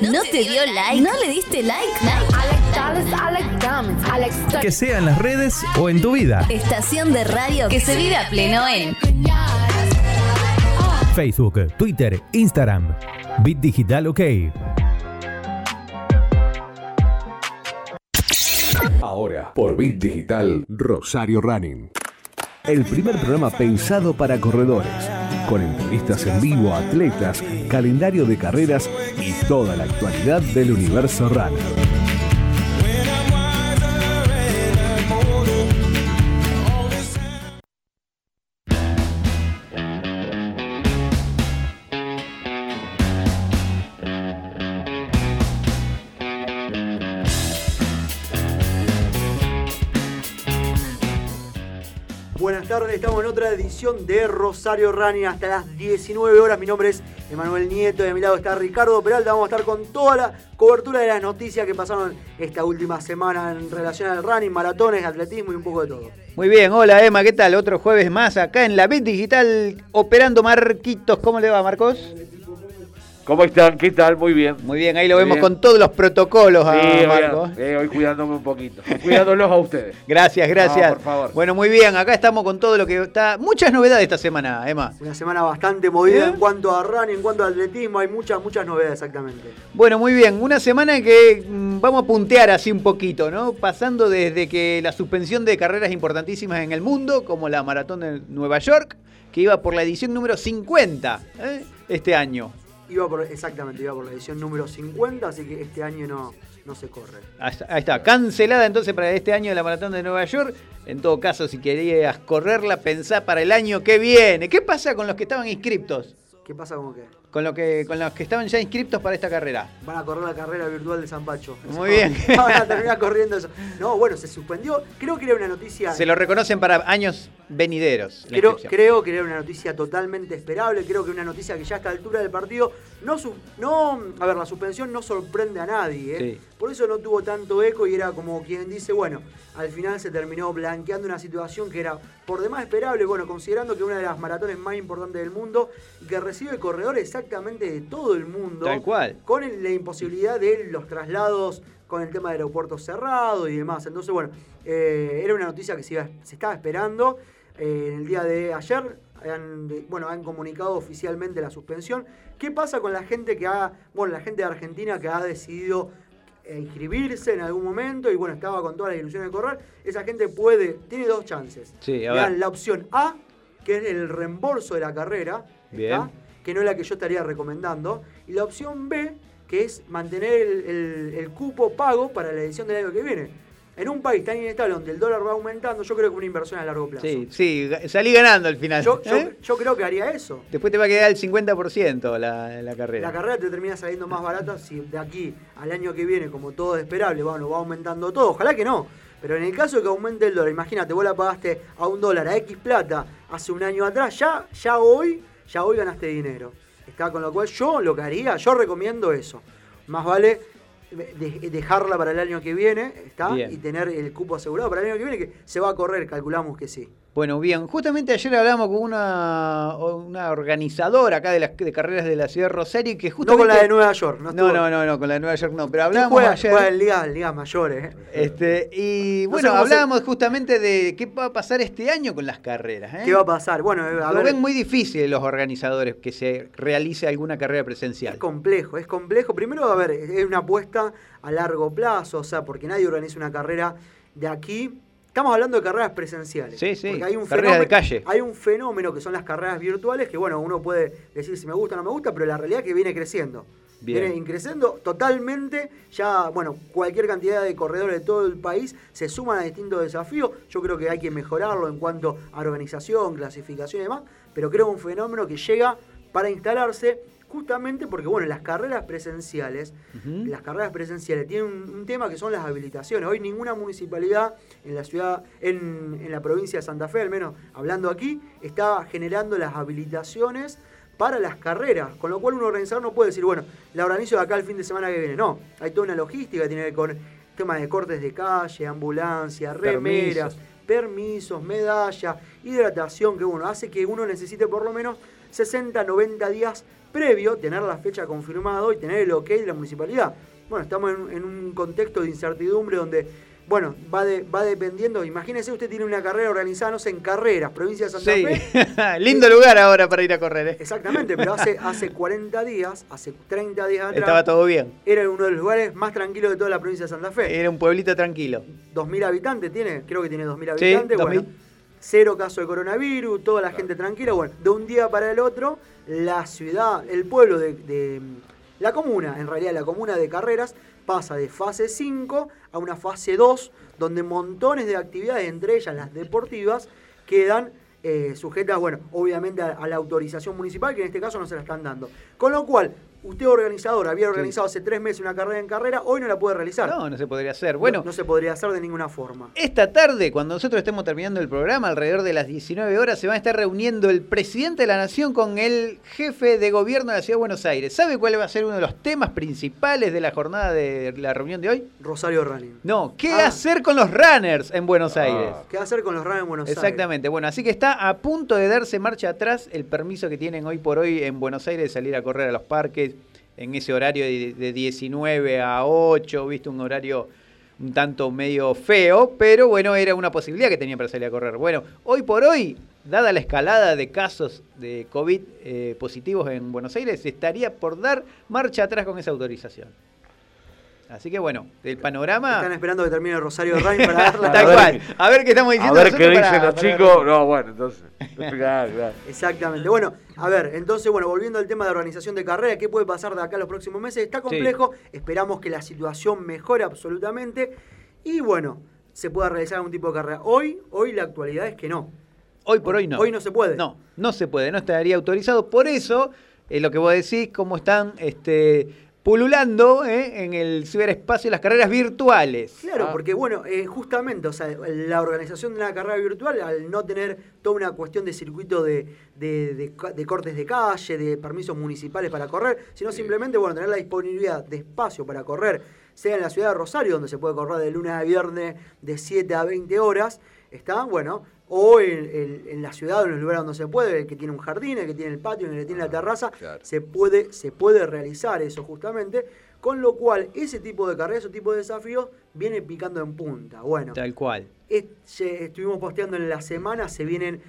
¿No te dio like? ¿No le diste like? Que sea en las redes o en tu vida. Estación de radio que se vive a pleno en Facebook, Twitter, Instagram. Bit Digital OK. Ahora, por Bit Digital, Rosario Running. El primer programa pensado para corredores, con entrevistas en vivo atletas, calendario de carreras y toda la actualidad del universo runner. Otra edición de Rosario Running hasta las 19 horas. Mi nombre es Emanuel Nieto y a mi lado está Ricardo Peralta. Vamos a estar con toda la cobertura de las noticias que pasaron esta última semana en relación al running, maratones, atletismo y un poco de todo. Muy bien, hola Emma, ¿qué tal? Otro jueves más acá en la Bit Digital operando Marquitos. ¿Cómo le va, Marcos? ¿Cómo están? ¿Qué tal? Muy bien. Muy bien, ahí lo vemos con todos los protocolos a sí, Marco. Eh, hoy cuidándome un poquito. Cuidándolos a ustedes. Gracias, gracias. por favor. Bueno, muy bien, acá estamos con todo lo que está. Muchas novedades esta semana, Emma. Una semana bastante movida ¿Eh? en cuanto a run, en cuanto a atletismo, hay muchas, muchas novedades exactamente. Bueno, muy bien. Una semana que mm, vamos a puntear así un poquito, ¿no? Pasando desde que la suspensión de carreras importantísimas en el mundo, como la maratón de Nueva York, que iba por la edición número 50 ¿eh? este año. Iba por, exactamente, iba por la edición número 50, así que este año no, no se corre. Ahí está, cancelada entonces para este año la maratón de Nueva York. En todo caso, si querías correrla, pensá para el año que viene. ¿Qué pasa con los que estaban inscriptos? ¿Qué pasa con qué? Con, lo que, con los que estaban ya inscriptos para esta carrera. Van a correr la carrera virtual de San Pacho. Muy bien. Van a terminar corriendo eso. No, bueno, se suspendió. Creo que era una noticia. Se lo reconocen para años venideros. Creo, creo que era una noticia totalmente esperable. Creo que una noticia que ya a esta altura del partido. No, no a ver, la suspensión no sorprende a nadie. ¿eh? Por eso no tuvo tanto eco y era como quien dice, bueno, al final se terminó blanqueando una situación que era por demás esperable, bueno, considerando que una de las maratones más importantes del mundo y que recibe corredores exactamente de todo el mundo. Tal cual. Con la imposibilidad de los traslados con el tema del aeropuerto cerrado y demás. Entonces, bueno, eh, era una noticia que se, estaba esperando. Eh, en el día de ayer bueno, han comunicado oficialmente la suspensión. ¿Qué pasa con la gente que ha, bueno, la gente de Argentina que ha decidido inscribirse en algún momento y bueno, estaba con todas las ilusiones de correr, esa gente puede, tiene dos chances. Sí, la opción A, que es el reembolso de la carrera, que no es la que yo estaría recomendando, y la opción B, que es mantener el, el cupo pago para la edición del año que viene en un país tan inestable donde el dólar va aumentando, yo creo que una inversión a largo plazo. Sí, sí, salí ganando al final. Yo, ¿eh? creo que haría eso. Después te va a quedar el 50% la, la carrera. La carrera te termina saliendo más barata si de aquí al año que viene, como todo es esperable, bueno, va aumentando todo. Ojalá que no. Pero en el caso de que aumente el dólar, imagínate, vos la pagaste a un dólar, a X plata, hace un año atrás, ya, ya hoy, ya hoy ganaste dinero. Está con lo cual yo lo que haría, yo recomiendo eso. Más vale dejarla para el año que viene, ¿está? Y tener el cupo asegurado para el año que viene, que se va a correr, calculamos que sí. Bueno, bien, justamente ayer hablamos con una, una organizadora acá de las de carreras de la ciudad de Rosario que justamente... No con la de Nueva York, ¿no? No, no, no, con la de Nueva York no, pero hablábamos ayer... Juega en ligas, mayores. ¿eh? Este, y bueno, hablábamos justamente de qué va a pasar este año con las carreras. ¿eh? ¿Qué va a pasar? Bueno, a Lo ven muy difícil los organizadores que se realice alguna carrera presencial. Es complejo, es complejo. Primero, a ver, es una apuesta a largo plazo, o sea, porque nadie organiza una carrera de aquí Estamos hablando de carreras presenciales. Sí, sí. Porque hay un fenómeno, de calle. Hay un fenómeno que son las carreras virtuales que, bueno, uno puede decir si me gusta o no me gusta, pero la realidad es que viene creciendo. Viene creciendo totalmente. Ya, bueno, cualquier cantidad de corredores de todo el país se suman a distintos desafíos. Yo creo que hay que mejorarlo en cuanto a organización, clasificación y demás. Pero creo que es un fenómeno que llega para instalarse justamente porque, bueno, las carreras presenciales, las carreras presenciales tienen un, tema que son las habilitaciones. Hoy ninguna municipalidad en la ciudad, en, en la provincia de Santa Fe, al menos hablando aquí, está generando las habilitaciones para las carreras, con lo cual un organizador no puede decir, bueno, la organizo de acá el fin de semana que viene. No, hay toda una logística que tiene que ver con temas de cortes de calle, ambulancia, remeras, permisos, permisos medallas, hidratación, que bueno, hace que uno necesite por lo menos 60, 90 días previo tener la fecha confirmado y tener el ok de la municipalidad. Bueno, estamos en, en un contexto de incertidumbre donde bueno, va, va dependiendo. Imagínese, usted tiene una carrera organizada, no sé, en carreras, provincia de Santa Fe. Lindo lugar ahora para ir a correr. ¿eh? Exactamente, pero hace, hace 40 días, hace 30 días atrás. Estaba todo bien. Era uno de los lugares más tranquilos de toda la provincia de Santa Fe. Era un pueblito tranquilo. 2.000 habitantes tiene, creo que tiene 2.000 habitantes. bueno, cero caso de coronavirus, toda la gente tranquila. Bueno, de un día para el otro, la ciudad, el pueblo de la comuna, en realidad la comuna de Carreras, pasa de fase 5 a una fase 2, donde montones de actividades, entre ellas las deportivas, quedan eh, sujetas, bueno, obviamente a, la autorización municipal, que en este caso no se la están dando. Con lo cual, usted organizador había organizado hace tres meses una carrera en carrera, hoy no la puede realizar. No, no se podría hacer. Bueno, no, se podría hacer de ninguna forma. Esta tarde, cuando nosotros estemos terminando el programa, alrededor de las 19 horas, se va a estar reuniendo el presidente de la Nación con el jefe de gobierno de la Ciudad de Buenos Aires. ¿Sabe cuál va a ser uno de los temas principales de la jornada de la reunión de hoy? Rosario Running. No, ¿qué ah. hacer con los runners en Buenos ah. Aires? ¿Qué hacer con los runners en Buenos Aires? Exactamente. Bueno, así que está a punto de darse marcha atrás el permiso que tienen hoy por hoy en Buenos Aires de salir a correr a los parques en ese horario de, 19 a 8, viste, un horario un tanto medio feo, pero bueno, era una posibilidad que tenía para salir a correr. Bueno, hoy por hoy, dada la escalada de casos de COVID eh, positivos en Buenos Aires, estaría por dar marcha atrás con esa autorización. Así que bueno, el panorama. Están esperando que termine el Rosario Rain para darla. Tal cual. A ver qué estamos diciendo. A ver qué dicen los chicos. No, bueno, entonces. Exactamente. Bueno, a ver, entonces, bueno, volviendo al tema de organización de carrera, ¿qué puede pasar de acá los próximos meses? Está complejo. Esperamos que la situación mejore absolutamente. Y bueno, se pueda realizar algún tipo de carrera. Hoy, hoy la actualidad es que no. Hoy por hoy no. Hoy no se puede. No, no se puede, no estaría autorizado. Por eso, es lo que vos decís, cómo están este, pululando ¿eh? en el ciberespacio las carreras virtuales. Claro, ah. porque bueno, eh, justamente, o sea, la organización de una carrera virtual, al no tener toda una cuestión de circuito de, de, cortes de calle, de permisos municipales para correr, sino simplemente, bueno, tener la disponibilidad de espacio para correr, sea en la ciudad de Rosario, donde se puede correr de lunes a viernes de 7 a 20 horas, está, bueno, o en, la ciudad o en los lugares donde se puede, el que tiene un jardín, el que tiene el patio, el que tiene la ah, terraza, se, puede, se puede realizar eso justamente, con lo cual ese tipo de carrera, ese tipo de desafíos viene picando en punta. Bueno, tal cual. estuvimos posteando en la semana, se vienen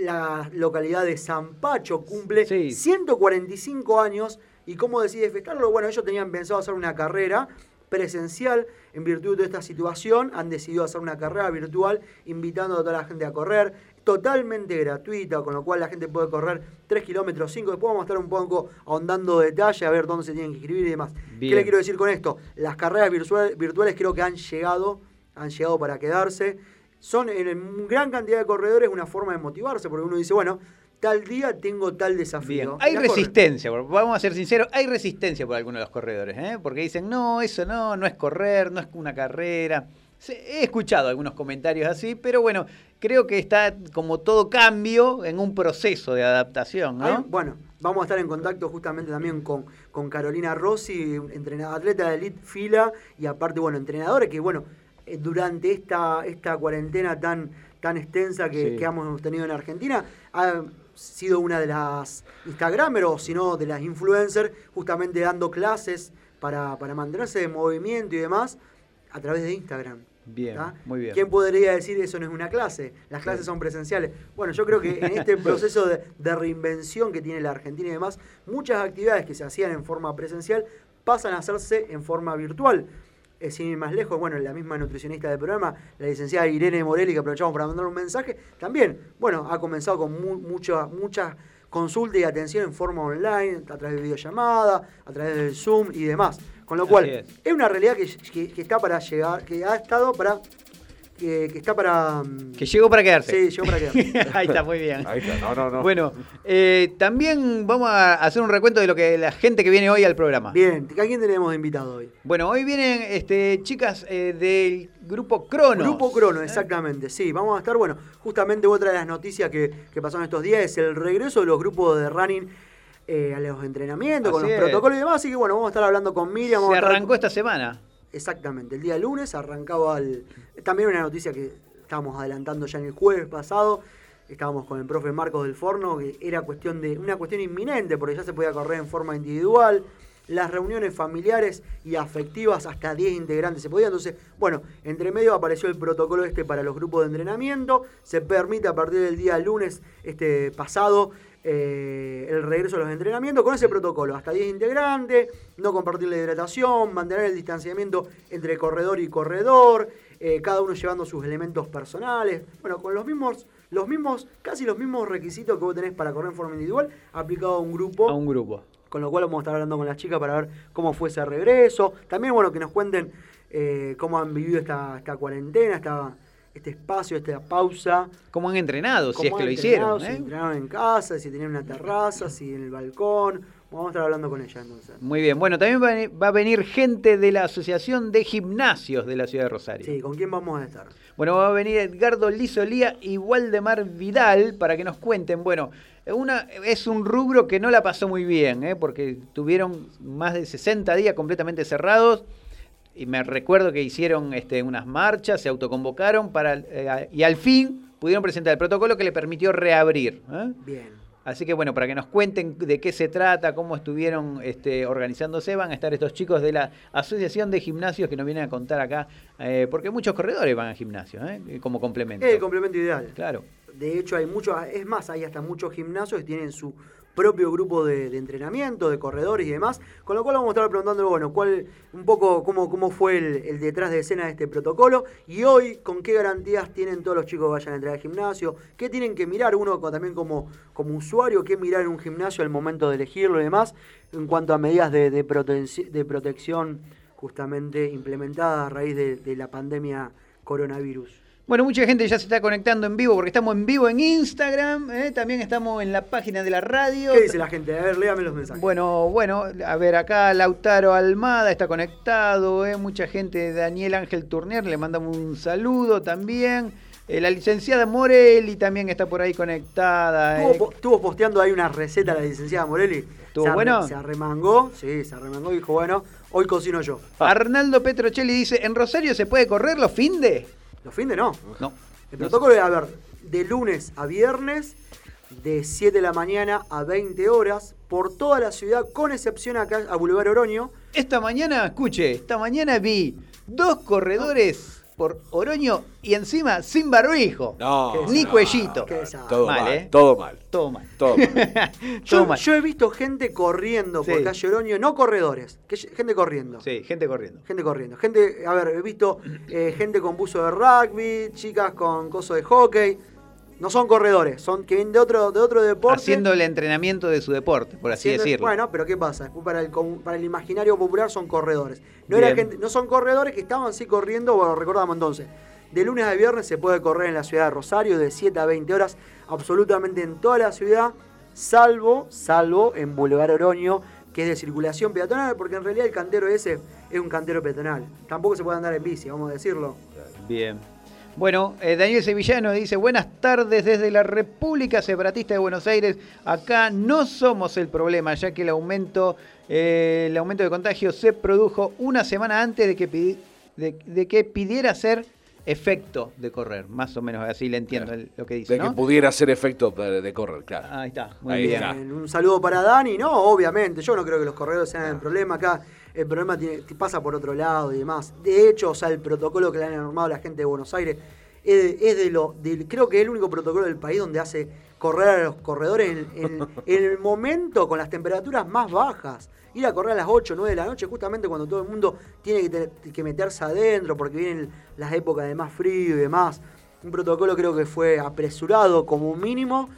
la localidad de San Pacho, cumple 145 años, y cómo decide festejarlo, bueno, ellos tenían pensado hacer una carrera presencial. En virtud de esta situación, han decidido hacer una carrera virtual invitando a toda la gente a correr, totalmente gratuita, con lo cual la gente puede correr 3 kilómetros, 5. Después vamos a estar un poco ahondando detalle, a ver dónde se tienen que inscribir y demás. ¿Qué le quiero decir con esto? Las carreras virtuales creo que han llegado, han llegado para quedarse. Son en gran cantidad de corredores una forma de motivarse, porque uno dice, bueno, tal día tengo tal desafío. Hay resistencia, vamos a ser sinceros, hay resistencia por algunos de los corredores, ¿eh? porque dicen, no, eso no, no es correr, no es una carrera. He escuchado algunos comentarios así, pero bueno, creo que está como todo cambio en un proceso de adaptación, ¿no? bueno, vamos a estar en contacto justamente también con, con Carolina Rossi, entrenadora, atleta de elite fila y aparte, bueno, entrenadora que, bueno, eh, durante esta, esta cuarentena tan, tan extensa que, que hemos tenido en Argentina, ha sido una de las Instagramers o si no de las influencers, justamente dando clases para, mantenerse en movimiento y demás a través de Instagram. Bien, muy bien. ¿Quién podría decir eso no es una clase? Las clases son presenciales. Bueno, yo creo que en este proceso de, de, reinvención que tiene la Argentina y demás, muchas actividades que se hacían en forma presencial pasan a hacerse en forma virtual. Eh, sin ir más lejos, bueno, la misma nutricionista del programa, la licenciada Irene Morelli, que aprovechamos para mandar un mensaje, también, bueno, ha comenzado con mucha, mucha consulta y atención en forma online, a través de videollamada, a través del Zoom y demás. Con lo cual, es. una realidad que, que está para llegar, que ha estado para que, está para. Mm, que llegó para quedarse. Sí, llegó para quedarse. Ahí está, muy bien. Ahí está, no, no, no. Bueno, eh, también vamos a hacer un recuento de lo que la gente que viene hoy al programa. Bien, ¿a quién tenemos de invitado hoy? Bueno, hoy vienen este, chicas eh, del grupo Crono. Grupo Crono, exactamente, sí. Vamos a estar, bueno, justamente otra de las noticias que, que pasaron estos días es el regreso de los grupos de running. Eh, a los entrenamientos, con los protocolos y demás. Así que bueno, vamos a estar hablando con Miriam. Se arrancó esta semana. Exactamente, el día lunes arrancaba también una noticia que estábamos adelantando ya en el jueves pasado. estábamos con el profe Marcos del Forno, que era cuestión de una cuestión inminente, porque ya se podía correr en forma individual. Las reuniones familiares y afectivas, hasta 10 integrantes se podían. Entonces, bueno, entre medio apareció el protocolo este para los grupos de entrenamiento. Se permite a partir del día lunes este pasado eh, el regreso a los entrenamientos con ese protocolo, hasta 10 integrantes, no compartir la hidratación, mantener el distanciamiento entre corredor y corredor, eh, cada uno llevando sus elementos personales, bueno, con los mismos, los mismos, casi los mismos requisitos que vos tenés para correr en forma individual, aplicado a un grupo. A un grupo. Con lo cual vamos a estar hablando con las chicas para ver cómo fue ese regreso. También, bueno, que nos cuenten eh, cómo han vivido esta, esta cuarentena, esta este espacio, esta pausa. ¿Cómo han entrenado? Si es que lo hicieron. Si ¿eh? entrenaron en casa, si tenían una terraza, si en el balcón. Vamos a estar hablando con ella entonces. Muy bien. Bueno, también va a venir gente de la Asociación de Gimnasios de la Ciudad de Rosario. Sí, ¿con quién vamos a estar? Bueno, va a venir Edgardo Lizolía y Waldemar Vidal para que nos cuenten. Bueno, una, es un rubro que no la pasó muy bien, ¿eh? porque tuvieron más de 60 días completamente cerrados y me recuerdo que hicieron este, unas marchas, se autoconvocaron para eh, y al fin pudieron presentar el protocolo que le permitió reabrir. ¿eh? Bien. Así que bueno, para que nos cuenten de qué se trata, cómo estuvieron este, organizándose, van a estar estos chicos de la Asociación de Gimnasios que nos vienen a contar acá, eh, porque muchos corredores van a gimnasio, como complemento. Es el complemento ideal. Claro. De hecho, hay muchos, es más, hay hasta muchos gimnasios que tienen su propio grupo de, entrenamiento, de corredores y demás, con lo cual vamos a estar preguntando, bueno, cuál, un poco cómo, cómo fue el, detrás de escena de este protocolo y hoy con qué garantías tienen todos los chicos que vayan a entrar al gimnasio, qué tienen que mirar uno también como, como usuario, qué mirar en un gimnasio al momento de elegirlo y demás, en cuanto a medidas de, de, protección justamente implementadas a raíz de la pandemia coronavirus. Bueno, mucha gente ya se está conectando en vivo porque estamos en vivo en Instagram, ¿eh? también estamos en la página de la radio. ¿Qué dice la gente? A ver, léame los mensajes. Bueno, bueno, a ver, acá Lautaro Almada está conectado, ¿eh? mucha gente, Daniel Ángel Turnier, le mandamos un saludo también. Eh, la licenciada Morelli también está por ahí conectada. Estuvo, eh. posteando ahí una receta la licenciada Morelli. ¿Estuvo bueno? Se arremangó, sí, se arremangó y dijo, bueno, hoy cocino yo. Arnaldo Petrocelli dice, ¿en Rosario se puede correr los finde? Los fines no. No. El protocolo es, a ver, de lunes a viernes, de 7 de la mañana a 20 horas, por toda la ciudad, con excepción acá a Boulevard Oroño. Esta mañana, escuche, esta mañana vi dos corredores por Oroño y encima sin barbijo. No. Ni cuellito. todo mal, ¿eh? Todo mal. Todo mal. Todo mal. yo, he visto gente corriendo por calle Oroño, no corredores, gente corriendo. Sí, gente corriendo. Gente corriendo. Gente, a ver, he visto eh, gente con buzo de rugby, chicas con coso de hockey no son corredores, son que vienen de otro, de otro deporte. Haciendo el entrenamiento de su deporte, por así decirlo. Bueno, pero ¿qué pasa? Para el, para el imaginario popular son corredores. No, era gente, no son corredores que estaban así corriendo, bueno, recordamos entonces. De lunes a viernes se puede correr en la ciudad de Rosario de 7 a 20 horas, absolutamente en toda la ciudad, salvo, salvo en Boulevard Oroño, que es de circulación peatonal, porque en realidad el cantero ese es un cantero peatonal. Tampoco se puede andar en bici, vamos a decirlo. Bien. Bueno, eh, Daniel Sevillano dice, buenas tardes desde la República Separatista de Buenos Aires. Acá no somos el problema, ya que el aumento, eh, el aumento de contagio se produjo una semana antes de que, de, que pidiera ser efecto de correr, más o menos así le entiendo lo que dice. De que pudiera ser efecto de, correr, claro. Ahí está, muy bien. Un saludo para Dani, no, obviamente, yo no creo que los corredores sean el problema acá el problema pasa por otro lado y demás. De hecho, o sea, el protocolo que le han armado la gente de Buenos Aires es de, lo. creo que es el único protocolo del país donde hace correr a los corredores en, el momento con las temperaturas más bajas. Ir a correr a las 8, 9 de la noche, justamente cuando todo el mundo tiene que, meterse adentro porque vienen las épocas de más frío y demás. Un protocolo creo que fue apresurado como mínimo.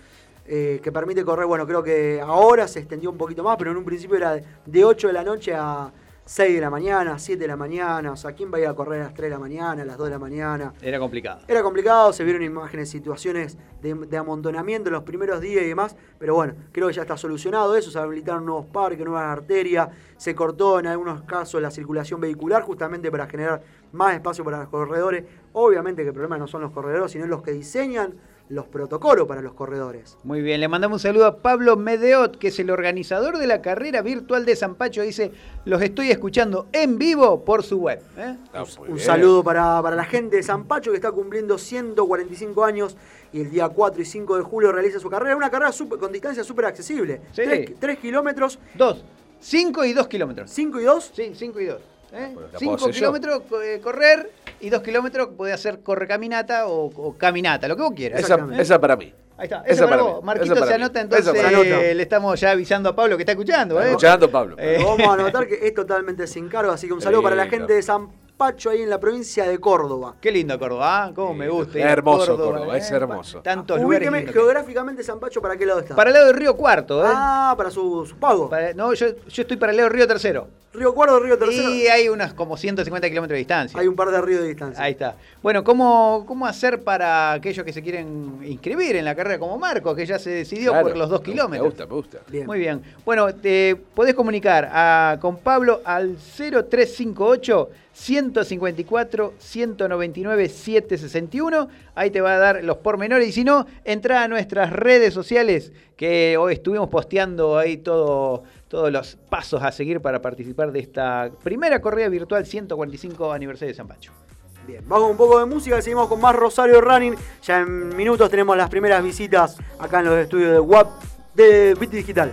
Eh, que permite correr, bueno, creo que ahora se extendió un poquito más, pero en un principio era de 8 de la noche a 6 de la mañana, 7 de la mañana, o sea, ¿quién va a ir a correr a las 3 de la mañana, a las 2 de la mañana? Era complicado. Era complicado, se vieron imágenes, situaciones de, amontonamiento en los primeros días y demás, pero bueno, creo que ya está solucionado eso, se habilitaron nuevos parques, nuevas arterias, se cortó en algunos casos la circulación vehicular justamente para generar más espacio para los corredores. Obviamente que el problema no son los corredores, sino los que diseñan los protocolos para los corredores. Muy bien, le mandamos un saludo a Pablo Medeot, que es el organizador de la carrera virtual de San Pacho. Dice, los estoy escuchando en vivo por su web. ¿eh? Ah, Un bien. saludo para, para la gente de San Pacho que está cumpliendo 145 años y el día 4 y 5 de julio realiza su carrera. Una carrera con distancia súper accesible. Sí. 3 kilómetros, Dos, cinco y dos kilómetros. 5 y 2. Sí, 5 y 2. ¿Eh? Bueno, la 5 puedo hacer yo. kilómetros eh, correr y 2 kilómetros podés hacer correcaminata o, o caminata, lo que vos quieras. Esa, esa para mí. Ahí está, esa esa para vos. Marquito esa para se anota, entonces eh, le estamos ya avisando a Pablo que está escuchando. ¿eh? Escuchando, Pablo. Eh, vamos a anotar que es totalmente sin cargo, así que un saludo Sí, para la claro. gente de San Pacho ahí en la provincia de Córdoba. Qué lindo Córdoba, ¿ah? cómo me gusta. Hermoso Córdoba, es hermoso. Tantos. Ubíqueme geográficamente San Pacho, ¿para qué lado está? Para el lado del Río Cuarto, ¿eh? Ah, para su, su pago. Para- no, yo, yo estoy para el lado del Río Tercero. Río Cuarto, Río Tercero. Y hay unas como 150 kilómetros de distancia. Hay un par de ríos de distancia. Ahí está. Bueno, ¿cómo, ¿cómo hacer para aquellos que se quieren inscribir en la carrera como Marcos, que ya se decidió Claro, por los dos me- kilómetros? Me gusta, me gusta. Bien. Muy bien. Bueno, te podés comunicar a- con Pablo al 0358 154 199 761. Ahí te va a dar los pormenores. Y si no, entra a nuestras redes sociales que hoy estuvimos posteando ahí todo, todos los pasos a seguir para participar de esta primera corrida virtual 145 aniversario de San Pacho. Bien, vamos con un poco de música, seguimos con más Rosario Running. Ya en minutos tenemos las primeras visitas acá en los estudios de WAP de Bit Digital.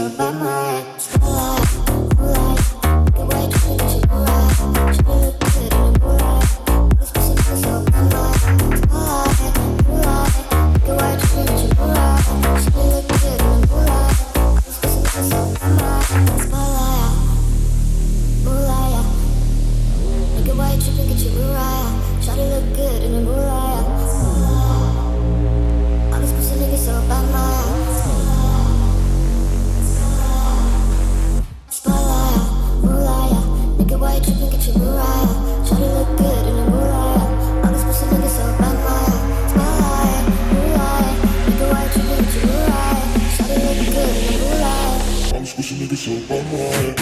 on my mind so bad,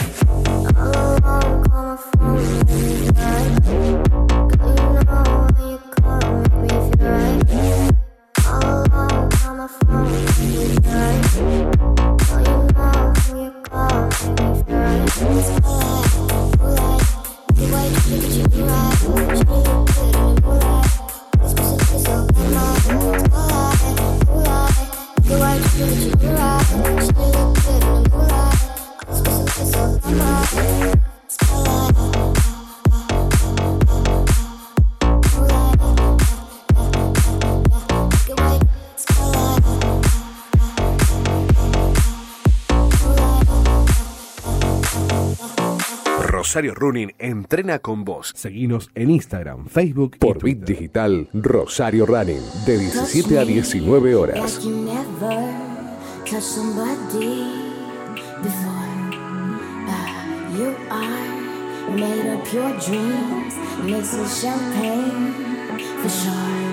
Rosario Running entrena con vos. Seguinos en Instagram, Facebook por Bit Digital Rosario Running de 17 a 19 horas. Made dreams, with champagne for sure.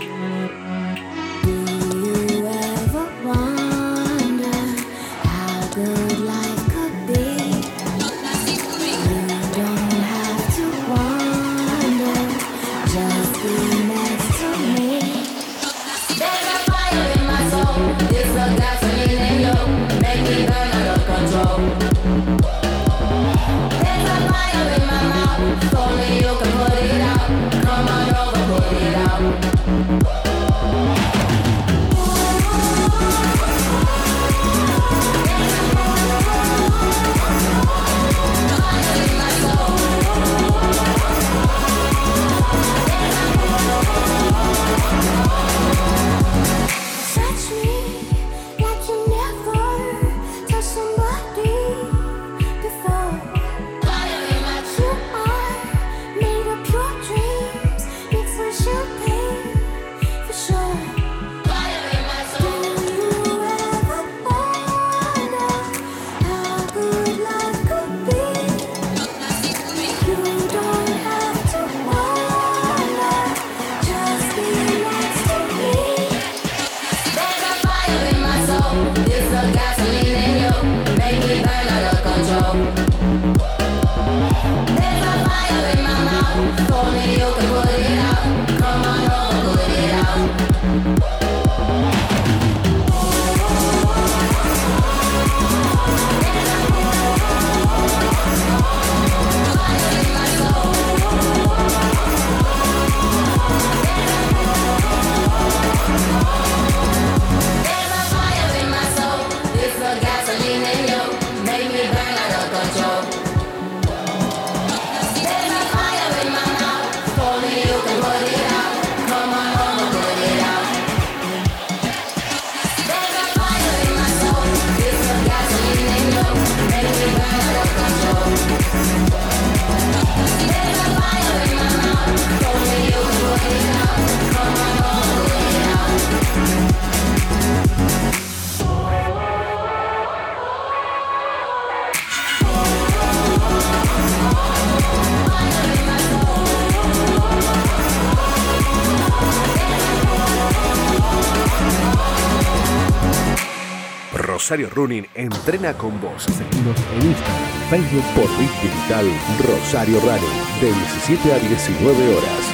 Rosario Running entrena con vos. Seguimos en Instagram, Facebook por Bit Digital Rosario Running de 17 a 19 horas.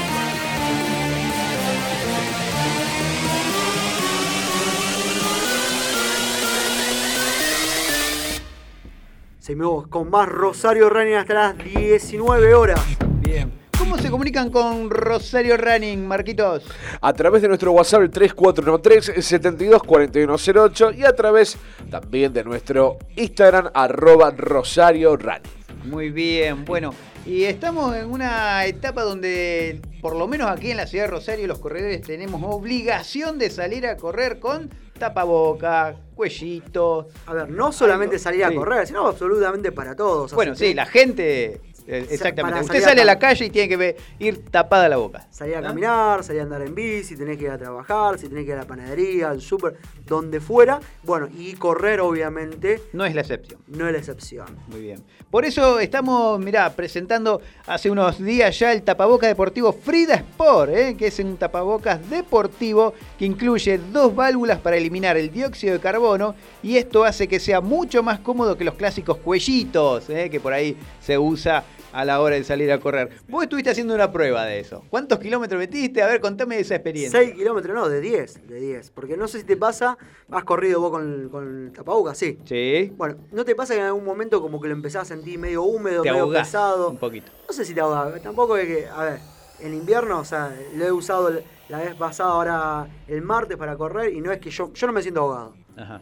Seguimos con más Rosario Running hasta las 19 horas. Bien. ¿Cómo se comunican con Rosario Running, Marquitos? A través de nuestro WhatsApp el 3493-724108 y a través también de nuestro Instagram arroba Rosario Running. Muy bien, bueno. Y estamos en una etapa donde, por lo menos aquí en la ciudad de Rosario, los corredores tenemos obligación de salir a correr con tapaboca, cuellito. A ver, no solamente Algo, salir a sí. correr, sino absolutamente para todos. Bueno, Así sí, que la gente. Eh, Exactamente. Usted a sale a la calle y tiene que ir tapada la boca. Salir a ¿no? caminar, salir a andar en bici, tenés que ir a trabajar, si tenés que ir a la panadería, al súper, donde fuera. Bueno, y correr, obviamente, No es la excepción. no es la excepción. Muy bien. Por eso estamos, mirá, presentando hace unos días ya el tapabocas deportivo Frida Sport, ¿eh? que es un tapabocas deportivo que incluye dos válvulas para eliminar el dióxido de carbono y esto hace que sea mucho más cómodo que los clásicos cuellitos, ¿eh? que por ahí se usa a la hora de salir a correr. Vos estuviste haciendo una prueba de eso. ¿Cuántos kilómetros metiste? A ver, contame esa experiencia. 6 kilómetros, no, de 10, de 10. Porque no sé si te pasa, has corrido vos con, con el tapabocas, sí. Sí. Bueno, ¿no te pasa que en algún momento como que lo empezás a sentir medio húmedo, Te medio ahogás pesado? un poquito. No sé si te ahogás, tampoco es que, a ver, en invierno, o sea, lo he usado la vez pasada, ahora el martes para correr y no es que yo, yo no me siento ahogado. Ajá.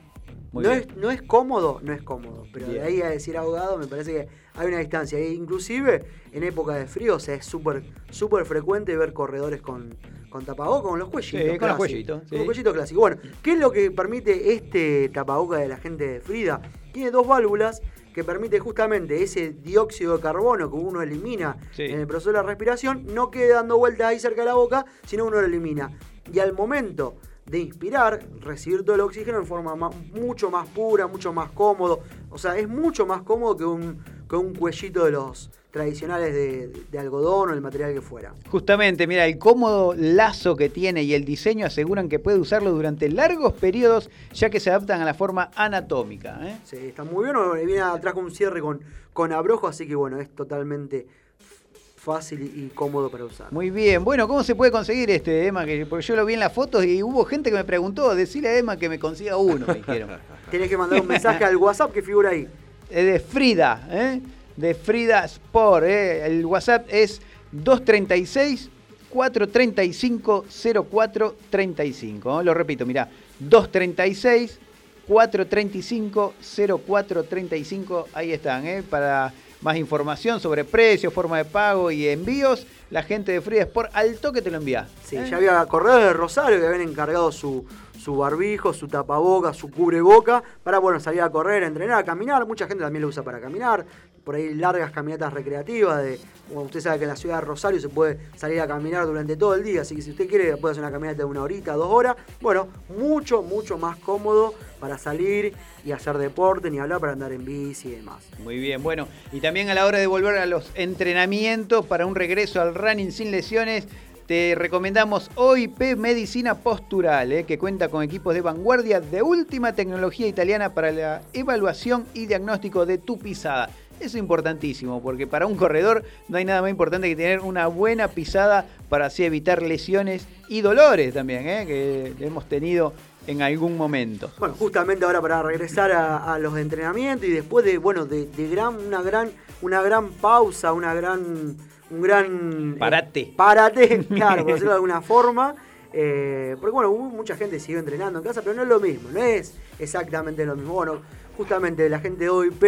Muy No bien. es, no es cómodo, no es cómodo, pero Bien. de ahí a decir ahogado me parece que hay una distancia. E inclusive en época de frío, o sea, es súper súper frecuente ver corredores con, con tapabocas, con los cuellitos. Sí, con los clásicos. cuellitos, Con sí. los cuellitos clásicos. Bueno, ¿qué es lo que permite este tapabocas de la gente de Frida? Tiene dos válvulas que permite justamente ese dióxido de carbono que uno elimina Sí. en el proceso de la respiración, no quede dando vueltas ahí cerca de la boca, sino uno lo elimina. Y al momento de inspirar, recibir todo el oxígeno en forma ma- mucho más pura, mucho más cómodo. O sea, es mucho más cómodo que un, que un cuellito de los tradicionales de, de algodón o el material que fuera. Justamente, mira, el cómodo lazo que tiene y el diseño aseguran que puede usarlo durante largos periodos, ya que se adaptan a la forma anatómica. ¿eh? Sí, está muy bien. Viene atrás con un cierre con, con abrojo, así que bueno, es totalmente fácil y cómodo para usar. Muy bien, bueno, ¿cómo se puede conseguir este, Emma? Que, porque yo lo vi en las fotos y hubo gente que me preguntó, decirle a Emma que me consiga uno, me dijeron. Tienes que mandar un mensaje al WhatsApp que figura ahí. Es de Frida, ¿eh? de Frida Sport. ¿eh? El WhatsApp es 236 435 0435. ¿eh? Lo repito, mirá, 236 435 0435. Ahí están, ¿eh? para más información sobre precios, forma de pago y envíos. La gente de Frida Sport al toque te lo envía. Sí, ¿eh? ya había corredores de Rosario que habían encargado su, su barbijo, su tapaboca, su cubreboca para bueno, salir a correr, a entrenar, a caminar. Mucha gente también lo usa para caminar. Por ahí largas caminatas recreativas. De, usted sabe que en la ciudad de Rosario se puede salir a caminar durante todo el día. Así que si usted quiere puede hacer una caminata de una horita, dos horas. Bueno, mucho, mucho más cómodo para salir y hacer deporte, ni hablar para andar en bici y demás. Muy bien, bueno, y también a la hora de volver a los entrenamientos para un regreso al running sin lesiones, te recomendamos OIP Medicina Postural, eh, que cuenta con equipos de vanguardia de última tecnología italiana para la evaluación y diagnóstico de tu pisada. Es importantísimo, porque para un corredor no hay nada más importante que tener una buena pisada para así evitar lesiones y dolores también, ¿eh? que hemos tenido en algún momento. Bueno, justamente ahora para regresar a, a los entrenamientos y después de, bueno, de, de gran, una gran, una gran pausa, una gran, un gran eh, Parate. parate, claro, por decirlo de alguna forma. eh, porque bueno, mucha gente sigue entrenando en casa, pero no es lo mismo, no es exactamente lo mismo. Bueno, justamente la gente de OIP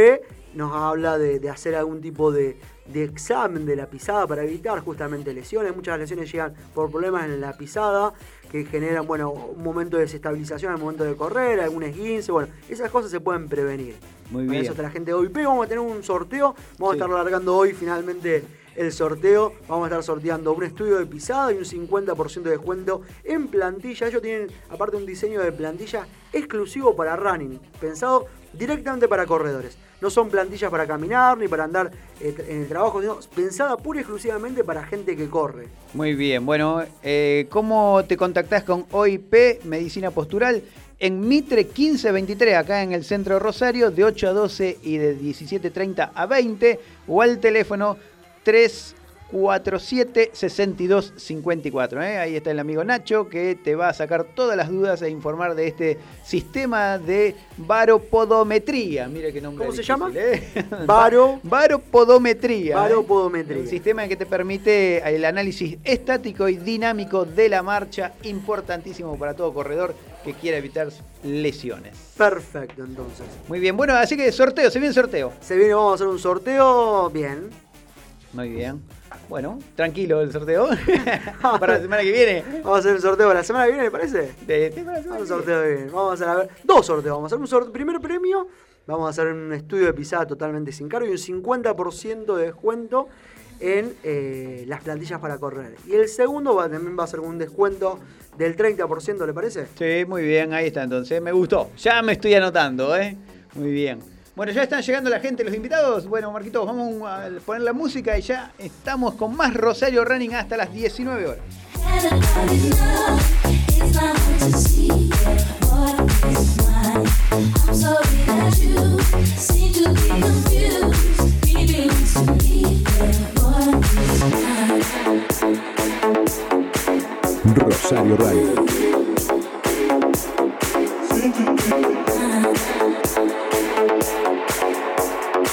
nos habla de, de hacer algún tipo de, de examen de la pisada para evitar justamente lesiones. Muchas lesiones llegan por problemas en la pisada que generan, bueno, un momento de desestabilización al momento de correr, algún esguince, bueno, esas cosas se pueden prevenir. Muy Para bien. eso está la gente de OIP, vamos a tener un sorteo, vamos Sí. a estar largando hoy finalmente el sorteo, vamos a estar sorteando un estudio de pisada y un 50% de descuento en plantilla. Ellos tienen aparte un diseño de plantilla exclusivo para running, pensado directamente para corredores. No son plantillas para caminar ni para andar eh, en el trabajo, sino pensada pura y exclusivamente para gente que corre. Muy bien, bueno, eh, ¿cómo te contactás con OIP Medicina Postural? En Mitre 1523, acá en el centro de Rosario, de 8 a 12 y de 17.30 a 20, o al teléfono 347-6254. ¿eh? Ahí está el amigo Nacho que te va a sacar todas las dudas e informar de este sistema de varopodometría. Mire qué nombre ¿Cómo se llama? ¿eh? Varo- Varopodometría. ¿eh? Varopodometría. Un sistema que te permite el análisis estático y dinámico de la marcha, importantísimo para todo corredor que quiera evitar lesiones. Perfecto, entonces. Muy bien, bueno, así que sorteo, se viene sorteo. Se viene, vamos a hacer un sorteo bien. Muy bien. Bueno, tranquilo el sorteo. para la semana que viene. Vamos a hacer el sorteo la semana que viene, ¿me parece? De- de- para la semana Vamos que sorteo bien. Vamos a hacer a ver, dos sorteos. Vamos a hacer un sorteo. Primer premio, vamos a hacer un estudio de pisada totalmente sin cargo y un 50% de descuento en eh, las plantillas para correr. Y el segundo va, también va a ser un descuento del 30%, ¿le parece? Sí, muy bien, ahí está entonces. Me gustó. Ya me estoy anotando, ¿eh? Muy bien. Bueno, ya están llegando la gente, los invitados. Bueno, Marquitos, vamos a poner la música y ya estamos con más Rosario Running hasta las 19 horas. Rosario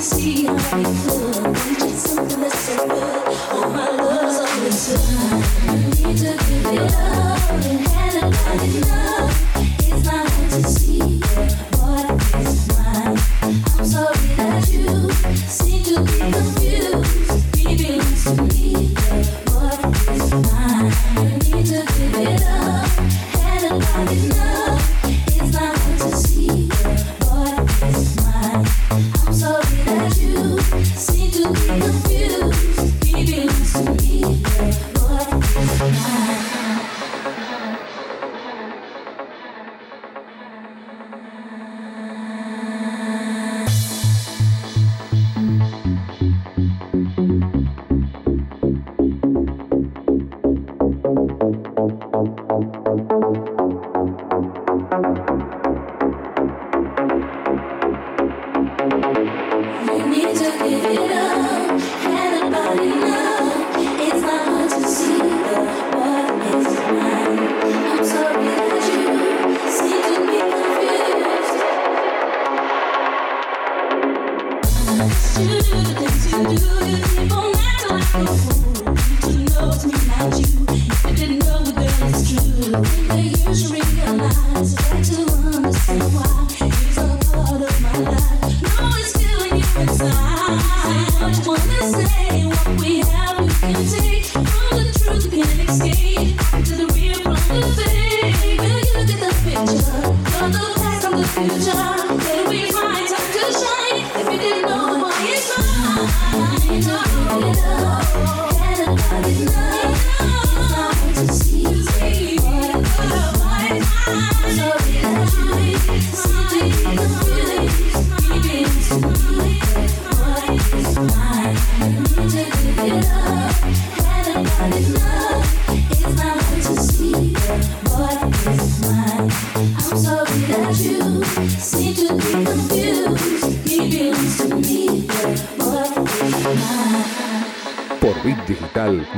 see how it looks.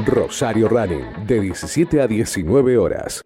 Rosario Running, de 17 a 19 horas.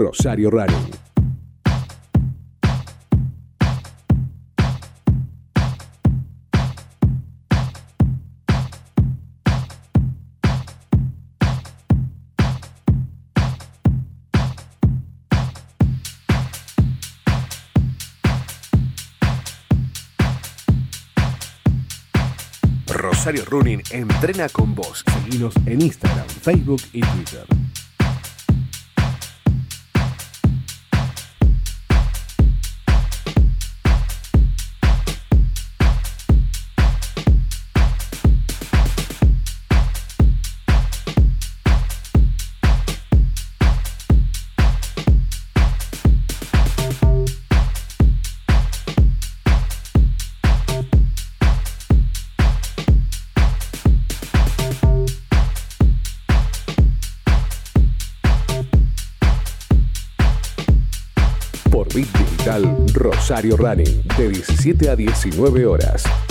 Rosario Rari. Rosario Running entrena con vos. Seguinos en Instagram, Facebook y Twitter. Rosario Running de 17 a 19 horas.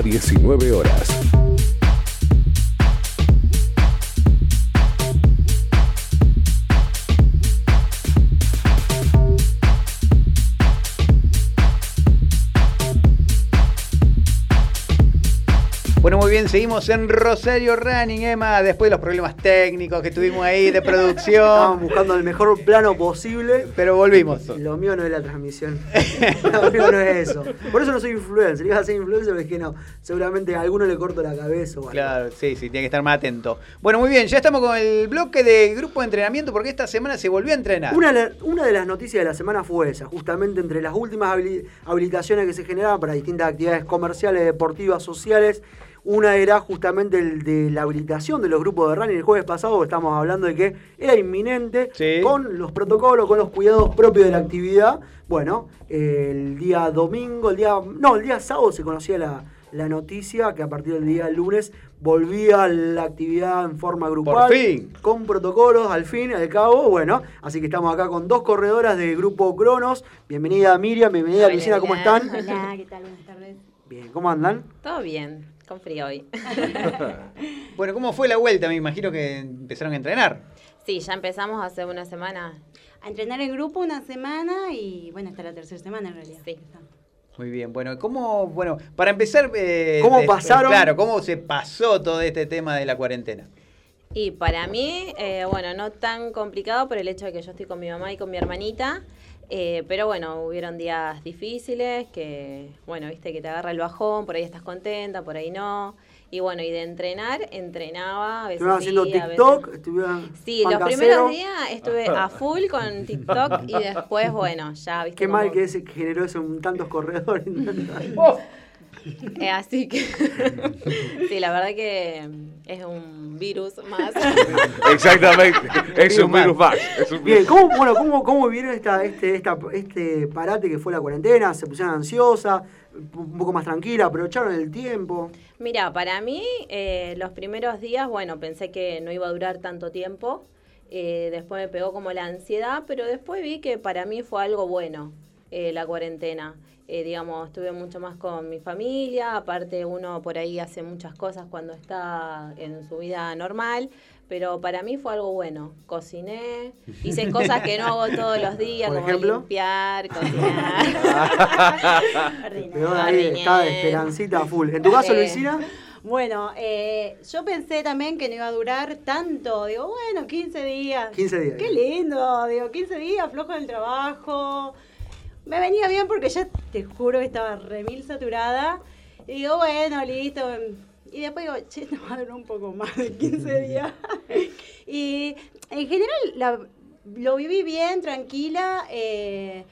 A 19 horas. Bueno, muy bien, seguimos en Rosario Running, Emma, después de los problemas técnicos que tuvimos ahí de producción. Estábamos buscando el mejor plano posible. Pero volvimos. Lo mío no es la transmisión. Lo mío no es eso. Por eso no soy influencer. Iba a ser influencer, pero es que no. Seguramente a alguno le corto la cabeza o algo. Claro, sí, sí, tiene que estar más atento. Bueno, muy bien, ya estamos con el bloque de grupo de entrenamiento porque esta semana se volvió a entrenar. Una, de la- una de las noticias de la semana fue esa, justamente entre las últimas habili- habilitaciones que se generaban para distintas actividades comerciales, deportivas, sociales. Una era justamente el de la habilitación de los grupos de running. El jueves pasado estamos hablando de que era inminente Sí. con los protocolos, con los cuidados propios de la actividad. Bueno, el día domingo, el día. No, el día sábado se conocía la, la noticia que a partir del día lunes volvía la actividad en forma grupal. fin. Con protocolos, al fin, al cabo. Bueno, así que estamos acá con dos corredoras del grupo Cronos. Bienvenida Miriam, bienvenida Cristina, ¿cómo están? Hola, ¿qué tal? Buenas tardes. Bien, ¿cómo andan? Todo bien, con frío hoy. Bueno, ¿cómo fue la vuelta? Me imagino que empezaron a entrenar. Sí, ya empezamos hace una semana. A entrenar en grupo una semana y bueno, hasta la tercera semana en realidad. Sí. Muy bien, bueno, ¿cómo, bueno, para empezar, eh, ¿Cómo de- pasaron? Claro, ¿cómo se pasó todo este tema de la cuarentena? Y para mí, eh, bueno, no tan complicado por el hecho de que yo estoy con mi mamá y con mi hermanita. Eh, pero bueno, hubieron días difíciles que, bueno, viste que te agarra el bajón, por ahí estás contenta, por ahí no. Y bueno, y de entrenar, entrenaba, a veces ¿Estuvieron haciendo sí, a veces- TikTok? ¿Estuvieron Sí, los primeros días estuve a full con TikTok y después, bueno, ya, viste. Qué mal que ese generó eso en tantos corredores. Eh, así que sí, la verdad que es un virus más. Exactamente. Es un Virus más. Es un Bien. ¿cómo, bueno, cómo, cómo vivieron esta, este, esta, este parate que fue la cuarentena? ¿Se pusieron ansiosas? ¿Un poco más tranquila? ¿Aprovecharon el tiempo? Mira, para mí eh, los primeros días, bueno, pensé que no iba a durar tanto tiempo. Eh, después me pegó como la ansiedad, pero después vi que para mí fue algo bueno eh, la cuarentena. Eh, digamos, estuve mucho más con mi familia, aparte uno por ahí hace muchas cosas cuando está en su vida normal, pero para mí fue algo bueno. Cociné, hice cosas que no hago todos los días, ¿Por como ejemplo? limpiar, cocinar. Pero ahí está Esperancita a full. ¿En tu caso, Eh, Luisina? Bueno, eh, yo pensé también que no iba a durar tanto. Digo, bueno, 15 días. 15 días. Qué lindo. Digo, 15 días, flojo del trabajo. Me venía bien porque ya te juro que estaba remil saturada. Y digo, bueno, listo. Y después digo, che, no va a durar un poco más de 15 días. y en general la- lo viví bien, tranquila. eh,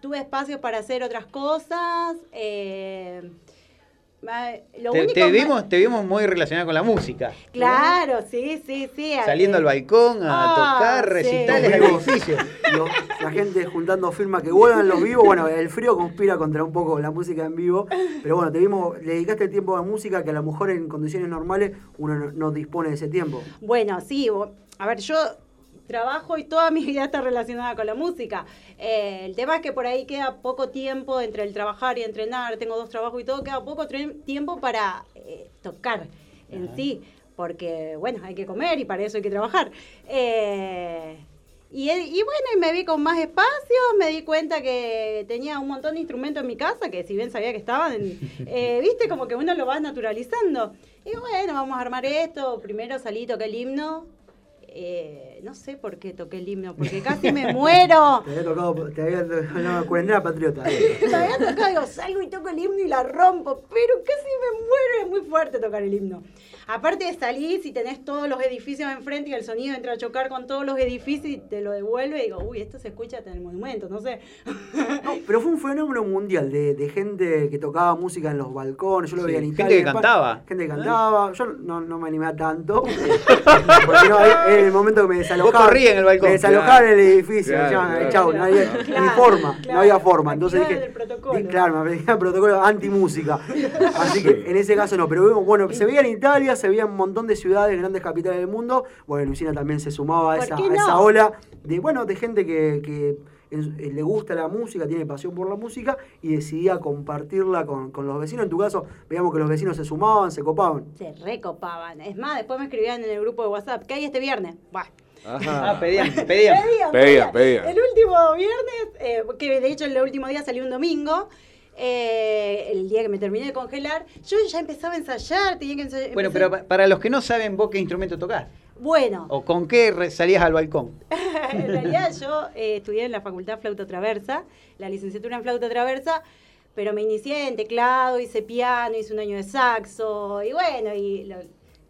tuve espacio para hacer otras cosas. eh, lo Te, único te ma- vimos, te vimos muy relacionada con la música. Claro, sí, sí, sí. Saliendo al balcón a Ah, tocar sí. recitales al Vivos. edificio. La gente juntando firmas que vuelvan los vivos. Bueno, el frío conspira contra un poco la música en vivo. Pero bueno, te vimos, le dedicaste tiempo a música que a lo mejor en condiciones normales uno no, no dispone de ese tiempo. Bueno, sí, a ver, yo trabajo y toda mi vida está relacionada con la música. Eh, el tema es que por ahí queda poco tiempo entre el trabajar y entrenar, tengo dos trabajos y todo, queda poco tiempo para eh, tocar en sí, porque bueno, hay que comer y para eso hay que trabajar. Eh, y, y bueno, y me vi con más espacio, me di cuenta que tenía un montón de instrumentos en mi casa, que si bien sabía que estaban, eh, viste, como que uno lo va naturalizando. Y bueno, vamos a armar esto. Primero salí, toqué el himno. Eh, no sé por qué toqué el himno, porque casi me muero. Te había tocado, te había tocado cuarentena patriota. Me había tocado, digo, salgo y toco el himno y la rompo, pero casi me muero, es muy fuerte tocar el himno. Aparte de salir, si tenés todos los edificios enfrente y el sonido entra a chocar con todos los edificios y te lo devuelve, y digo, uy, esto se escucha hasta en el monumento, no sé. No, pero fue un fenómeno mundial de, de gente que tocaba música en los balcones. Yo lo Sí, veía en gente Italia. que en España. cantaba. Gente que cantaba. Yo no, no me animé a tanto. porque no, en el momento que me desalojaba. corrías en el balcón. Me desalojaban Claro. en el edificio. Claro, ya, claro. chau, no había ni Claro, forma. claro. No había forma. Entonces dije. el protocolo. di- claro, me el protocolo anti-música. Así que en ese caso no. Pero bueno, se veía en Italia, se veía un montón de ciudades, grandes capitales del mundo. Bueno, Lucina también se sumaba a ¿Por esa, a esa ola de, bueno, de gente que, eh, le gusta la música, tiene pasión por la música y decidía compartirla con, con los vecinos. En tu caso, veíamos que los vecinos se sumaban, se copaban. Se recopaban. Es más, después me escribían en el grupo de WhatsApp, ¿qué hay este viernes? Buah. Ajá. Ah, pedían, pedían. Pedían, Pedían, pedían. El último viernes, eh, que de hecho el último día salió un domingo, eh, el día que me terminé de congelar, yo ya empezaba a ensayar, tenía que ensayar. Bueno, empecé- pero pa- para los que no saben vos qué instrumento tocás, Bueno, o con qué salías al balcón. en realidad yo eh, estudié en la facultad flauta traversa, la licenciatura en flauta traversa, pero me inicié en teclado, hice piano, hice un año de saxo, y bueno, y lo-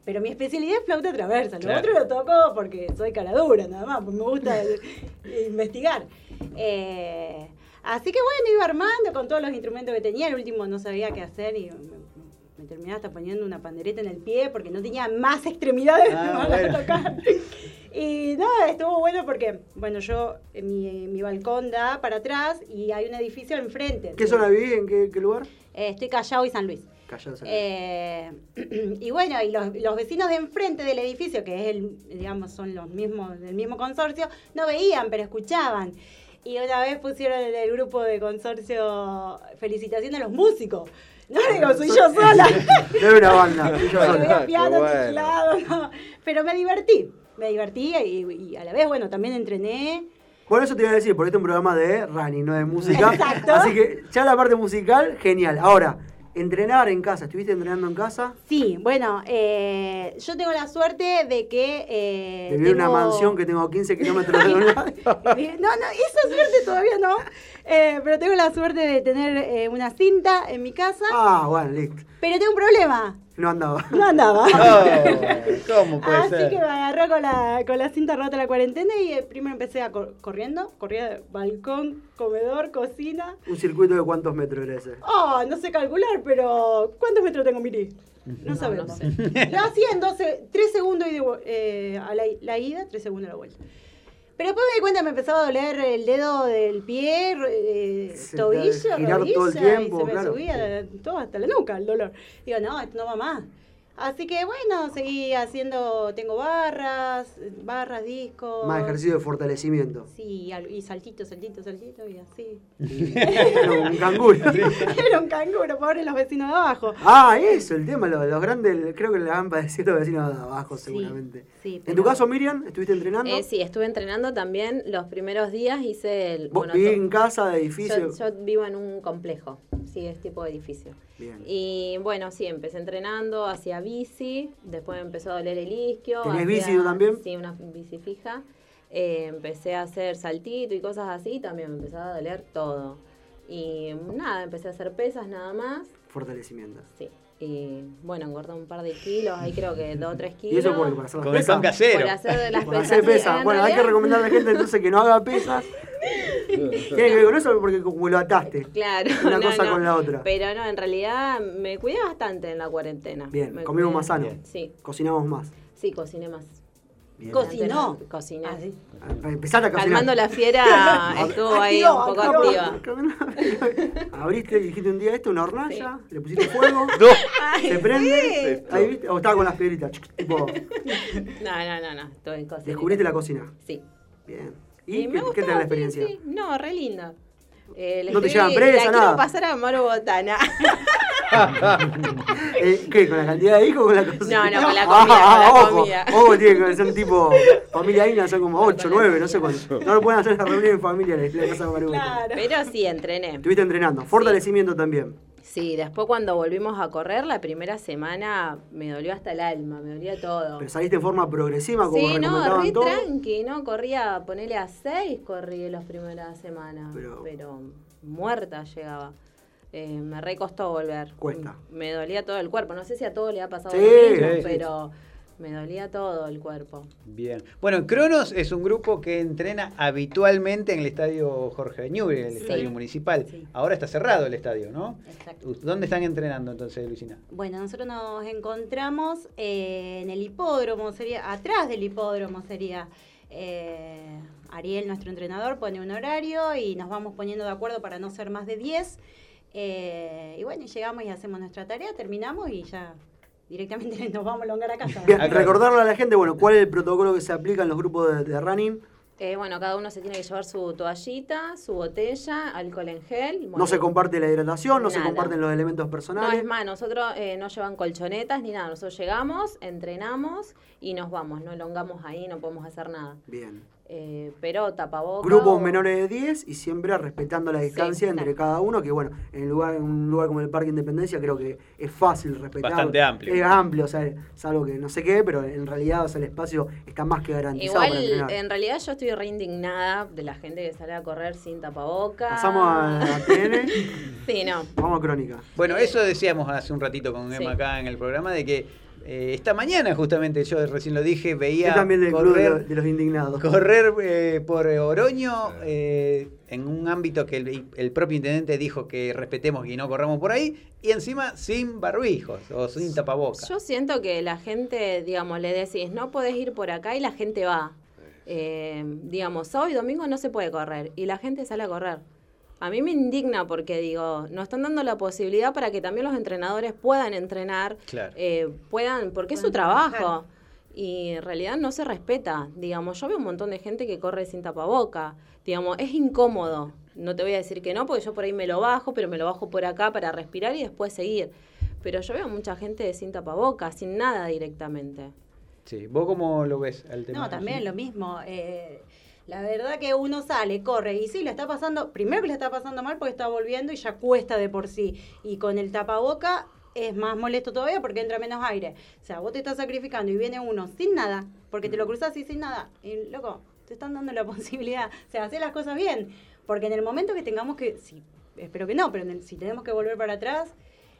pero mi especialidad es flauta traversa, lo Claro. otro lo toco porque soy caradura, nada más, porque me gusta investigar. Eh, así que bueno, iba armando con todos los instrumentos que tenía, el último no sabía qué hacer y me, me terminaba hasta poniendo una pandereta en el pie porque no tenía más extremidades Ah, para bueno. tocar. Y no, estuvo bueno porque, bueno, yo, eh, mi, mi balcón da para atrás y hay un edificio enfrente. ¿Qué zona vivís? ¿En qué, qué lugar? Eh, estoy Callao y San Luis. Callao, San Luis. Eh, y bueno, y los, los vecinos de enfrente del edificio, que es el, digamos, son los mismos, del mismo consorcio, no veían, pero escuchaban. Y una vez pusieron en el grupo de consorcio felicitaciones a los músicos. No digo, soy yo sola. No era una banda. fui yo sola. piano, bueno. teclado, no. Pero me divertí. Me divertí y, y a la vez, bueno, también entrené. Bueno, eso te iba a decir, porque este es un programa de running, no de música. Exacto. Así que ya la parte musical, genial. Ahora, entrenar en casa. ¿Estuviste entrenando en casa? Sí, bueno, eh, yo tengo la suerte de que... Eh, De vivir una mansión que tengo 15 kilómetros de un lado. No, no, esa suerte todavía no. Eh, pero tengo la suerte de tener eh, una cinta en mi casa. Ah, bueno, listo. Pero tengo un problema. No andaba. No andaba. Oh, ¿Cómo puede Así ser? que me agarró con la, con la cinta rota la cuarentena y eh, primero empecé a cor- corriendo. Corría de balcón, comedor, cocina. ¿Un circuito de cuántos metros era ese? Oh, no sé calcular, pero ¿cuántos metros tengo, Miri? No, sabemos. no sé. Lo hacía en 12, 3 segundos y de eh, a la, la ida, 3 segundos a la vuelta. Pero después me di cuenta, me empezaba a doler el dedo del pie, eh, tobillo, rodilla, todo el tiempo, y se me claro. subía todo hasta la nuca el dolor. Digo, no, esto no va más. Así que bueno, seguí haciendo, tengo barras, barras, discos. Más ejercicio de fortalecimiento. Sí, y saltito, saltito, saltito, y así. Era un canguro. Era un canguro, pobre los vecinos de abajo. Ah, eso, el tema, los, los grandes, creo que le han padecido los vecinos de abajo, seguramente. sí, ¿En pero- tu caso, Miriam, estuviste entrenando? Eh, sí, estuve entrenando también los primeros días, hice el... ¿Vos bueno, en casa, de edificio? Yo, yo vivo en un complejo, sí, es tipo de edificio. Bien. Y bueno, sí, empecé entrenando, hacía bici, después me empezó a doler el isquio. ¿Tenés bici tú también? Sí, una bici fija. Eh, empecé a hacer saltito y cosas así, también me empezó a doler todo. Y nada, empecé a hacer pesas nada más. Fortalecimiento. Sí. Y bueno, engordé un par de kilos, ahí creo que dos o tres kilos. ¿Y eso por? ¿Para hacer las Con el pesas? casero. Por hacer las Por pesas. hacer sí, pesas. en Bueno, hay que recomendar a la gente entonces que no haga pesas. Tiene que ver con eso porque como lo ataste. Claro. Una no, cosa no. con la otra. Pero no, en realidad me cuidé bastante en la cuarentena. Bien, Me comimos cuidé. más sano. Sí, Cocinamos más. sí, cociné más. Bien. Cocinó. Cociné. Ah, sí. Empezaste a cocinar. Calmando la fiera estuvo ahí Activó, un poco activa. Abriste y dijiste un día esto, una hornalla, le pusiste fuego, No. se prende, ahí viste, o estaba con las piedritas, tipo, No, no, no, no, estuve en cocina. descubriste la cocina. Sí. Bien. ¿Y, qué, gustó, qué tal la experiencia? sí. No, re linda. Eh, No te llevan presa, la nada. quiero pasar a Maru Botana. Eh, ¿Qué? ¿Con la cantidad de hijos o con la cocina? No, no, con la comida, con la ojo, comida. Ojo, tiene que ser tipo familia Ina, son como 8, 9, no sé cuánto. No lo pueden hacer la reunión en familia Maruja. Claro. Pero sí, entrené. Estuviste entrenando, fortalecimiento también. Sí, después cuando volvimos a correr, la primera semana me dolió hasta el alma, me dolía todo. Pero saliste en forma progresiva como Sí, no, recomendaban re todos. tranqui, ¿no? Corría, ponele a seis, corrí las primeras semanas, Pero- pero, muerta llegaba. Eh, me recostó volver. Cuesta. Me dolía todo el cuerpo. No sé si a todo le ha pasado Sí, lo mismo, sí, sí. pero me dolía todo el cuerpo. Bien. Bueno, Cronos es un grupo que entrena habitualmente en el estadio Jorge Newbery, el Sí. estadio municipal. Sí. Ahora está cerrado el estadio, ¿no? Exacto. ¿Dónde están entrenando entonces, Luisina? Bueno, nosotros nos encontramos eh, en el hipódromo, sería atrás del hipódromo sería. eh, Ariel, nuestro entrenador, pone un horario y nos vamos poniendo de acuerdo para no ser más de 10. Eh, y bueno, y llegamos y hacemos nuestra tarea, terminamos y ya directamente nos vamos a longar a casa. Recordarle a la gente, bueno, cuál es el protocolo que se aplica en los grupos de, de running. Eh, bueno, cada uno se tiene que llevar su toallita, su botella, alcohol en gel. No se comparte la hidratación, no se comparten los elementos No, personales. es más, nosotros eh, no llevan colchonetas ni nada. Nosotros llegamos, entrenamos y nos vamos. No elongamos ahí, no podemos hacer nada. Bien. Eh, pero tapabocas. Grupos o- menores de 10 y siempre respetando la distancia entre claro. cada uno, que bueno, en, el lugar, en un lugar como el Parque Independencia creo que es fácil respetar. Bastante amplio. Es amplio, o sea, es algo que no sé qué, pero en realidad o sea, el espacio está más que garantizado Igual, en realidad yo estoy re indignada de la gente que sale a correr sin tapabocas. Pasamos a, a TN, Sí, no. vamos a Crónica. Bueno, eso decíamos hace un ratito con Emma Sí. acá en el programa, de que eh, esta mañana justamente, yo recién lo dije, Yo veía también del correr, de los indignados. correr eh, por Oroño eh, en un ámbito que el, el propio intendente dijo que respetemos y no corramos por ahí, y encima sin barbijos o sin tapabocas. Yo siento que la gente, digamos, le decís, no podés ir por acá y la gente va. Eh, digamos, sábado y domingo no se puede correr y la gente sale a correr. A mí me indigna porque digo, nos están dando la posibilidad para que también los entrenadores puedan entrenar, Claro. eh, puedan, porque es su trabajo. Y en realidad no se respeta. Digamos, yo veo un montón de gente que corre sin tapaboca. Digamos, es incómodo. No te voy a decir que no, porque yo por ahí me lo bajo, pero me lo bajo por acá para respirar y después seguir. Pero yo veo mucha gente sin tapaboca, sin nada directamente. Sí, ¿vos cómo lo ves al tema? No, también lo mismo. eh, la verdad que uno sale, corre y sí, le está pasando, primero que le está pasando mal porque está volviendo y ya cuesta de por sí. Y con el tapaboca es más molesto todavía porque entra menos aire. O sea, vos te estás sacrificando y viene uno sin nada, porque te lo cruzas así sin nada. Y loco, te están dando la posibilidad. O sea, hacer las cosas bien. Porque en el momento que tengamos que, sí, espero que no, pero en el- si tenemos que volver para atrás,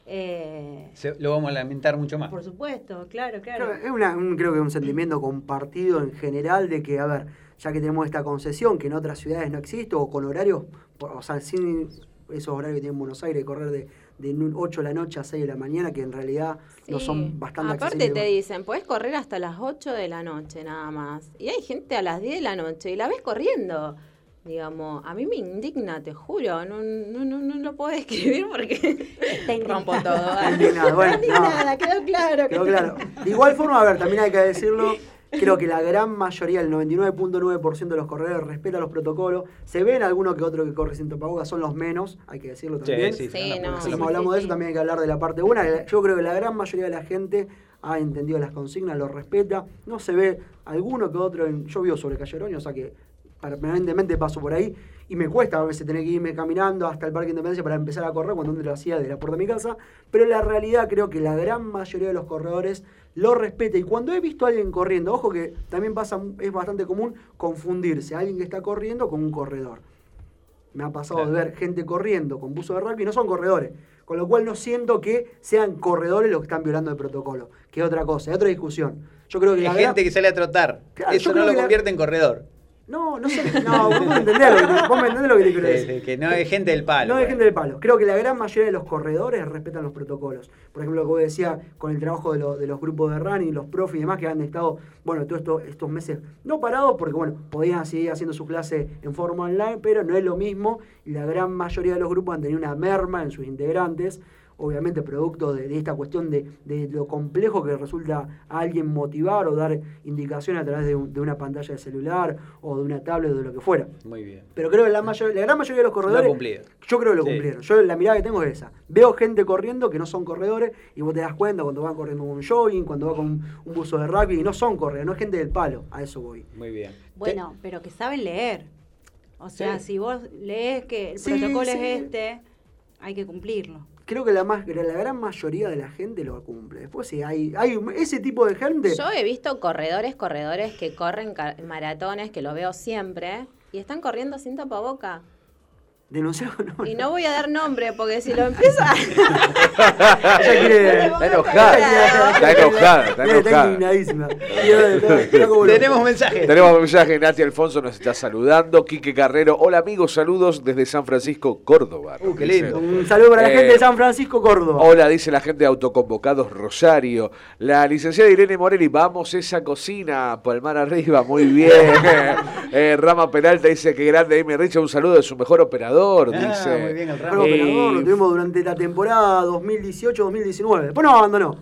eh, Se- lo vamos a lamentar mucho más. por supuesto, claro, claro. Creo, es una- un- creo que es un sentimiento compartido en general de que, a ver, ya que tenemos esta concesión que en otras ciudades no existe, o con horarios, o sea, sin esos horarios que tiene Buenos Aires, correr de, de 8 de la noche a 6 de la mañana, que en realidad no son bastante Aparte accesibles. te dicen, puedes correr hasta las 8 de la noche nada más. Y hay gente a las 10 de la noche y la ves corriendo. Digamos, a mí me indigna, te juro. No, no, no, no lo puedo describir porque rompo todo. Está indignado, bueno, no. quedó claro. Quedó claro. De igual forma, a ver, también hay que decirlo, creo que la gran mayoría, el 99.9% de los corredores respeta los protocolos. Se ven algunos que otros que corre sin tapabocas, son los menos, hay que decirlo también. sí, Sí, no. poner Si hablamos de eso, también hay que hablar de la parte buena. Yo creo que la gran mayoría de la gente ha entendido las consignas, lo respeta. No se ve alguno que otro. En, yo vivo sobre Calle Oroño, o sea que permanentemente paso por ahí y me cuesta a veces tener que irme caminando hasta el Parque Independencia para empezar a correr cuando antes lo hacía de la puerta de mi casa. Pero la realidad creo que la gran mayoría de los corredores lo respeta. Y cuando he visto a alguien corriendo, ojo que también pasa, es bastante común confundirse a alguien que está corriendo con un corredor. Me ha pasado Claro. de ver gente corriendo con buzo de rugby y no son corredores. Con lo cual no siento que sean corredores los que están violando el protocolo. Que es otra cosa, es otra discusión. Yo creo que Hay la gente gran- que sale a trotar. Claro, Eso no lo la- convierte en corredor. No, no sé. No, vos me entendés lo que te, vos me entendés lo que te quiero que no hay gente del palo. No hay bueno. gente del palo. Creo que la gran mayoría de los corredores respetan los protocolos. Por ejemplo, lo que vos decía con el trabajo de, lo- de los grupos de running, los profes y demás que han estado, bueno, todos estos, estos meses no parados porque, bueno, podían seguir haciendo su clase en forma online, pero no es lo mismo. Y la gran mayoría de los grupos han tenido una merma en sus integrantes. Obviamente, producto de, de esta cuestión de, de lo complejo que resulta a alguien motivar o dar indicaciones a través de, un- de una pantalla de celular o de una tablet o de lo que fuera. Muy bien. Pero creo que la, mayor, la gran mayoría de los Lo corredores. cumplido. Yo creo que lo Sí. cumplieron. Yo la mirada que tengo es esa. Veo gente corriendo que no son corredores y vos te das cuenta cuando van corriendo con un jogging, cuando va con un, un buzo de rugby y no son corredores, no es gente del palo. A eso voy. Muy bien. Bueno, pero que saben leer. O sea, Sí. si vos lees que el Sí, protocolo sí. es este, hay que cumplirlo. Creo que la, más, la gran mayoría de la gente lo cumple. Después sí, hay, hay ese tipo de gente. Yo he visto corredores, corredores que corren maratones, que lo veo siempre, y están corriendo sin tapaboca. Denunciar con Y no voy a dar nombre porque si lo empieza. Ella quiere. Está enojada. Está enojada, está indignadísima. Tenemos mensajes. Tenemos mensaje, Nati Alfonso nos está saludando. Quique Carrero, hola amigos, saludos desde San Francisco, Córdoba. Uh, qué Dice. lindo. Un saludo para la Eh, gente de San Francisco, Córdoba. Hola, dice la gente de Autoconvocados Rosario. La licenciada Irene Morelli, vamos esa cocina, palmar arriba, muy bien. Eh, Rama Peralta dice que grande Amy Richard, un saludo de su mejor operador, Ah, dice. muy bien el Mejor Rama. operador, lo tuvimos durante la temporada 2018-2019. Después nos abandonó.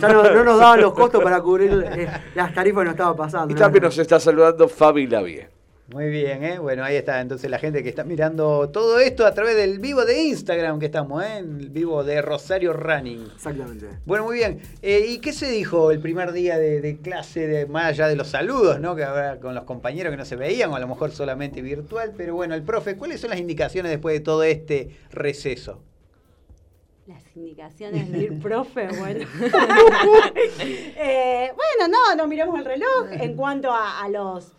Ya no, no nos daban los costos para cubrir eh, las tarifas que nos estaba pasando. Y también nos está saludando Fabi Lavie. Muy bien, ¿eh? Bueno, ahí está entonces la gente que está mirando todo esto a través del vivo de Instagram que estamos, ¿eh? El vivo de Rosario Running. Exactamente. Bueno, muy bien. Eh, ¿Y qué se dijo el primer día de, de clase, de, más allá de los saludos, ¿no? Que habrá con los compañeros que no se veían, o a lo mejor solamente virtual? Pero bueno, el profe, ¿cuáles son las indicaciones después de todo este receso? Las indicaciones del profe, bueno. Eh, bueno, no, no miramos el reloj en cuanto a, a los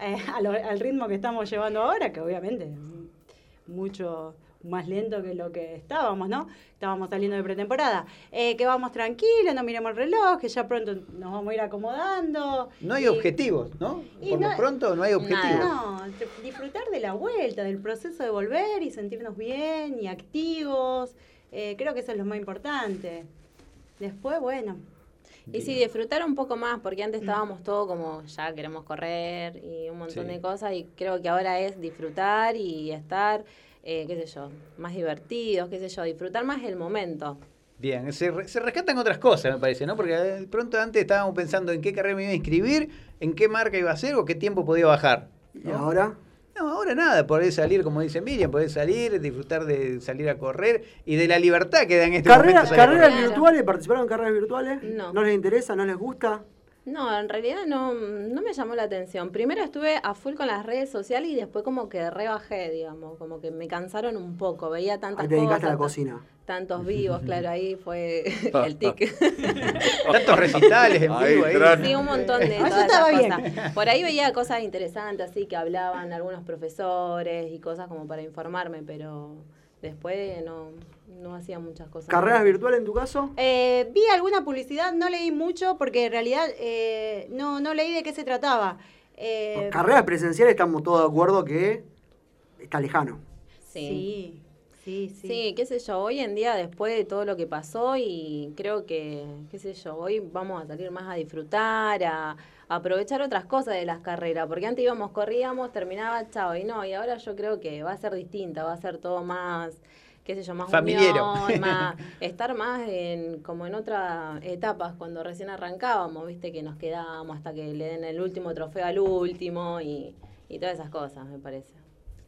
eh, al ritmo que estamos llevando ahora, que obviamente es mucho más lento que lo que estábamos, ¿no? Estábamos saliendo de pretemporada. Eh, que vamos tranquilos, no miremos el reloj, que ya pronto nos vamos a ir acomodando. No hay Y- objetivos, ¿no? y Por no- lo pronto no hay objetivos. No, disfrutar de la vuelta, del proceso de volver y sentirnos bien y activos. Eh, creo que eso es lo más importante. Después, bueno, Y sí, disfrutar un poco más, porque antes estábamos todo como ya queremos correr y un montón Sí. de cosas, y creo que ahora es disfrutar y estar, eh, qué sé yo, más divertidos, qué sé yo, disfrutar más el momento. Bien, se, re- se rescatan otras cosas, me parece, ¿no? Porque de pronto antes estábamos pensando en qué carrera me iba a inscribir, en qué marca iba a hacer o qué tiempo podía bajar. Y ahora, No, ahora nada, podés salir, como dice Miriam, podés salir, disfrutar de salir a correr y de la libertad que da en este carrera, momento. carreras virtuales, ¿participaron en carreras virtuales? No. ¿No les interesa? ¿No les gusta? No, en realidad no, no me llamó la atención. Primero estuve a full con las redes sociales y después como que rebajé, digamos, como que me cansaron un poco, veía tantas Ahí te dedicaste a la cosas, cocina. Tantos vivos, claro, ahí fue el tic. Tantos recitales en Ahí vivo ahí. entran. Sí, un montón de Ah, todas esas cosas. Por ahí veía cosas interesantes, así que hablaban algunos profesores y cosas como para informarme, pero después no, no hacía muchas cosas. ¿Carreras virtuales en tu caso? Eh, vi alguna publicidad, no leí mucho porque en realidad eh, no, no leí de qué se trataba. Eh, Carreras presenciales estamos todos de acuerdo que está lejano. Sí. sí, sí, sí. Sí, qué sé yo, hoy en día después de todo lo que pasó y creo que, qué sé yo, hoy vamos a salir más a disfrutar, a, a aprovechar otras cosas de las carreras, porque antes íbamos, corríamos, terminaba, chao, y no, y ahora yo creo que va a ser distinta, va a ser todo más, qué sé yo, más Familiero. unión, más, estar más en, como en otras etapas, cuando recién arrancábamos, viste, que nos quedábamos hasta que le den el último trofeo al último y, y todas esas cosas, me parece.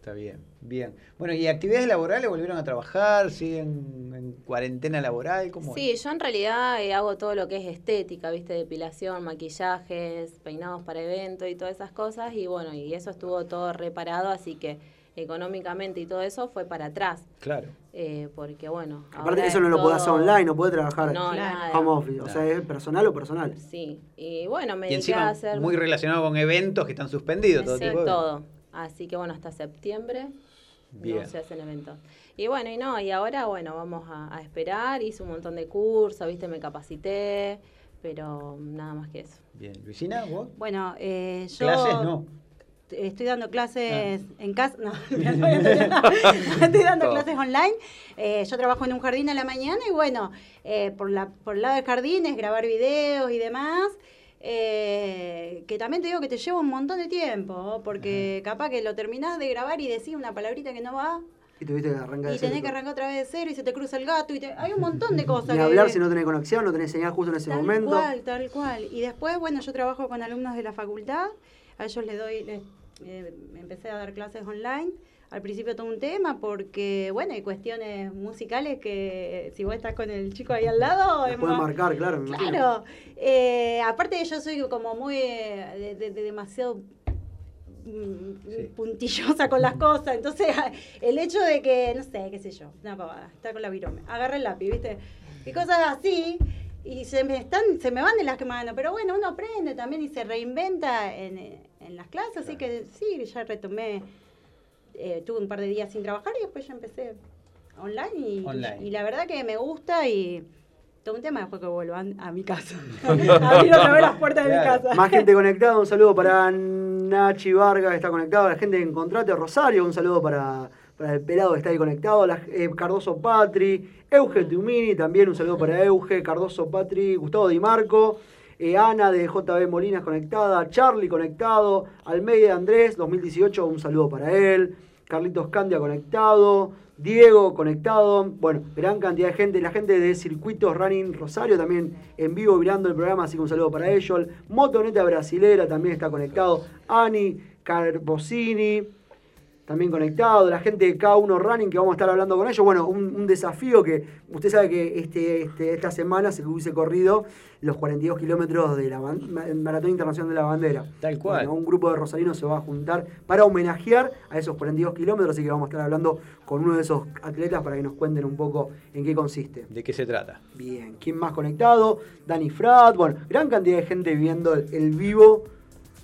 Está bien, bien. Bueno, ¿y actividades laborales volvieron a trabajar? ¿Siguen en cuarentena laboral? ¿Cómo Sí, yo en realidad eh, hago todo lo que es estética, viste, depilación, maquillajes, peinados para eventos y todas esas cosas. Y bueno, y eso estuvo todo reparado, así que económicamente y todo eso fue para atrás. Claro. eh, porque bueno. Aparte eso es no lo podés hacer todo- online, no podés trabajar No, nada. home office. O sea, ¿es personal o personal? Sí, y bueno, me Y dediqué a hacer. muy relacionado con eventos que están suspendidos. Todo Sí, tipo de- todo. Así que bueno, hasta septiembre Bien. no se hacen eventos. Y bueno, y no, y ahora bueno, vamos a, a esperar. Hice un montón de cursos, viste, me capacité, pero nada más que eso. Bien. Luisina, vos. Bueno, eh, yo Clases no. estoy dando clases en casa. No, estoy dando clases online. Eh, yo trabajo en un jardín a la mañana y bueno, eh, por, la, por el lado del jardín es grabar videos y demás. Eh, que también te digo que te lleva un montón de tiempo, porque capaz que lo terminás de grabar y decís una palabrita que no va, Y tuviste que arrancar y tenés cero. que arrancar otra vez de cero y se te cruza el gato. y te- Hay un montón de cosas. Que- hablar si no tenés conexión, no tenés señal justo en ese Tal momento. cual, tal cual. Y después, bueno, yo trabajo con alumnos de la facultad. A ellos les doy, les, eh, empecé a dar clases online. Al principio todo un tema porque, bueno, hay cuestiones musicales que si vos estás con el chico ahí al lado... Es más- marcar, claro. Claro. Eh, aparte yo soy como muy eh, de, de- de demasiado mm, Sí. puntillosa con las cosas. Entonces, el hecho de que, no sé, qué sé yo, una pavada, está con la virome, agarra el lápiz, ¿viste? Y cosas así. Y se me están, se me van de las manos, pero bueno, uno aprende también y se reinventa en, en las clases, así que sí, ya retomé eh, tuve un par de días sin trabajar y después ya empecé online y, Online. y la verdad que me gusta y todo un tema después que vuelvan a mi casa. Abrir otra vez las puertas de mi casa. Más gente conectada, un saludo para Nachi Vargas que está conectado, la gente en Contrate Rosario, un saludo para, para el pelado que está ahí conectado, la- eh, Cardoso Patri, Euge Tumini, también un saludo para Euge, Cardoso Patri, Gustavo Di Marco, eh, Ana de JB Molinas conectada, Charlie conectado, Almeida Andrés 2018, un saludo para él, Carlitos Candia conectado, Diego conectado, bueno, gran cantidad de gente, la gente de Circuitos Running Rosario también en vivo mirando el programa, así que un saludo para ellos. Motoneta Brasilera también está conectado, Ani Carbosini también conectado, la gente de K1 Running que vamos a estar hablando con ellos. Bueno, un, un desafío que usted sabe que este, este- esta semana se hubiese corrido los 42 kilómetros de la Maratón Internacional de la Bandera. Tal cual. Bueno, un grupo de rosarinos se va a juntar para homenajear a esos 42 kilómetros, así que vamos a estar hablando con uno de esos atletas para que nos cuenten un poco en qué consiste. ¿De qué se trata? Bien, ¿quién más conectado? Dani Frat, bueno, gran cantidad de gente viendo el, el vivo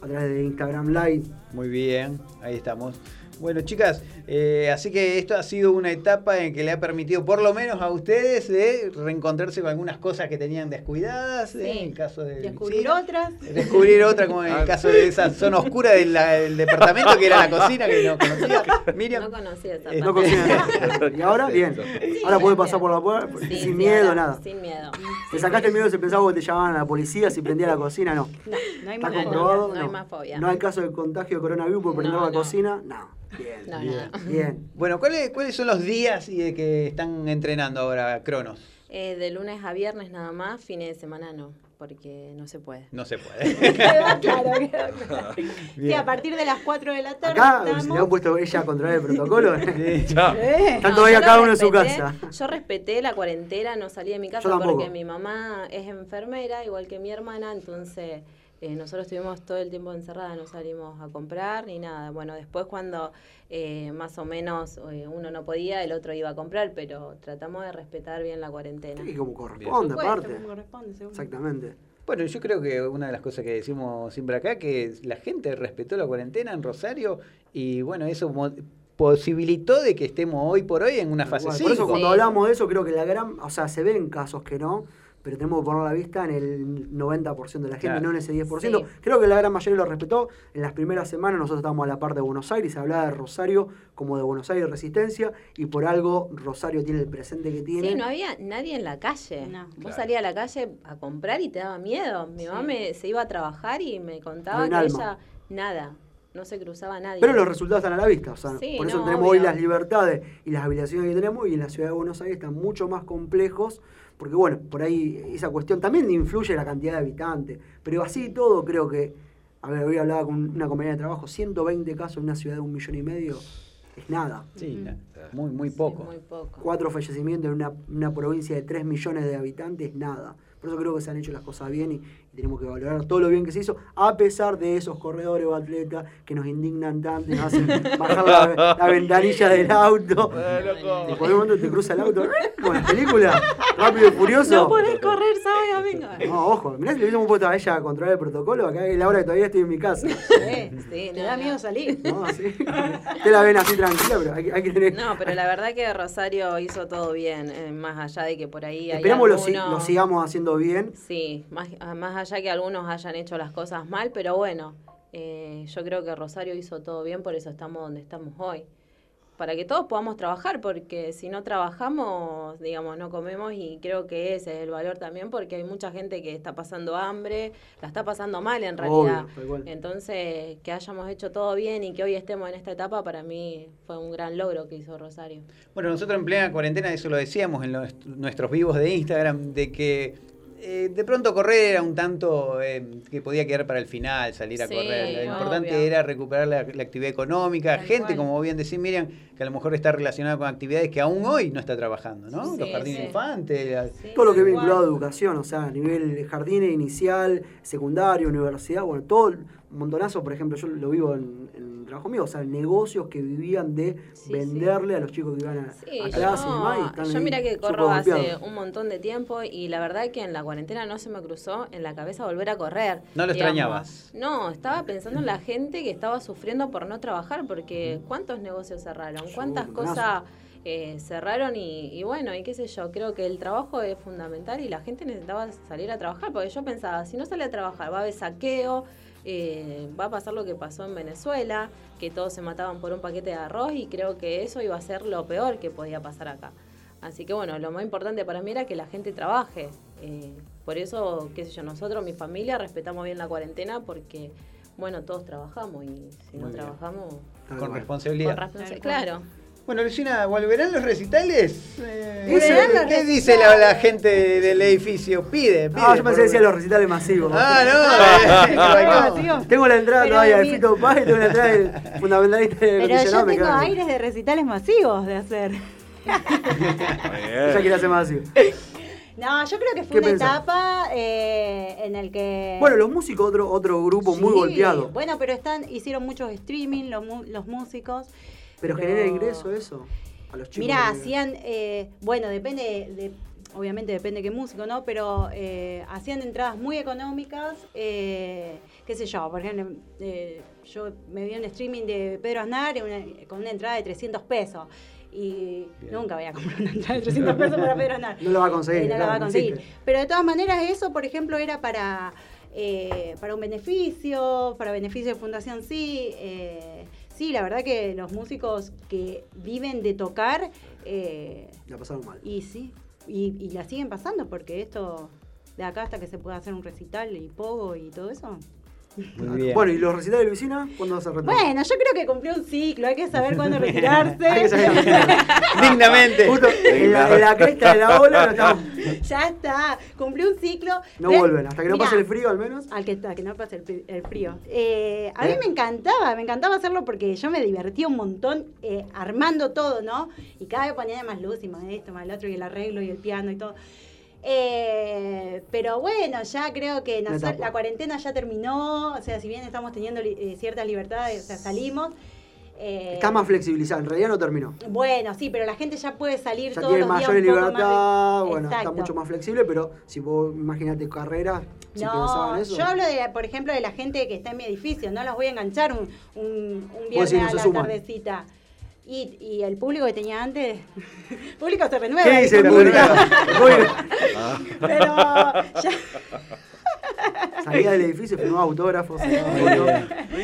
a través de Instagram Live. Muy bien, ahí estamos. Bueno, chicas, eh, así que esto ha sido una etapa en que le ha permitido, por lo menos a ustedes, de reencontrarse con algunas cosas que tenían descuidadas. Sí. eh, En el caso de Descubrir sí, otras. Descubrir otra, como en el caso de esa zona oscura del, departamento, que era la cocina, que no conocía. Miriam. No conocía esa Eh, No cocina. Y ahora, bien. Ahora puede pasar por la puerta Sí, sin sí, miedo, ahora, nada. Sin miedo. Te sacaste el miedo si pensaba que te llamaban a la policía si prendía la cocina, no. No, no hay ¿Está más no, no hay más fobia. No hay caso de contagio de coronavirus por prender No, la no. cocina, no. Bien. No, Bien. Bien. Bueno, ¿cuáles, ¿cuáles son los días y de que están entrenando ahora, Cronos? Eh, de lunes a viernes nada más, fines de semana no, porque no se puede. No se puede. Queda claro, claro. Sí, a partir de las 4 de la tarde Acá se estamos. le han puesto ella a controlar el protocolo. Sí. Eh, Están No, todavía yo cada uno en su respeté, casa. Yo respeté la cuarentena, no salí de mi casa porque mi mamá es enfermera, igual que mi hermana, entonces eh, nosotros estuvimos todo el tiempo encerrada, no salimos a comprar ni nada. Bueno, después cuando eh, más o menos eh, uno no podía, el otro iba a comprar, pero tratamos de respetar bien la cuarentena. Sí, como corresponde, supuesto, aparte. como corresponde, seguro. Exactamente. Bueno, yo creo que una de las cosas que decimos siempre acá, que la gente respetó la cuarentena en Rosario y bueno, eso posibilitó de que estemos hoy por hoy en una fase Igual, 5. Por eso cuando Sí. hablamos de eso, creo que la gran, o sea, se ven casos que no, pero tenemos que poner la vista en el 90% de la gente, Claro. no en ese 10%. Sí. Creo que la gran mayoría lo respetó. En las primeras semanas nosotros estábamos a la par de Buenos Aires, se hablaba de Rosario como de Buenos Aires Resistencia, y por algo Rosario tiene el presente que tiene. Sí, no había nadie en la calle. No. Vos Claro. salías a la calle a comprar y te daba miedo. Mi Sí. mamá me- se iba a trabajar y me contaba que alma. ella nada, no se cruzaba nadie. Pero los resultados están a la vista, o sea, Sí, por eso no, tenemos hoy las libertades y las habilitaciones que tenemos y en la ciudad de Buenos Aires están mucho más complejos, porque bueno, por ahí esa cuestión también influye la cantidad de habitantes, pero así y todo creo que, a ver, hoy hablaba con una compañía de trabajo, 120 casos en una ciudad de un millón y medio es nada. Sí, Ujú. na- muy, muy Sí, poco. muy poco. Cuatro fallecimientos en una, una provincia de 3 millones de habitantes, nada. Por eso creo que se han hecho las cosas bien y tenemos que valorar todo lo bien que se hizo, a pesar de esos corredores o atletas que nos indignan tanto y nos hacen bajar la, la ventanilla del auto. Y por un momento te cruza el auto, como en la película, rápido y furioso. No podés correr, y domingo. No, ojo, mirá si le hubiésemos puesto a ella a controlar el protocolo, acá es la hora que todavía estoy en mi casa. Sí, Sí, te da miedo salir. No, sí. Usted la ven así tranquila, pero hay, que- hay que tener. No, pero la verdad que Rosario hizo todo bien, eh, más allá de que por ahí hay Esperamos lo, si- algunos- lo sigamos haciendo bien. Sí, más, ah, más allá que algunos hayan hecho las cosas mal, pero bueno, eh, yo creo que Rosario hizo todo bien, por eso estamos donde estamos hoy. Para que todos podamos trabajar, porque si no trabajamos, digamos, no comemos y creo que ese es el valor también, porque hay mucha gente que está pasando hambre, la está pasando mal en realidad. Obvio. Entonces, que hayamos hecho todo bien y que hoy estemos en esta etapa, para mí fue un gran logro que hizo Rosario. Bueno, nosotros en plena cuarentena, eso lo decíamos en los- nuestros vivos de Instagram, de que eh, de pronto correr era un tanto eh, que podía quedar para el final, salir a Sí, correr. Lo obvio. importante era recuperar la, la actividad económica. Tal Gente, cual. como bien decía Miriam, que a lo mejor está relacionada con actividades que aún hoy no está trabajando, ¿no? Sí, Los jardines sí. infantes. la- Sí, todo lo que es vinculado a educación, o sea, a nivel jardín inicial, secundario, universidad, bueno, todo, un montonazo, por ejemplo, yo lo vivo en, trabajo mío, o sea, negocios que vivían de Sí, venderle a los chicos que iban a, Sí, a clase y yo, demás. y están yo ahí mira que corro hace un montón de tiempo y la verdad que en la cuarentena no se me cruzó en la cabeza volver a correr. No lo digamos. extrañabas. No, estaba pensando en la gente que estaba sufriendo por no trabajar porque ¿cuántos negocios cerraron? ¿Cuántas cosas eh, cerraron? Y, y bueno, y qué sé yo, creo que el trabajo es fundamental y la gente necesitaba salir a trabajar porque yo pensaba, si no sale a trabajar va a haber saqueo, eh, va a pasar lo que pasó en Venezuela, que todos se mataban por un paquete de arroz y creo que eso iba a ser lo peor que podía pasar acá. Así que bueno, lo más importante para mí era que la gente trabaje. Eh, por eso, qué sé yo, nosotros, mi familia, respetamos bien la cuarentena porque, bueno, todos trabajamos y si no bien. trabajamos... Con responsabilidad. con responsa- claro. Bueno, Lucina, ¿volverán los recitales? Eh, ¿Volverán ¿qué- los ¿Qué dice la, la gente del edificio? Pide, pide. Ah, yo pensé que decía los recitales masivos. Ah, no. Digo, Tengo la entrada todavía de mi- Fito Páez, tengo la entrada del fundamentalista de Pero yo No, me tengo aires de recitales masivos de hacer. Ella quiere hacer más así. No, yo creo que ¿Qué fue una pensás? etapa eh, en el que... Bueno, los músicos, otro, otro grupo muy golpeado. Bueno, pero están hicieron muchos streaming los, mu- los músicos. Pero genera ingreso eso. A los chicos. Mira, que- hacían, eh, bueno, depende de, obviamente depende qué músico, ¿no? Pero eh, hacían entradas muy económicas, eh, qué sé yo, por ejemplo, eh, yo me vi un streaming de Pedro Aznar una- con una entrada de 300 pesos. Y nunca voy a comprar una entrada de 300 pesos para Pedro Aznar. No lo va a conseguir, Eh, no lo va a conseguir. Pero de todas maneras, eso, por ejemplo, era para, eh, para un beneficio, para beneficio de Fundación Sí. eh, sí, la verdad que los músicos que viven de tocar, eh, La pasaron mal. y sí, y, y la siguen pasando, porque esto, de acá hasta que se pueda hacer un recital y pogo y todo eso. Muy bien. Bueno, ¿y los recitales de Luisina? ¿Cuándo vas a retomar? Bueno, yo creo que cumplió un ciclo, hay que saber cuándo retirarse. Hay que saber Dignamente. Justo en la, en la cresta de la ola no estamos. ya está, cumplió un ciclo. No vuelven, hasta que no Mirá, pase el frío al menos. Al que, hasta que no pase el, frío. Eh, a mí ¿Eh? me encantaba, me encantaba hacerlo porque yo me divertía un montón eh, armando todo, ¿no? Y cada vez ponía más luz y más esto, más el otro, y el arreglo y el piano y todo. Eh, pero bueno, ya creo que nos- etapa. la cuarentena ya terminó, o sea, si bien estamos teniendo eh, ciertas libertades, o sea, salimos. eh, Está más flexibilizado, en realidad no terminó. Bueno, sí, pero la gente ya puede salir Ya todos tiene los días mayor más libertad, bueno, está mucho más flexible, pero si vos imagínate carrera, si No, eso. yo hablo, de, por ejemplo, de la gente que está en mi edificio. No los voy a enganchar un, un, un viernes a la tardecita. Y, y el público que tenía antes, el público se renueva. ¿Qué dice el público? Pero ya, Salía del edificio, firmaba autógrafos.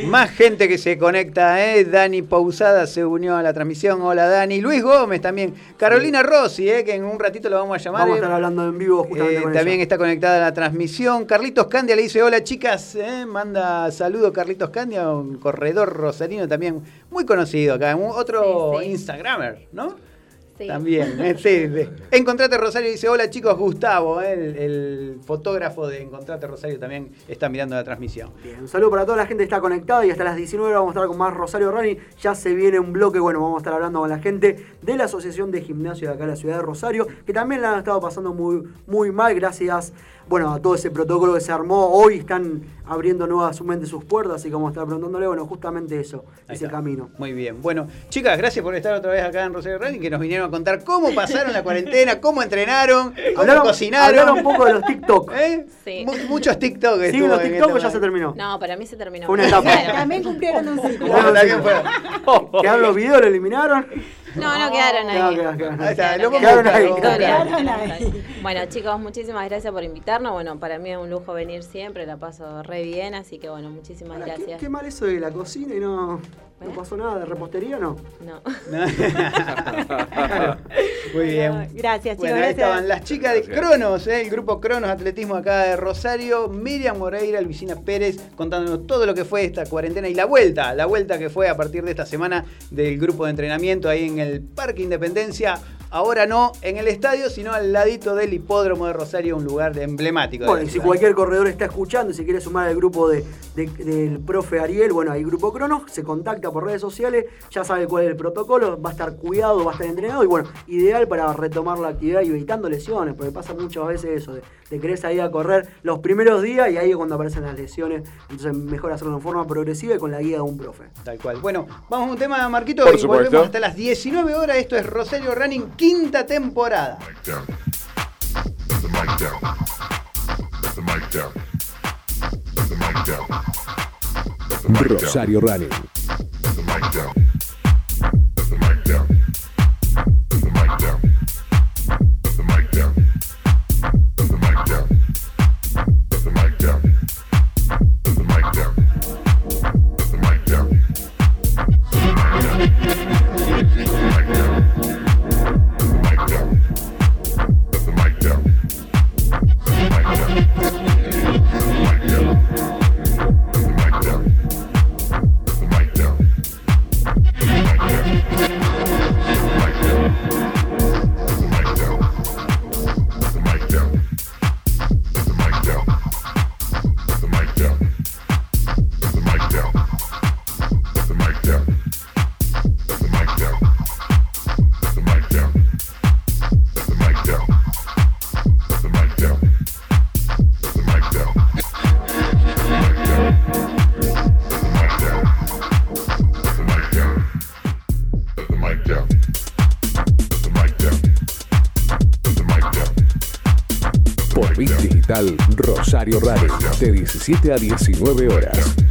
Más gente que se conecta, ¿eh? Dani Pausada se unió a la transmisión. Hola Dani. Luis Gómez también. Carolina Rossi, ¿eh? que en un ratito lo vamos a llamar. Vamos a ¿eh? estar hablando en vivo justamente Eh, con también ella. está conectada a la transmisión. Carlitos Candia le dice, hola chicas, ¿eh? manda saludos Carlitos Candia, un corredor rosarino también muy conocido acá, un otro Sí, sí. Instagramer, ¿no? Sí. También, ¿eh? sí, sí. Encontrate Rosario dice, hola chicos, Gustavo, ¿eh? el, el fotógrafo de Encontrate Rosario también está mirando la transmisión. Bien, un saludo para toda la gente que está conectada y hasta las 19 vamos a estar con más Rosario Running. Ya se viene un bloque, bueno, vamos a estar hablando con la gente de la Asociación de Gimnasio de acá en la ciudad de Rosario, que también la han estado pasando muy, muy mal gracias, bueno, a todo ese protocolo que se armó. Hoy están abriendo nuevamente sus puertas, así como está preguntándole, bueno, justamente eso, Ahí ese está. camino. Muy bien. Bueno, chicas, gracias por estar otra vez acá en Rosario Running, que nos vinieron a contar cómo pasaron la cuarentena, cómo entrenaron, cómo Hablaron, cocinaron. hablaron un poco de los TikTok. ¿Eh? Sí. Mu- muchos TikTok. Sí, los TikTok esta ya se terminó. No, para mí se terminó. Fue una etapa. También cumplieron un ciclo. Quedaron los videos, lo eliminaron. No, no quedaron ahí. Quedaron, quedaron, quedaron. Ahí está, Quedaron quedaron. Quedaron. Bueno, chicos, muchísimas gracias por invitarnos. Bueno, para mí es un lujo venir siempre, la paso re bien, así que bueno, muchísimas Ahora, ¿qué, gracias. qué mal eso de la cocina y no, no ¿Eh? pasó nada de repostería, ¿no? No. Muy bien. Gracias, chicos, Bueno, ahí gracias. estaban las chicas de. Cronos, ¿eh? el grupo Cronos Atletismo acá de Rosario, Miriam Moreira, Luisina Pérez, contándonos todo lo que fue esta cuarentena y la vuelta, la vuelta que fue a partir de esta semana del grupo de entrenamiento ahí en el Parque Independencia ahora no en el estadio, sino al ladito del hipódromo de Rosario, un lugar emblemático. Bueno, y si cualquier corredor está escuchando y se quiere sumar al grupo de, del profe Ariel, bueno, hay grupo Cronos, se contacta por redes sociales, ya sabe cuál es el protocolo, va a estar cuidado, va a estar entrenado y bueno, ideal para retomar la actividad y evitando lesiones, porque pasa muchas veces eso, de, de querer salir a correr los primeros días y ahí es cuando aparecen las lesiones, entonces mejor hacerlo en forma progresiva y con la guía de un profe. Tal cual. Bueno, vamos a un tema, Marquito, por y supuesto. volvemos hasta las 19 horas, esto es Rosario Running quinta temporada. Rosario Running. Radio, de 17 a 19 horas.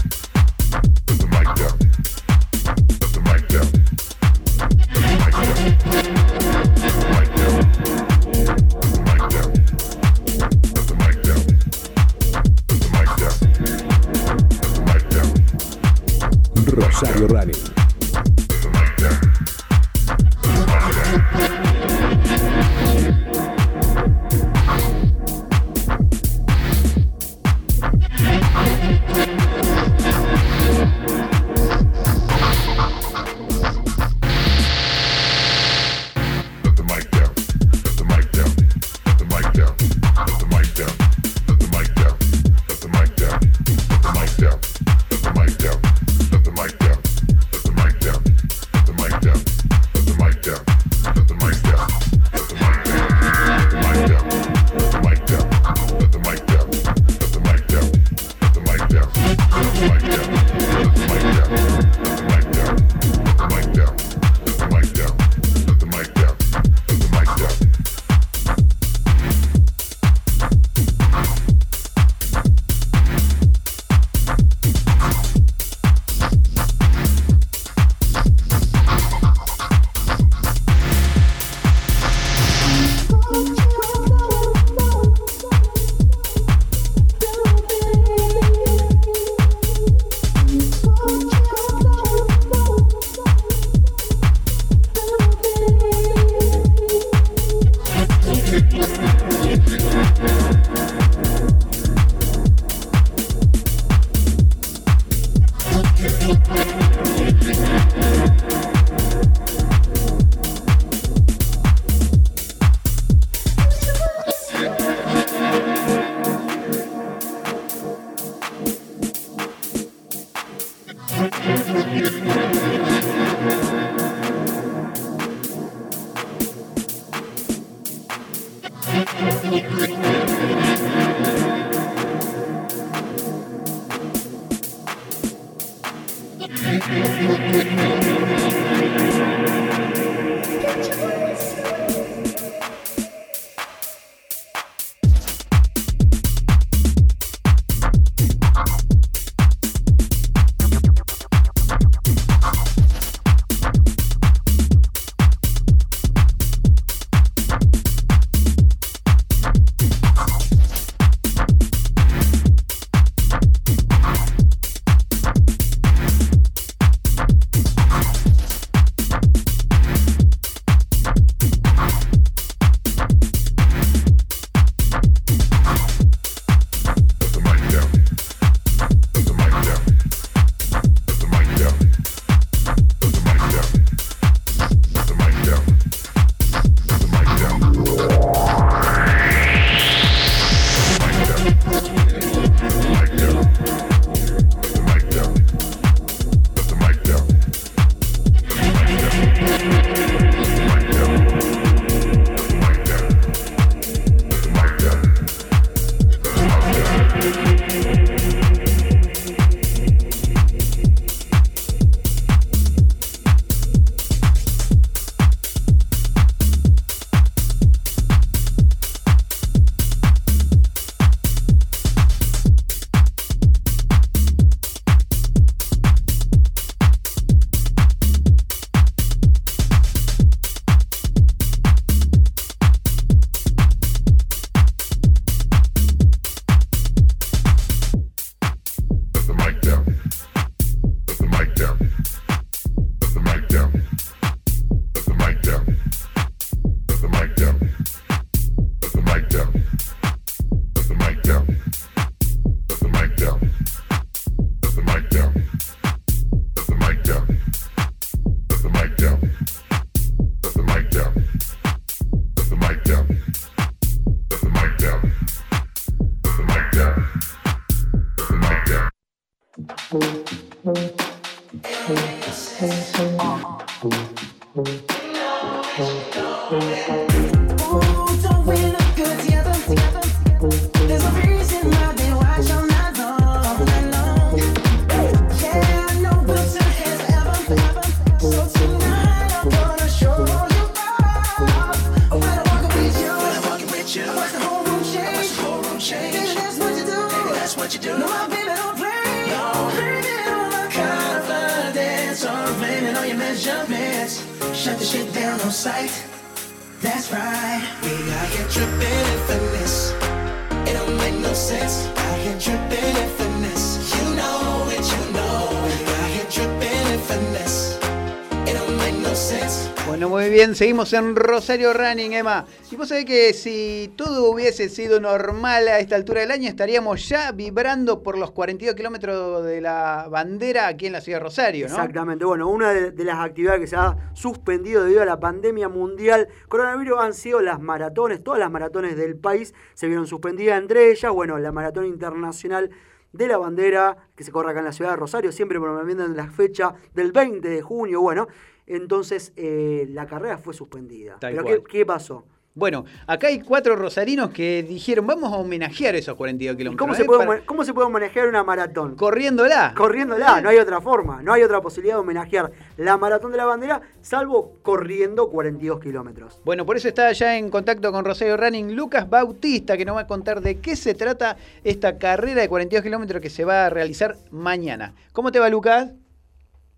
Bien, seguimos en Rosario Running, Emma. Y vos sabés que si todo hubiese sido normal a esta altura del año, estaríamos ya vibrando por los 42 kilómetros de la bandera aquí en la ciudad de Rosario, ¿no? Exactamente. Bueno, una de, las actividades que se ha suspendido debido a la pandemia mundial coronavirus han sido las maratones. Todas las maratones del país se vieron suspendidas, entre ellas, bueno, la maratón internacional de la bandera que se corre acá en la ciudad de Rosario, siempre promoviendo en la fecha del 20 de junio. Bueno, entonces eh, la carrera fue suspendida. Tal ¿Pero qué, qué pasó? Bueno, acá hay cuatro rosarinos que dijeron, vamos a homenajear esos 42 kilómetros. ¿Cómo ¿eh? se, puede, Para- ¿Cómo se puede manejar una maratón? Corriéndola. Corriéndola, no hay otra forma, no hay otra posibilidad de homenajear la maratón de la bandera, salvo corriendo 42 kilómetros. Bueno, por eso está ya en contacto con Rosario Running Lucas Bautista, que nos va a contar de qué se trata esta carrera de 42 kilómetros que se va a realizar mañana. ¿Cómo te va, Lucas?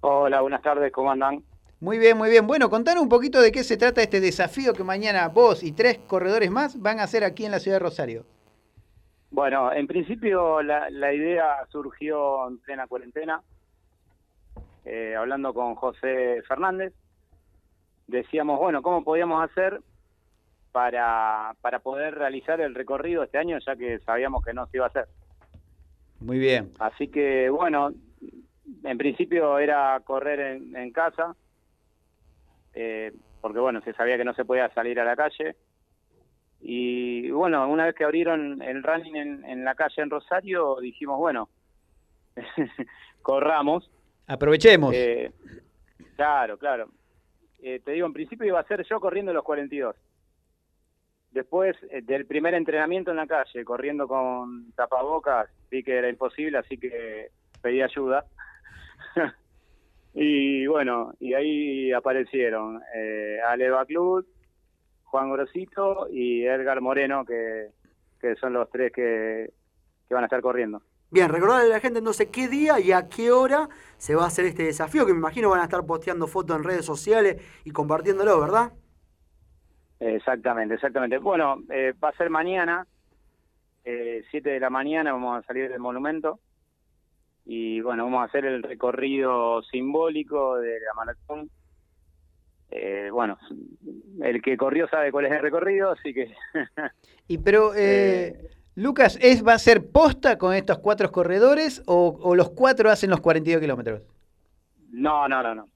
Hola, buenas tardes, ¿cómo andan? Muy bien, muy bien. Bueno, contanos un poquito de qué se trata este desafío que mañana vos y tres corredores más van a hacer aquí en la ciudad de Rosario. Bueno, en principio la, la idea surgió en plena cuarentena, eh, hablando con José Fernández. Decíamos, bueno, ¿cómo podíamos hacer para, para poder realizar el recorrido este año, ya que sabíamos que no se iba a hacer? Muy bien. Así que, bueno, en principio era correr en, en casa, eh, porque, bueno, se sabía que no se podía salir a la calle. Y bueno, una vez que abrieron el running en, en la calle en Rosario, dijimos, bueno, corramos. Aprovechemos. Eh, claro, claro. Eh, te digo, en principio iba a ser yo corriendo los 42. Después eh, del primer entrenamiento en la calle, corriendo con tapabocas, vi que era imposible, así que pedí ayuda. y bueno, y ahí aparecieron eh, Ale Juan Grosito y Edgar Moreno, que, que son los tres que, que van a estar corriendo. Bien, recordarle a la gente entonces qué día y a qué hora se va a hacer este desafío, que me imagino van a estar posteando fotos en redes sociales y compartiéndolo, ¿verdad? Exactamente, exactamente. Bueno, eh, va a ser mañana, eh, 7 de la mañana, vamos a salir del monumento y bueno, vamos a hacer el recorrido simbólico de la maratón. Eh, bueno, el que corrió sabe cuál es el recorrido, así que Y pero, eh, Lucas, ¿es, ¿va a ser posta con estos cuatro corredores o, o los cuatro hacen los 42 kilómetros? no, no, no, no.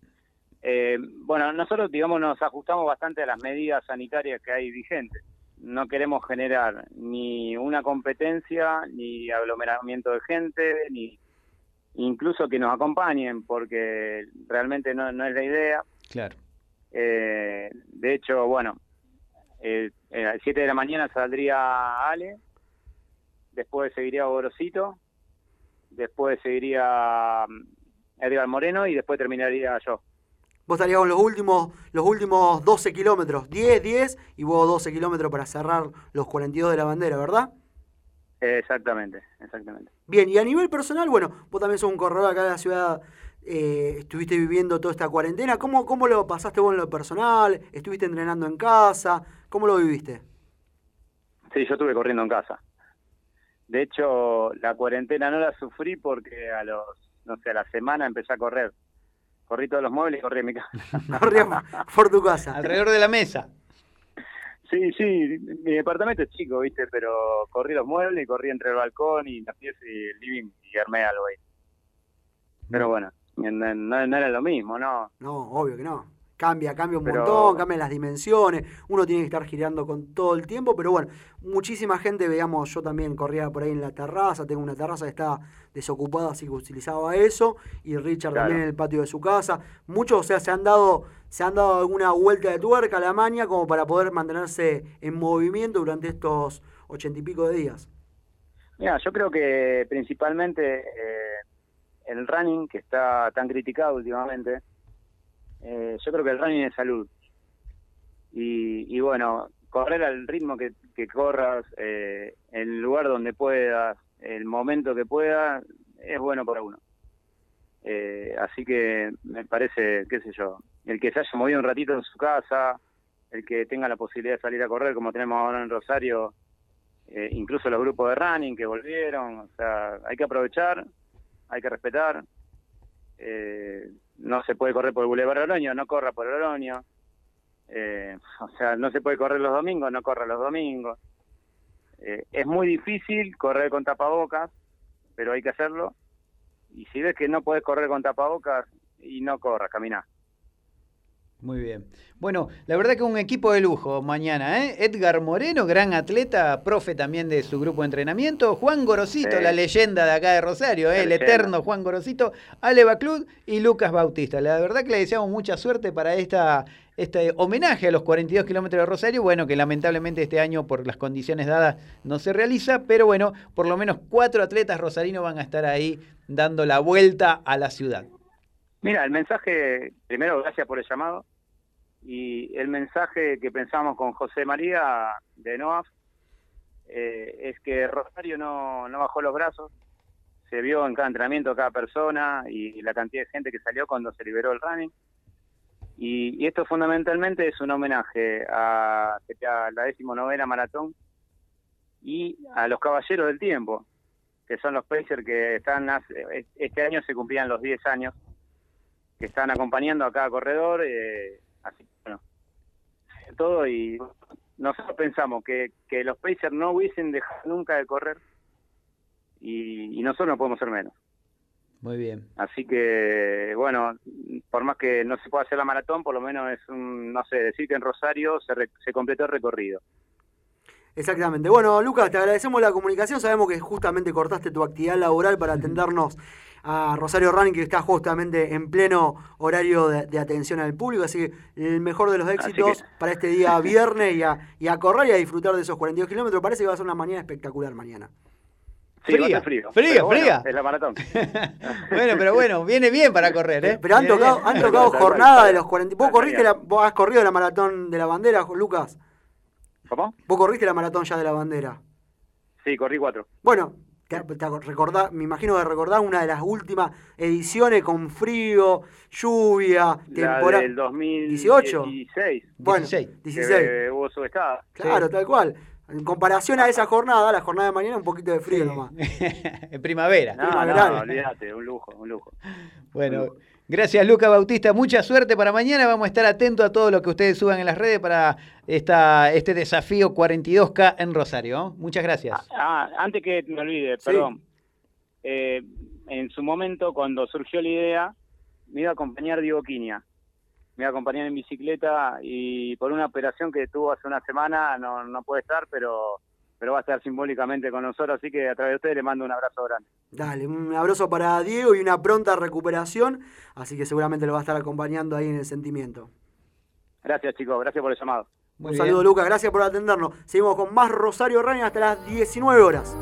Eh, bueno, nosotros, digamos, nos ajustamos bastante a las medidas sanitarias que hay vigentes. No queremos generar ni una competencia, ni aglomeramiento de gente, ni incluso que nos acompañen, porque realmente no, no es la idea. Claro. Eh, de hecho, bueno, eh, eh, a las 7 de la mañana saldría Ale, después seguiría Gorosito, después seguiría mm, Edgar Moreno y después terminaría yo. Vos estarías con los últimos, los últimos 12 kilómetros, 10, 10 y vos 12 kilómetros para cerrar los 42 de la bandera, ¿verdad? Exactamente, exactamente. Bien, y a nivel personal, bueno, vos también sos un corredor acá de la ciudad, eh, estuviste viviendo toda esta cuarentena, ¿Cómo, ¿cómo lo pasaste vos en lo personal? ¿Estuviste entrenando en casa? ¿Cómo lo viviste? Sí, yo estuve corriendo en casa. De hecho, la cuarentena no la sufrí porque a los, no sé, a la semana empecé a correr. Corrí todos los muebles y corrí en mi casa. Corría por tu casa. Alrededor de la mesa. Sí, sí, mi departamento es chico, ¿viste? Pero corrí los muebles y corrí entre el balcón y la pieza y el living y armé algo ahí. Pero bueno, no, no- no era lo mismo, ¿no? No, obvio que no. Cambia, cambia un Pero- montón, cambian las dimensiones, uno tiene que estar girando con todo el tiempo, pero bueno, muchísima gente, veamos, yo también corría por ahí en la terraza, tengo una terraza que está desocupada, así que utilizaba eso, y Richard Claro. también en el patio de su casa. Muchos, o sea, se han dado, se han dado alguna vuelta de tuerca a la maña como para poder mantenerse en movimiento durante estos ochenta y pico de días. Mira, yo creo que principalmente eh, el running, que está tan criticado últimamente, eh, yo creo que el running es salud. Y, y bueno, correr al ritmo que, corras, eh, el lugar donde puedas, el momento que puedas, es bueno para uno. Eh, así que me parece, qué sé yo, el que se haya movido un ratito en su casa, el que tenga la posibilidad de salir a correr como tenemos ahora en Rosario, eh, incluso los grupos de running que volvieron, o sea, hay que aprovechar, hay que respetar, eh, no se puede correr por el Boulevard Oroño, no corra por Oroño, eh, o sea, no se puede correr los domingos, no corra los domingos. Eh, es muy difícil correr con tapabocas, pero hay que hacerlo, y si ves que no puedes correr con tapabocas, y no corras, camina. Muy bien. Bueno, la verdad que un equipo de lujo mañana, ¿eh? Edgar Moreno, gran atleta, profe también de su grupo de entrenamiento. Juan Gorosito, Sí. la leyenda de acá de Rosario, ¿eh? El eterno Juan Gorosito, Ale Baclud y Lucas Bautista. La verdad que le deseamos mucha suerte para esta, este homenaje a los 42 kilómetros de Rosario. Bueno, que lamentablemente este año por las condiciones dadas no se realiza, pero bueno, por lo menos cuatro atletas rosarinos van a estar ahí dando la vuelta a la ciudad. Mira, el mensaje, primero gracias por el llamado, y el mensaje que pensamos con José María de NOAF eh, es que Rosario no, no bajó los brazos, se vio en cada entrenamiento cada persona y la cantidad de gente que salió cuando se liberó el running. Y, esto fundamentalmente es un homenaje a, a la decimonovena maratón y a los caballeros del tiempo, que son los Pacers que están, hace- este año se cumplían los 10 años que están acompañando a cada corredor, eh, así que, bueno, todo y nosotros pensamos que, que los Pacers no hubiesen dejado nunca de correr y, y nosotros no podemos ser menos. Muy bien. Así que, bueno, por más que no se pueda hacer la maratón, por lo menos es un, no sé, decir que en Rosario se, re- se completó el recorrido. Exactamente. Bueno, Lucas, te agradecemos la comunicación. Sabemos que justamente cortaste tu actividad laboral para atendernos a Rosario Running, que está justamente en pleno horario de, de atención al público. Así que el mejor de los éxitos para este día viernes y a, y a correr y a disfrutar de esos 42 kilómetros. Parece que va a ser una mañana espectacular mañana. Sí, va a Fría, frío. fría, pero bueno, fría. Es la maratón. Bueno, pero bueno, viene bien para correr, ¿eh? Pero han Viene tocado, bien. han tocado jornada de los 40. ¿Vos, corriste la, ¿Vos has corrido la maratón de la bandera, Lucas? ¿Cómo? ¿Vos corriste la maratón ya de la bandera? Sí, corrí cuatro. Bueno, te, te recordá- me imagino que recordás una de las últimas ediciones con frío, lluvia, La temporada. del 2016. Bueno, 16. 16. Que hubo subestada. Claro, tal cual. En comparación a esa jornada, la jornada de mañana, un poquito de frío nomás. en primavera. No, no, olvídate, un lujo, un lujo. Bueno, gracias Lucas Bautista, mucha suerte para mañana. Vamos a estar atentos a todo lo que ustedes suban en las redes para esta, este desafío 42K en Rosario. ¿no? Muchas gracias. Ah, antes que me olvide, Sí. perdón. Eh, en su momento, cuando surgió la idea, me iba a acompañar Diego Quiña. Me iba a acompañar en bicicleta y por una operación que tuvo hace una semana no, no puede estar, pero, pero va a estar simbólicamente con nosotros. Así que a través de ustedes le mando un abrazo grande. Dale, un abrazo para Diego y una pronta recuperación. Así que seguramente lo va a estar acompañando ahí en el sentimiento. Gracias, chicos. Gracias por el llamado. Muy un bien. saludo, Lucas. Gracias por atendernos. Seguimos con más Rosario Running hasta las 19 horas.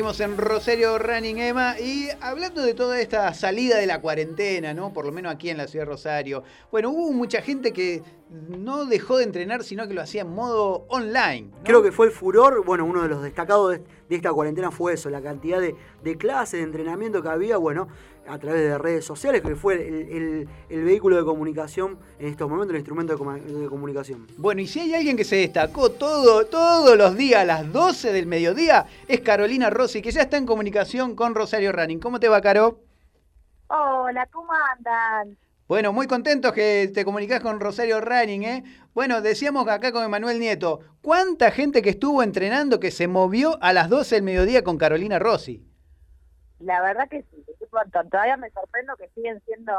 Seguimos en Rosario Running Emma y hablando de toda esta salida de la cuarentena, ¿no? Por lo menos aquí en la ciudad de Rosario. Bueno, hubo mucha gente que no dejó de entrenar, sino que lo hacía en modo online. Creo que fue el furor, bueno, uno de los destacados de, esta cuarentena fue eso, la cantidad de, de clases, de entrenamiento que había, bueno, a través de redes sociales, que fue el, el- el vehículo de comunicación en estos momentos, el instrumento de comunicación. Bueno, y si hay alguien que se destacó todo, todos los días a las 12 del mediodía, es Carolina Rossi, que ya está en comunicación con Rosario Running. ¿Cómo te va, Caro? Hola, ¿cómo andan? Bueno, muy contentos que te comunicás con Rosario Running, ¿eh? Bueno, decíamos acá con Emanuel Nieto, ¿cuánta gente que estuvo entrenando que se movió a las 12 del mediodía con Carolina Rossi? La verdad que sí, un montón. Todavía me sorprendo que siguen siendo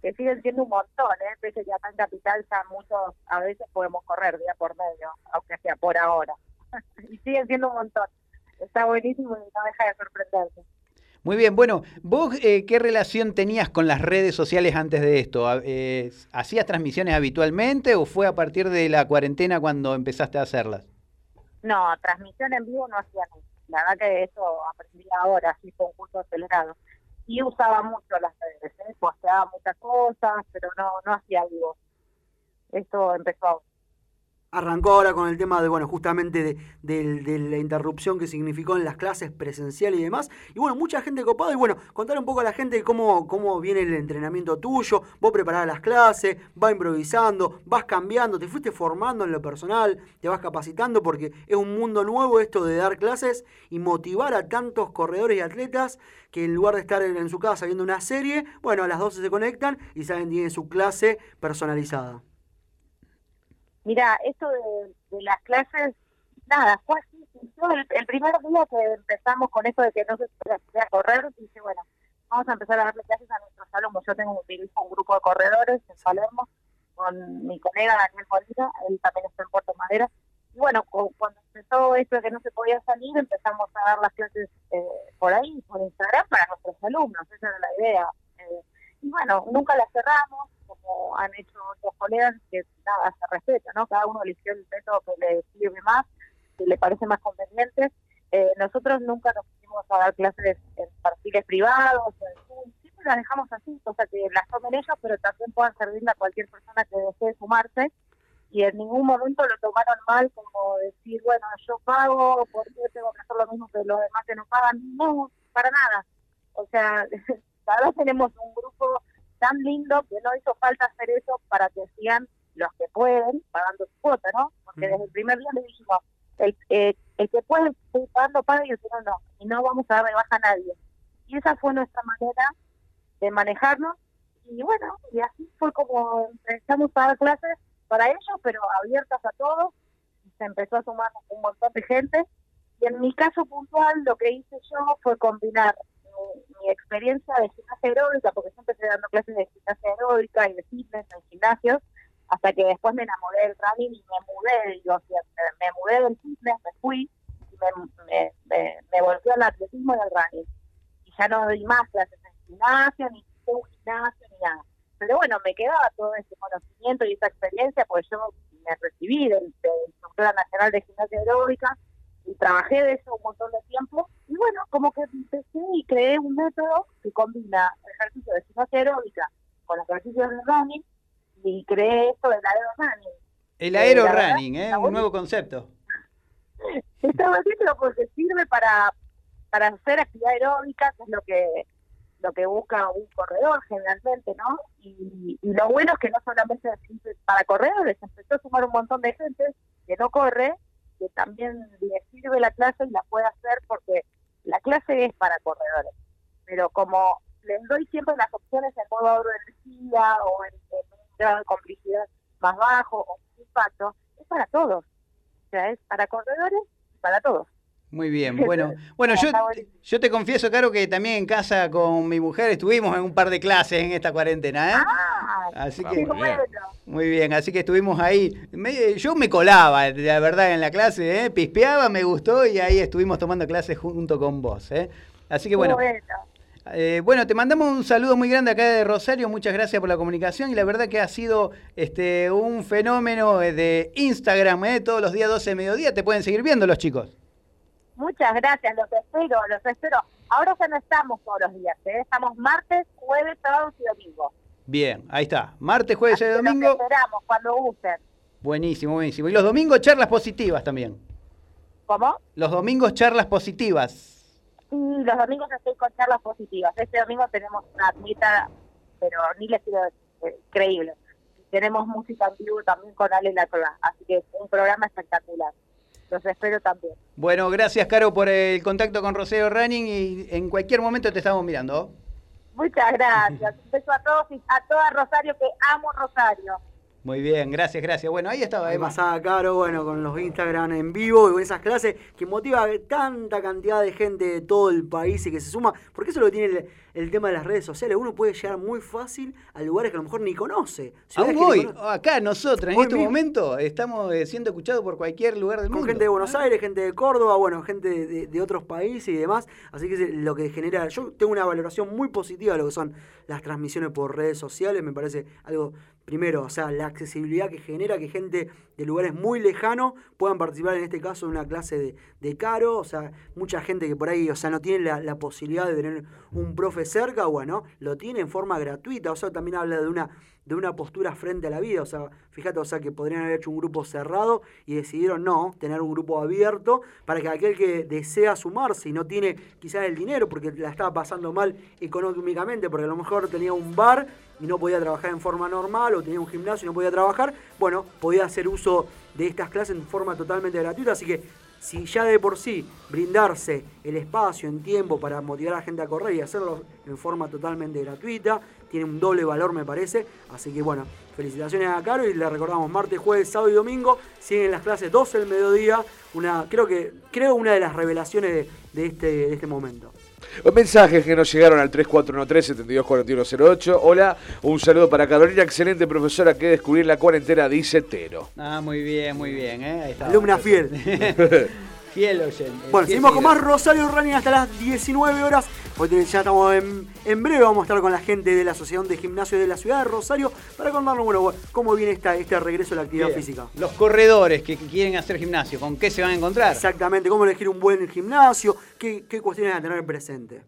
que siguen siendo un montón, ¿eh? Pese que acá en Capital ya muchos a veces podemos correr día por medio, aunque sea por ahora. y siguen siendo un montón. Está buenísimo y no deja de sorprenderse. Muy bien, bueno, ¿vos eh, qué relación tenías con las redes sociales antes de esto? Eh, ¿Hacías transmisiones habitualmente o fue a partir de la cuarentena cuando empezaste a hacerlas? No, transmisión en vivo no hacía nunca. La verdad que eso aprendí ahora, así un curso acelerado. Y usaba mucho las redes, ¿eh? posteaba muchas cosas, pero no, no hacía vivo. Esto empezó. Arrancó ahora con el tema de, bueno, justamente de, la interrupción que significó en las clases presenciales y demás. Y bueno, mucha gente copada. Y bueno, contar un poco a la gente cómo, cómo viene el entrenamiento tuyo. Vos preparás las clases, vas improvisando, vas cambiando, te fuiste formando en lo personal, te vas capacitando porque es un mundo nuevo esto de dar clases y motivar a tantos corredores y atletas que en lugar de estar en, en su casa viendo una serie, bueno, a las 12 se conectan y saben, tienen su clase personalizada. Mira, esto de, las clases, nada, fue así. Yo el, el primer día que empezamos con esto de que no se podía correr, dije, bueno, vamos a empezar a darle clases a nuestros alumnos. Yo tengo un grupo de corredores en Palermo con mi colega Daniel Molina, él también está en Puerto Madera. Y bueno, cu- cuando empezó esto de que no se podía salir, empezamos a dar las clases eh, por ahí, por Instagram, para nuestros alumnos. Esa era la idea. Eh, y bueno, nunca las cerramos, como han hecho otros colegas, que nada, se respeta, ¿no? Cada uno eligió el método que le sirve más, que le parece más conveniente. Eh, nosotros nunca nos pusimos a dar clases en perfiles privados, o en siempre las dejamos así, cosa que las tomen ellos, pero también puedan servirle a cualquier persona que desee sumarse. Y en ningún momento lo tomaron mal como decir, bueno, yo pago, ¿por qué tengo que hacer lo mismo que los demás que no pagan? No, para nada. O sea, verdad tenemos un grupo tan lindo que no hizo falta hacer eso para que sigan los que pueden pagando su cuota, ¿no? Porque desde el primer día le dijimos, el, eh, el que puede seguir pagando paga y el que no, no. Y no vamos a dar de baja a nadie. Y esa fue nuestra manera de manejarnos. Y bueno, y así fue como empezamos a dar clases para ellos, pero abiertas a todos. Y se empezó a sumar un montón de gente. Y en mi caso puntual, lo que hice yo fue combinar mi, experiencia de gimnasia aeróbica, porque siempre estoy dando clases de gimnasia aeróbica y de fitness en gimnasios, hasta que después me enamoré del running y me mudé, digo, o sea, me, me mudé del fitness, me fui y me, me, me, volví al atletismo y al running. Y ya no doy más clases en gimnasia, ni un gimnasio, ni nada. Pero bueno, me quedaba todo ese conocimiento y esa experiencia, porque yo me recibí del, Instructora Nacional de Gimnasia Aeróbica y trabajé de eso un montón de tiempo. Y bueno, como que empecé y creé un método que combina ejercicio de gimnasia aeróbica con ejercicios de running y creé esto del aero running. El Eh, aero verdad, running, ¿eh? un nuevo concepto. Está bonito porque sirve para, para hacer actividad aeróbica, que es lo que lo que busca un corredor generalmente, ¿no? Y, y lo bueno es que no solamente para corredores, empezó a sumar un montón de gente que no corre, que también le sirve la clase y la puede hacer porque la clase es para corredores. Pero como les doy siempre las opciones en modo de energía o en, en un grado de complicidad más bajo o un impacto, es para todos. O sea, es para corredores y para todos. Muy bien, bueno, bueno yo, yo te confieso, Caro, que también en casa con mi mujer estuvimos en un par de clases en esta cuarentena, ¿eh? Ah, así que muy bien. muy bien, así que estuvimos ahí. Me- yo me colaba, la verdad, en la clase, ¿eh? pispeaba, me gustó y ahí estuvimos tomando clases junto con vos, ¿eh? Así que bueno, Bueno, eh, bueno, te mandamos un saludo muy grande acá de Rosario, muchas gracias por la comunicación y la verdad que ha sido este un fenómeno eh, de Instagram, ¿eh? todos los días 12 de mediodía, te pueden seguir viendo los chicos. Muchas gracias, los espero, los espero. Ahora ya no estamos todos los días, ¿eh? estamos martes, jueves, sábados y domingo. Bien, ahí está. Martes, jueves y Los domingo. esperamos cuando gusten. Buenísimo, buenísimo. Y los domingos charlas positivas también. ¿Cómo? Los domingos charlas positivas. Sí, los domingos estoy con charlas positivas. Este domingo tenemos una meta, pero ni les decir, eh, increíble. Tenemos música en vivo también con Ale Latola, así que un programa espectacular. Los espero también. Bueno, gracias, Caro, por el contacto con Roseo Running y en cualquier momento te estamos mirando. Muchas gracias. Un beso a todos y a toda Rosario, que amo Rosario. Muy bien, gracias, gracias. Bueno, ahí estaba Ahí Emma. pasaba Caro, bueno, con los Instagram en vivo y con esas clases que motiva a tanta cantidad de gente de todo el país y que se suma, porque eso lo tiene el, el tema de las redes sociales. Uno puede llegar muy fácil a lugares que a lo mejor ni conoce. Aún hoy, acá nosotros, en este mismo. momento, estamos eh, siendo escuchados por cualquier lugar del Con mundo. gente de Buenos Aires, gente de Córdoba, bueno, gente de, de- de otros países y demás. Así que es lo que genera. Yo tengo una valoración muy positiva de lo que son las transmisiones por redes sociales. Me parece algo, primero, o sea, la accesibilidad que genera que gente de lugares muy lejanos puedan participar en este caso de una clase de, caro. O sea, mucha gente que por ahí, o sea, no tiene la, la posibilidad de tener un profe cerca, bueno, lo tiene en forma gratuita. O sea, también habla de una de una postura frente a la vida. O sea, fíjate, o sea, que podrían haber hecho un grupo cerrado y decidieron no, tener un grupo abierto para que aquel que desea sumarse y no tiene quizás el dinero porque la estaba pasando mal económicamente, porque a lo mejor tenía un bar y no podía trabajar en forma normal o tenía un gimnasio y no podía trabajar, bueno, podía hacer uso de estas clases en forma totalmente gratuita. Así que si ya de por sí brindarse el espacio en tiempo para motivar a la gente a correr y hacerlo en forma totalmente gratuita, tiene un doble valor me parece. Así que bueno, felicitaciones a Caro y le recordamos martes, jueves, sábado y domingo. Siguen las clases 12 del mediodía. Una, creo que, creo una de las revelaciones de, este, de este momento. Mensajes que nos llegaron al 3413-724108. Hola, un saludo para Carolina, excelente profesora que descubrí en la cuarentena, dice Tero. Ah, muy bien, muy bien. ¿eh? Ahí está. Alumna fiel. Fiel oyente. Bueno, fiel seguimos con más Rosario Running hasta las 19 horas. Hoy ya estamos en, en breve, vamos a estar con la gente de la Asociación de Gimnasio de la Ciudad de Rosario para contarnos, bueno, cómo viene esta, este regreso a la actividad Bien. física. Los corredores que quieren hacer gimnasio, ¿con qué se van a encontrar? Exactamente, cómo elegir un buen gimnasio, qué, qué cuestiones a tener presente.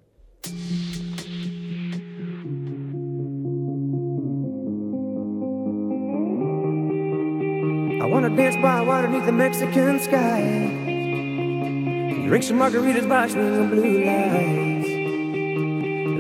I wanna dance by water beneath the Mexican sky. Drink some margaritas by swinging blue lights.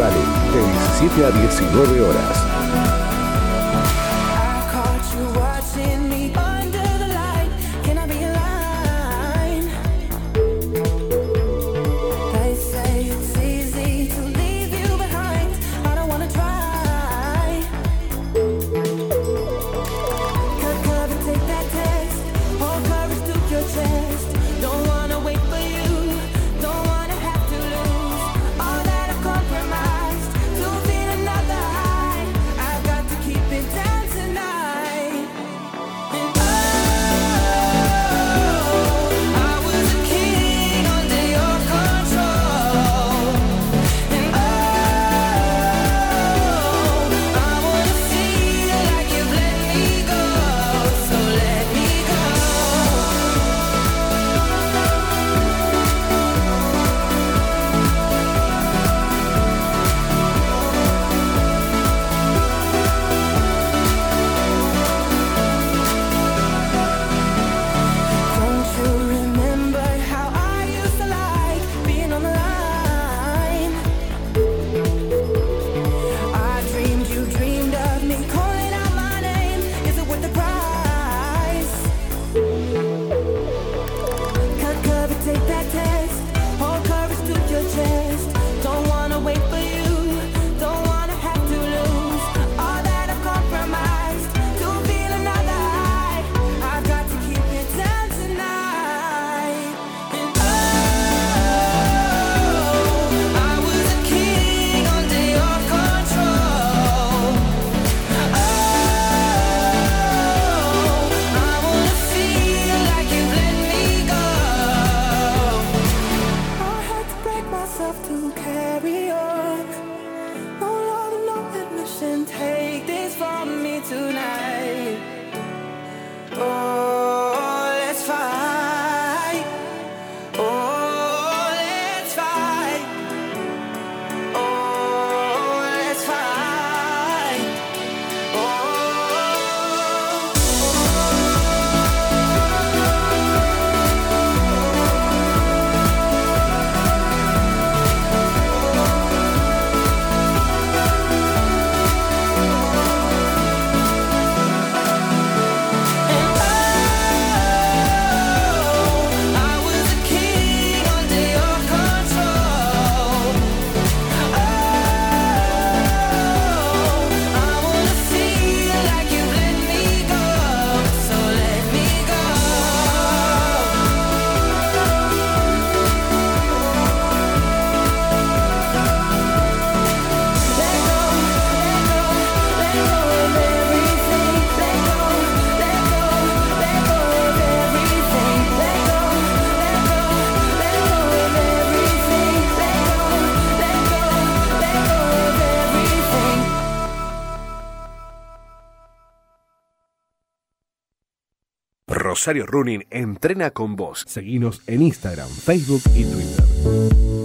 De 17 a 19 horas. Rosario Running entrena con vos. Seguinos en Instagram, Facebook y Twitter.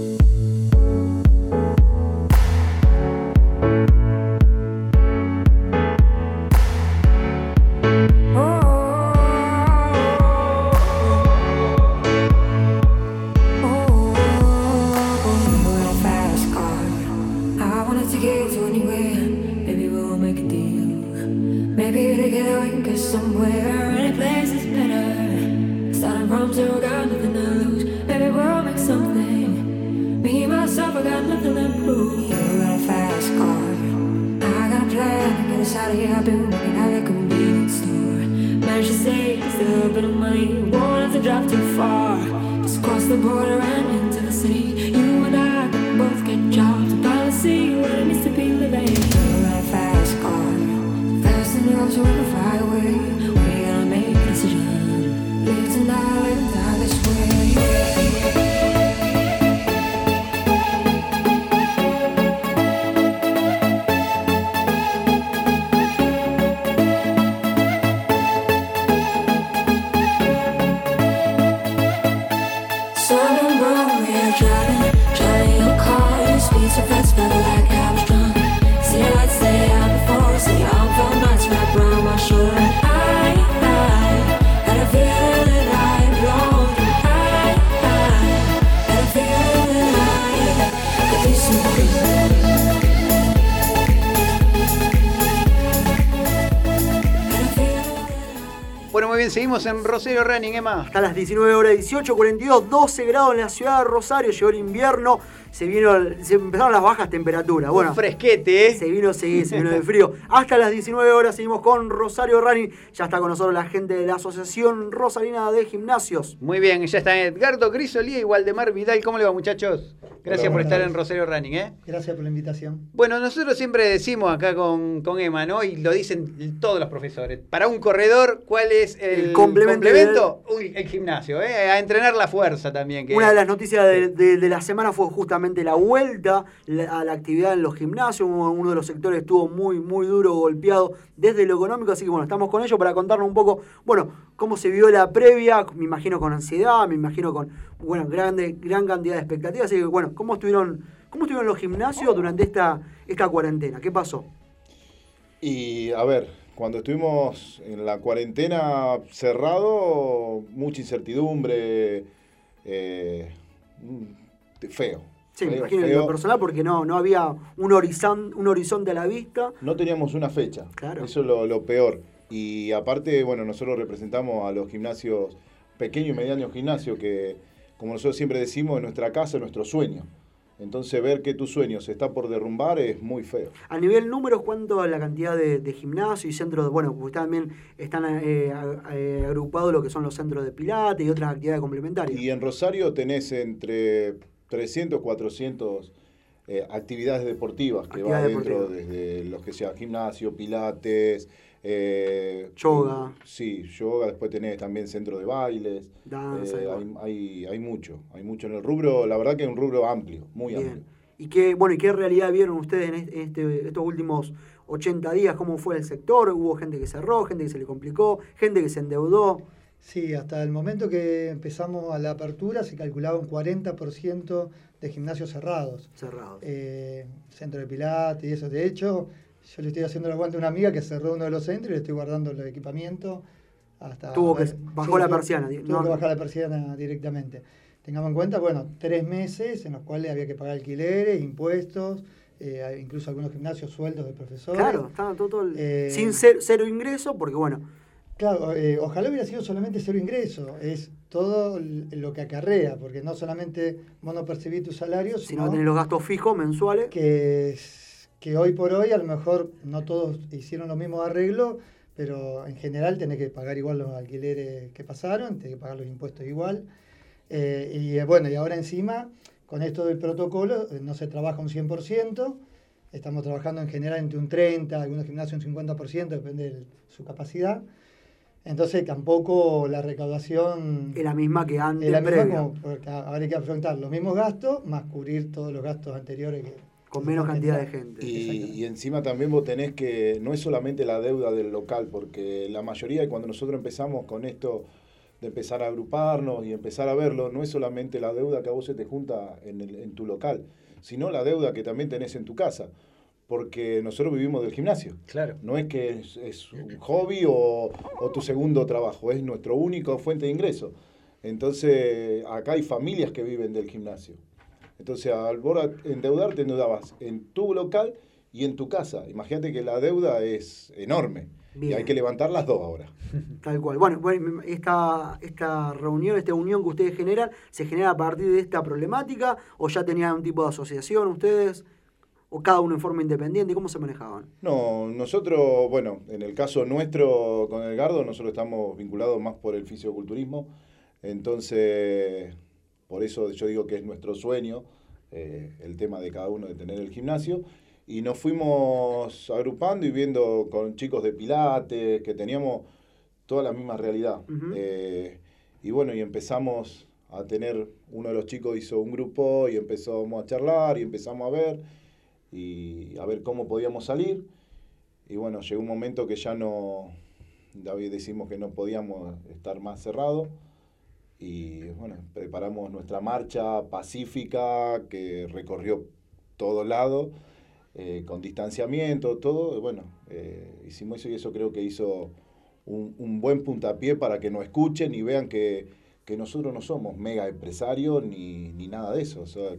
Seguimos en Rosario Running, Emma. Hasta las 19 horas 18, 42, 12 grados en la ciudad de Rosario. Llegó el invierno, se vino, se empezaron las bajas temperaturas. Bueno, fresquete, ¿eh? Se vino, sí, se vino de frío. Hasta las 19 horas seguimos con Rosario Running. Ya está con nosotros la gente de la Asociación Rosarina de Gimnasios. Muy bien, ya está Edgardo Crisolía y Waldemar Vidal. ¿Cómo le va, muchachos? Gracias Hola, por estar en Rosario Running, ¿eh? Gracias por la invitación. Bueno, nosotros siempre decimos acá con, con Emma, ¿no? Y lo dicen todos los profesores. Para un corredor, ¿cuál es el, El complemento complemento? Uy, el gimnasio, ¿eh? A entrenar la fuerza también. Que Una de las noticias de, de- de la semana fue justamente la vuelta a la actividad en los gimnasios. Uno uno de los sectores estuvo muy, muy duro, golpeado desde lo económico. Así que bueno, estamos con ellos para contarnos un poco, bueno, cómo se vio la previa. Me imagino con ansiedad, me imagino con, bueno, grande, gran cantidad de expectativas. Así que bueno, ¿cómo estuvieron, cómo estuvieron los gimnasios durante esta, esta cuarentena? ¿Qué pasó? Y a ver, cuando estuvimos en la cuarentena cerrado, mucha incertidumbre, eh, feo. Sí, me feo, imagino en feo. lo personal porque no, no había un, horizon- un horizonte a la vista. No teníamos una fecha. Claro. Eso es lo, lo peor. Y aparte, bueno, nosotros representamos a los gimnasios, pequeños y medianos gimnasios, que, como nosotros siempre decimos, en nuestra casa es nuestro sueño. Entonces, ver que tu sueño se está por derrumbar es muy feo. A nivel números, ¿cuánto es la cantidad de, de gimnasios y centros? de- Bueno, porque también están eh, eh, agrupados lo que son los centros de pilates y otras actividades complementarias. Y en Rosario tenés entre 300, 400 eh, actividades deportivas que va Actividades dentro deportivas. desde los que sea gimnasio, pilates, eh, Yoga. Sí, yoga, después tenés también centro de bailes. Danza, eh, hay, hay, hay mucho, hay mucho en el rubro, la verdad que es un rubro amplio, muy Bien. amplio. ¿Y qué, bueno, ¿y qué realidad vieron ustedes en este- este- estos últimos 80 días? ¿Cómo fue el sector? ¿Hubo gente que cerró, gente que se le complicó, gente que se endeudó? Sí, hasta el momento que empezamos a la apertura se calculaba un 40% de gimnasios cerrados. Cerrados. Eh, centro de pilates y eso. De hecho, yo le estoy haciendo el aguante a una amiga que cerró uno de los centros y le estoy guardando el equipamiento hasta... Tuvo que- bajó la tuvo- persiana, Tuvo no- que bajar la persiana directamente. Tengamos en cuenta, bueno, tres meses en los cuales había que pagar alquileres, impuestos, eh, incluso algunos gimnasios sueldos de profesores. Claro, estaba todo, el- Eh, sin cer- cero ingreso, porque bueno, Claro, eh, ojalá hubiera sido solamente cero ingreso, es todo lo que acarrea, porque no solamente vos no percibís tu salario, si no tenés los gastos fijos mensuales. que, es- que hoy por hoy a lo mejor no todos hicieron los mismos arreglos, pero en general tenés que pagar igual los alquileres que pasaron, tenés que pagar los impuestos igual. Eh, y eh, bueno, y ahora encima, con esto del protocolo, eh, no se trabaja un 100%, estamos trabajando en general entre un 30, algunos gimnasios un 50%, depende de su capacidad. Entonces tampoco la recaudación Es la misma que antes, es la misma previa. como porque ahora hay que afrontar los mismos gastos más cubrir todos los gastos anteriores que Con menos cantidad de gente. Y, y encima también vos tenés que, no es solamente la deuda del local, porque la mayoría, cuando nosotros empezamos con esto de empezar a agruparnos y empezar a verlo, no es solamente la deuda que a vos se te junta en, el- en tu local, sino la deuda que también tenés en tu casa. Porque nosotros vivimos del gimnasio. Claro. No es que es, es un hobby o, o tu segundo trabajo, es nuestro único fuente de ingreso. Entonces, acá hay familias que viven del gimnasio. Entonces, al vos endeudar, te endeudabas en tu local y en tu casa. Imagínate que la deuda es enorme. Y hay que levantar las dos ahora. Tal cual. Bueno, bueno, esta, esta reunión, esta unión que ustedes generan, ¿se genera a partir de esta problemática o ya tenían un tipo de asociación ustedes? ¿O cada uno en forma independiente? ¿Cómo se manejaban? No, nosotros, bueno, en el caso nuestro con Edgardo, nosotros estamos vinculados más por el fisioculturismo, entonces, por eso yo digo que es nuestro sueño, eh, el tema de cada uno de tener el gimnasio, y nos fuimos agrupando y viendo con chicos de Pilates, que teníamos toda la misma realidad. Ujú. Eh, y bueno, y empezamos a tener, uno de los chicos hizo un grupo y empezamos a charlar y empezamos a ver y a ver cómo podíamos salir. Y bueno, llegó un momento que ya no, David decimos que no podíamos estar más cerrados. Y bueno, preparamos nuestra marcha pacífica que recorrió todos lados, eh, con distanciamiento, todo. Bueno, eh, hicimos eso y eso creo que hizo un, un buen puntapié para que nos escuchen y vean que, que nosotros no somos mega empresarios ni, ni nada de eso. O sea,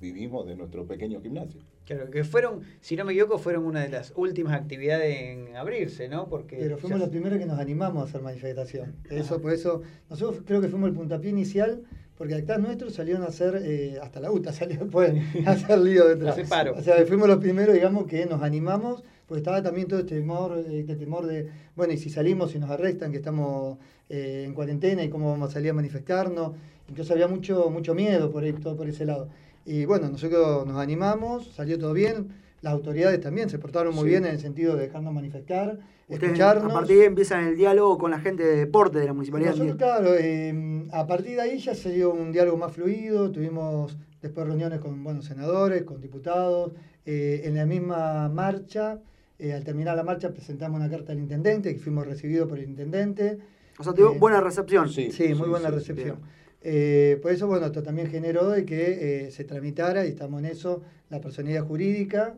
vivimos de nuestro pequeño gimnasio. Claro, que fueron, si no me equivoco, fueron una de las últimas actividades en abrirse, ¿no? Porque Pero fuimos ya- los primeros que nos animamos a hacer manifestación. Eso, por eso, nosotros creo que fuimos el puntapié inicial, porque acá nuestros salieron a hacer, eh, hasta la UTA salió después a hacer lío detrás. Paro. O sea, fuimos los primeros, digamos, que nos animamos, porque estaba también todo este temor, este temor de, bueno, y si salimos y nos arrestan, que estamos eh, en cuarentena y cómo vamos a salir a manifestarnos. Incluso había mucho, mucho miedo por, ahí, todo por ese lado. Y bueno, nosotros nos animamos, salió todo bien. Las autoridades también se portaron muy Sí. bien en el sentido de dejarnos manifestar, Ustedes escucharnos. a partir de ahí empiezan el diálogo con la gente de deporte de la municipalidad. Nosotros, claro, eh, a partir de ahí ya se dio un diálogo más fluido, tuvimos después reuniones con buenos senadores, con diputados, eh, en la misma marcha, eh, al terminar la marcha presentamos una carta al intendente, que fuimos recibidos por el intendente. O sea, tuvo Eh, buena recepción. Sí, Sí, muy sí, buena sí, recepción. bien. Eh, por eso, bueno, esto también generó de que eh, se tramitara, y estamos en eso, la personalidad jurídica,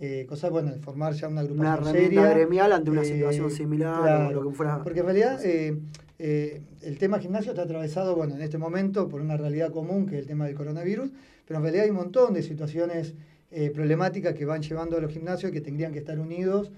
eh, cosa, bueno, de formar ya una Una agrupación herramienta seria. gremial ante una eh, situación similar claro, o lo que fuera. Porque en realidad el tema gimnasio está atravesado, bueno, en este momento por una realidad común que es el tema del coronavirus, pero en realidad hay un montón de situaciones problemáticas que van llevando a los gimnasios que tendrían que estar unidos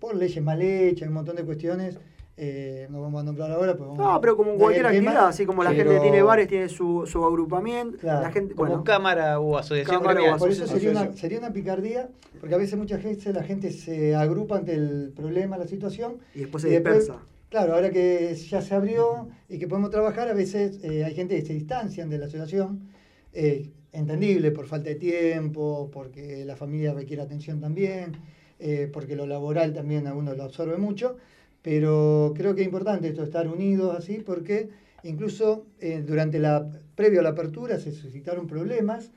por leyes mal hechas, un montón de cuestiones. Eh, no vamos a nombrar ahora. Pues vamos No, pero como cualquier tema, actividad, así como la pero- gente tiene bares, tiene su, su agrupamiento, Claro. la gente, como bueno, cámara o asociación Cámara o. Por eso sería una, sería una picardía, porque a veces muchas veces la gente se agrupa ante el problema, la situación. y después se dispersa. Claro, ahora que ya se abrió y que podemos trabajar, a veces eh, hay gente que se distancian de la asociación, eh, entendible por falta de tiempo, porque la familia requiere atención también, eh, porque lo laboral también a uno lo absorbe mucho, pero creo que es importante esto, estar unidos así, porque incluso eh, durante la, previo a la apertura se suscitaron problemas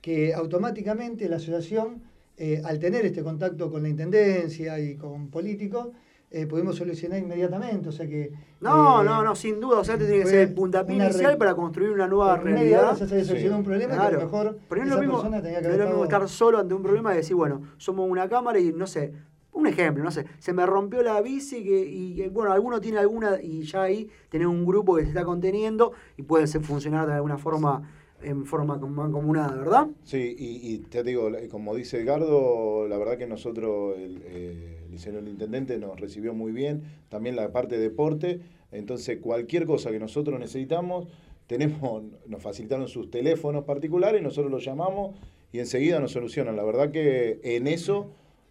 que automáticamente la asociación, eh, al tener este contacto con la intendencia y con políticos, eh, pudimos solucionar inmediatamente. O sea que. No, eh, no, no, sin duda. O sea, este tiene que ser el puntapié inicial para construir una nueva realidad. hora ya se había solucionado un problema que a lo mejor Pero no es lo mismo, persona tenía que no es haber lo mismo estado- estar solo ante un problema y decir, bueno, somos una cámara y no sé. Un ejemplo, no sé, se me rompió la bici que, y eh, bueno, alguno tiene alguna y ya ahí tenés un grupo que se está conteniendo y puede ser funcionar de alguna forma en forma com- mancomunada, ¿verdad? Sí, y, y te digo, como dice Edgardo, la verdad que nosotros, el, eh, intendente nos recibió muy bien, también la parte de deporte, entonces cualquier cosa que nosotros necesitamos, tenemos, nos facilitaron sus teléfonos particulares, nosotros los llamamos y enseguida nos solucionan. La verdad que en eso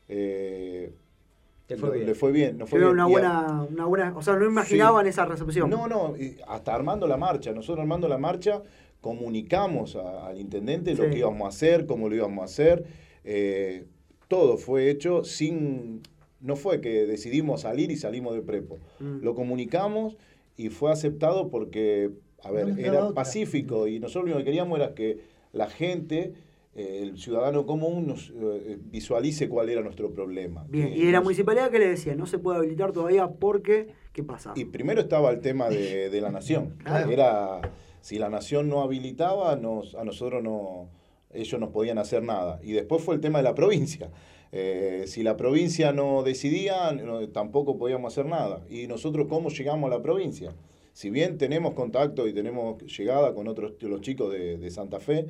eh, Le fue bien. le fue bien. nos fue bien. una a- buena, una buena, o sea, no imaginaban esa recepción. no, no, hasta armando la marcha. Nosotros armando la marcha comunicamos a- al intendente lo Sí. que íbamos a hacer, cómo lo íbamos a hacer. eh, todo fue hecho sin... No fue que decidimos salir y salimos de prepo. Mm. Lo comunicamos y fue aceptado porque, a ver, No era pacífico y nosotros lo único que queríamos era que la gente, eh, el ciudadano común, nos eh, visualice cuál era nuestro problema. Bien, Que y de la nos- municipalidad, ¿qué le decía? No se puede habilitar todavía porque, ¿qué pasa? Y primero estaba el tema de, de la nación. Claro. Era, si la nación no habilitaba, nos, a nosotros no, ellos no podían hacer nada. Y después fue el tema de la provincia. Eh, si la provincia no decidía, no- tampoco podíamos hacer nada. Y nosotros, ¿cómo llegamos a la provincia? Si bien tenemos contacto y tenemos llegada con otros los chicos de, de Santa Fe,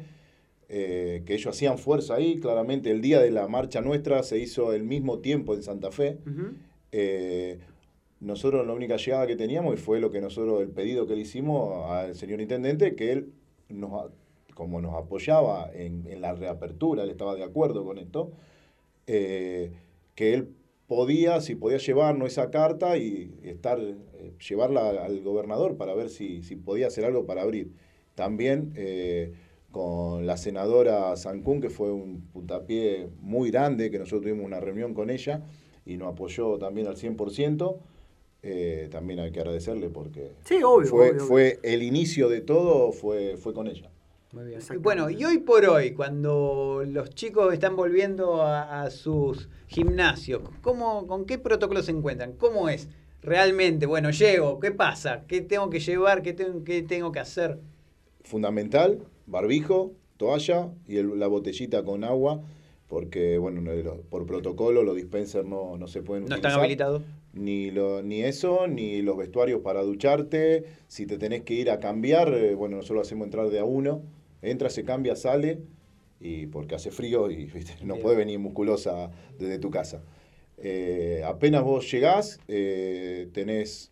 eh, que ellos hacían fuerza ahí, claramente el día de la marcha nuestra se hizo el mismo tiempo en Santa Fe. Ujú. eh, nosotros la única llegada que teníamos y fue lo que nosotros, el pedido que le hicimos al señor intendente, que él nos, como nos apoyaba en, en la reapertura, él estaba de acuerdo con esto, eh, que él podía, si podía llevarnos esa carta y estar, eh, llevarla al gobernador para ver si, si podía hacer algo para abrir. También eh, con la senadora Sancún, que fue un puntapié muy grande, que nosotros tuvimos una reunión con ella y nos apoyó también al 100%. eh, también hay que agradecerle porque Sí, obvio, fue, obvio, obvio. fue el inicio de todo, fue, fue con ella. Muy bien. Bueno, y hoy por hoy, cuando los chicos están volviendo a, a sus gimnasios, ¿cómo, ¿con qué protocolo se encuentran? ¿Cómo es realmente? Bueno, llego, ¿qué pasa? ¿Qué tengo que llevar? ¿Qué tengo, qué tengo que hacer? fundamental, barbijo, toalla y el- la botellita con agua, porque bueno, no- lo- por protocolo los dispensers no, no se pueden ¿No utilizar. están habilitados? Ni, lo, ni eso, ni los vestuarios para ducharte. Si te tenés que ir a cambiar, eh, bueno, nosotros lo hacemos entrar de a uno. Entra, se cambia, sale, y porque hace frío y ¿viste? no Bien. puede venir musculosa desde tu casa. Eh, apenas vos llegás, eh, tenés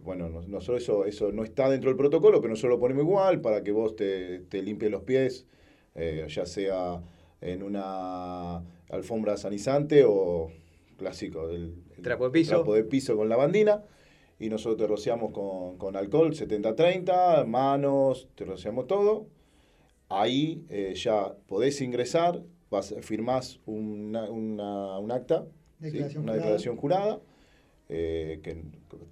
bueno, nos- nosotros eso, eso no está dentro del protocolo, pero nosotros lo ponemos igual para que vos te, te limpies los pies, eh, ya sea en una alfombra sanizante o clásico, el, el Trapo de piso. trapo de piso con lavandina. Y nosotros te rociamos con, con alcohol 70-30, manos, te rociamos todo. Ahí eh, ya podés ingresar, vas, firmás una, una- un acta, una jurada. declaración jurada, eh, que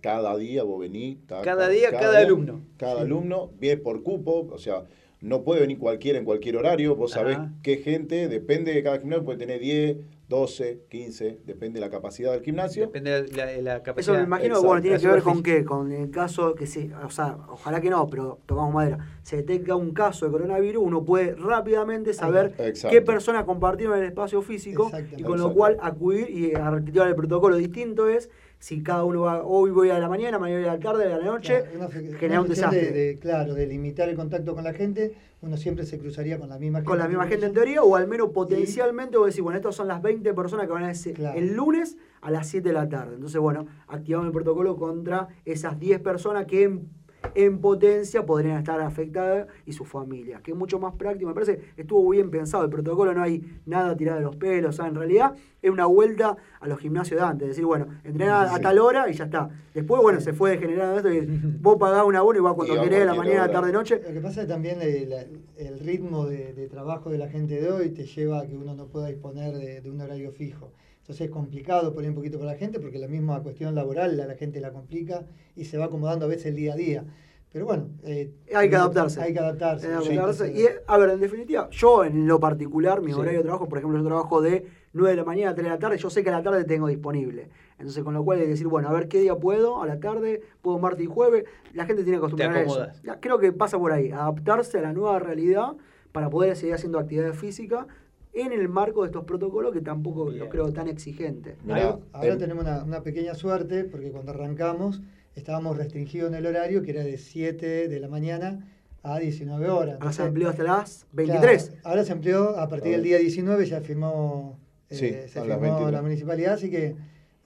cada día vos venís. ta, Cada ta, día, cada alumno. Cada Sí. alumno, bien por cupo, o sea, no puede venir cualquiera en cualquier horario, vos sabés Ajá. qué gente, depende de cada gimnasio, puede tener 10, 12, 15, depende de la capacidad del gimnasio. Depende de la, de la Eso capacidad. me imagino que Exacto. bueno, tiene que ver con qué, con el caso que se, o sea, ojalá que no, pero tocamos madera, se detecta un caso de coronavirus, uno puede rápidamente saber Exacto. qué personas compartieron el espacio físico y con lo cual acudir y a activar el protocolo. Distinto es si cada uno va, hoy voy a la mañana, mañana voy a la tarde, a la noche, Claro, fe- genera un desastre. De, de- claro, de limitar el contacto con la gente, uno siempre se cruzaría con la misma gente. con la misma gente en teoría, o al menos potencialmente vos decís, bueno, estas son las 20 personas que van a ese, el lunes a las 7 de la tarde. Entonces, bueno, activamos el protocolo contra esas 10 personas que en, en potencia podrían estar afectadas y sus familias, que es mucho más práctico. Me parece que estuvo bien pensado. El protocolo no hay nada tirado de los pelos, o sea, en realidad es una vuelta a los gimnasios de antes. decir, bueno, entrenar a tal hora y ya está. Después, bueno, se fue degenerando esto y vos pagás un abono y vas cuando Y querés, a la mañana, hora. tarde, noche. Lo que pasa es también el ritmo de, de trabajo de la gente de hoy te lleva a que uno no pueda disponer de, de un horario fijo. Entonces es complicado por ahí un poquito para la gente porque la misma cuestión laboral a la gente la complica y se va acomodando a veces el día a día. Pero bueno, eh, Hay que adaptarse. Hay que adaptarse. Hay que sí. adaptarse. Y, a ver, en definitiva, yo en lo particular, mi Sí. horario de trabajo, por ejemplo, yo trabajo de 9 de la mañana a 3 de la tarde, yo sé que a la tarde tengo disponible. Entonces, con lo cual hay que decir, bueno, a ver qué día puedo, a la tarde, puedo martes y jueves. La gente tiene que acostumbrar a eso. Creo que pasa por ahí, adaptarse a la nueva realidad para poder seguir haciendo actividad física en el marco de estos protocolos que tampoco los creo tan exigentes. Ahora, ahora em- tenemos una, una pequeña suerte porque cuando arrancamos estábamos restringidos en el horario que era de 7 de la mañana a 19 horas. Ahora se amplió hasta las 23. Claro, ahora se amplió a partir del día 19, ya firmó, eh, Sí, se firmó 23. la municipalidad, así que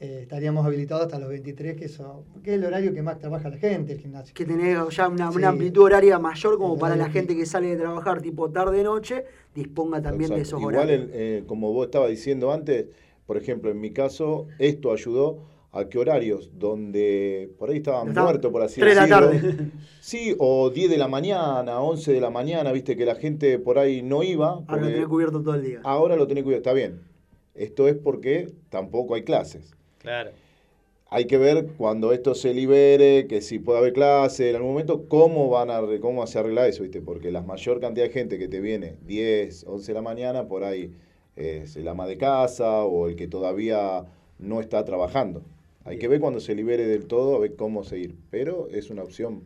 eh, estaríamos habilitados hasta los 23, que, eso, que es el horario que más trabaja la gente, el gimnasio. que tenés ya una, Sí. una amplitud horaria mayor como para la gente que sale de trabajar tipo tarde-noche, disponga también de esos Igual, horarios. el- eh, como vos estabas diciendo antes, por ejemplo, en mi caso, esto ayudó a que horarios donde por ahí estaban Estaban muertos, por así tres de la decirlo. tarde. Sí, o 10 de la mañana, 11 de la mañana, viste que la gente por ahí no iba. Ahora lo tenés cubierto todo el día. Ahora lo tenés cubierto, está bien. Esto es porque tampoco hay clases. Claro. Hay que ver cuando esto se libere, que si puede haber clase en algún momento, cómo van a cómo se arregla eso, ¿viste? Porque la mayor cantidad de gente que te viene 10, 11 de la mañana, por ahí es el ama de casa o el que todavía no está trabajando. Hay que ver cuando se libere del todo, a ver cómo seguir. Pero es una opción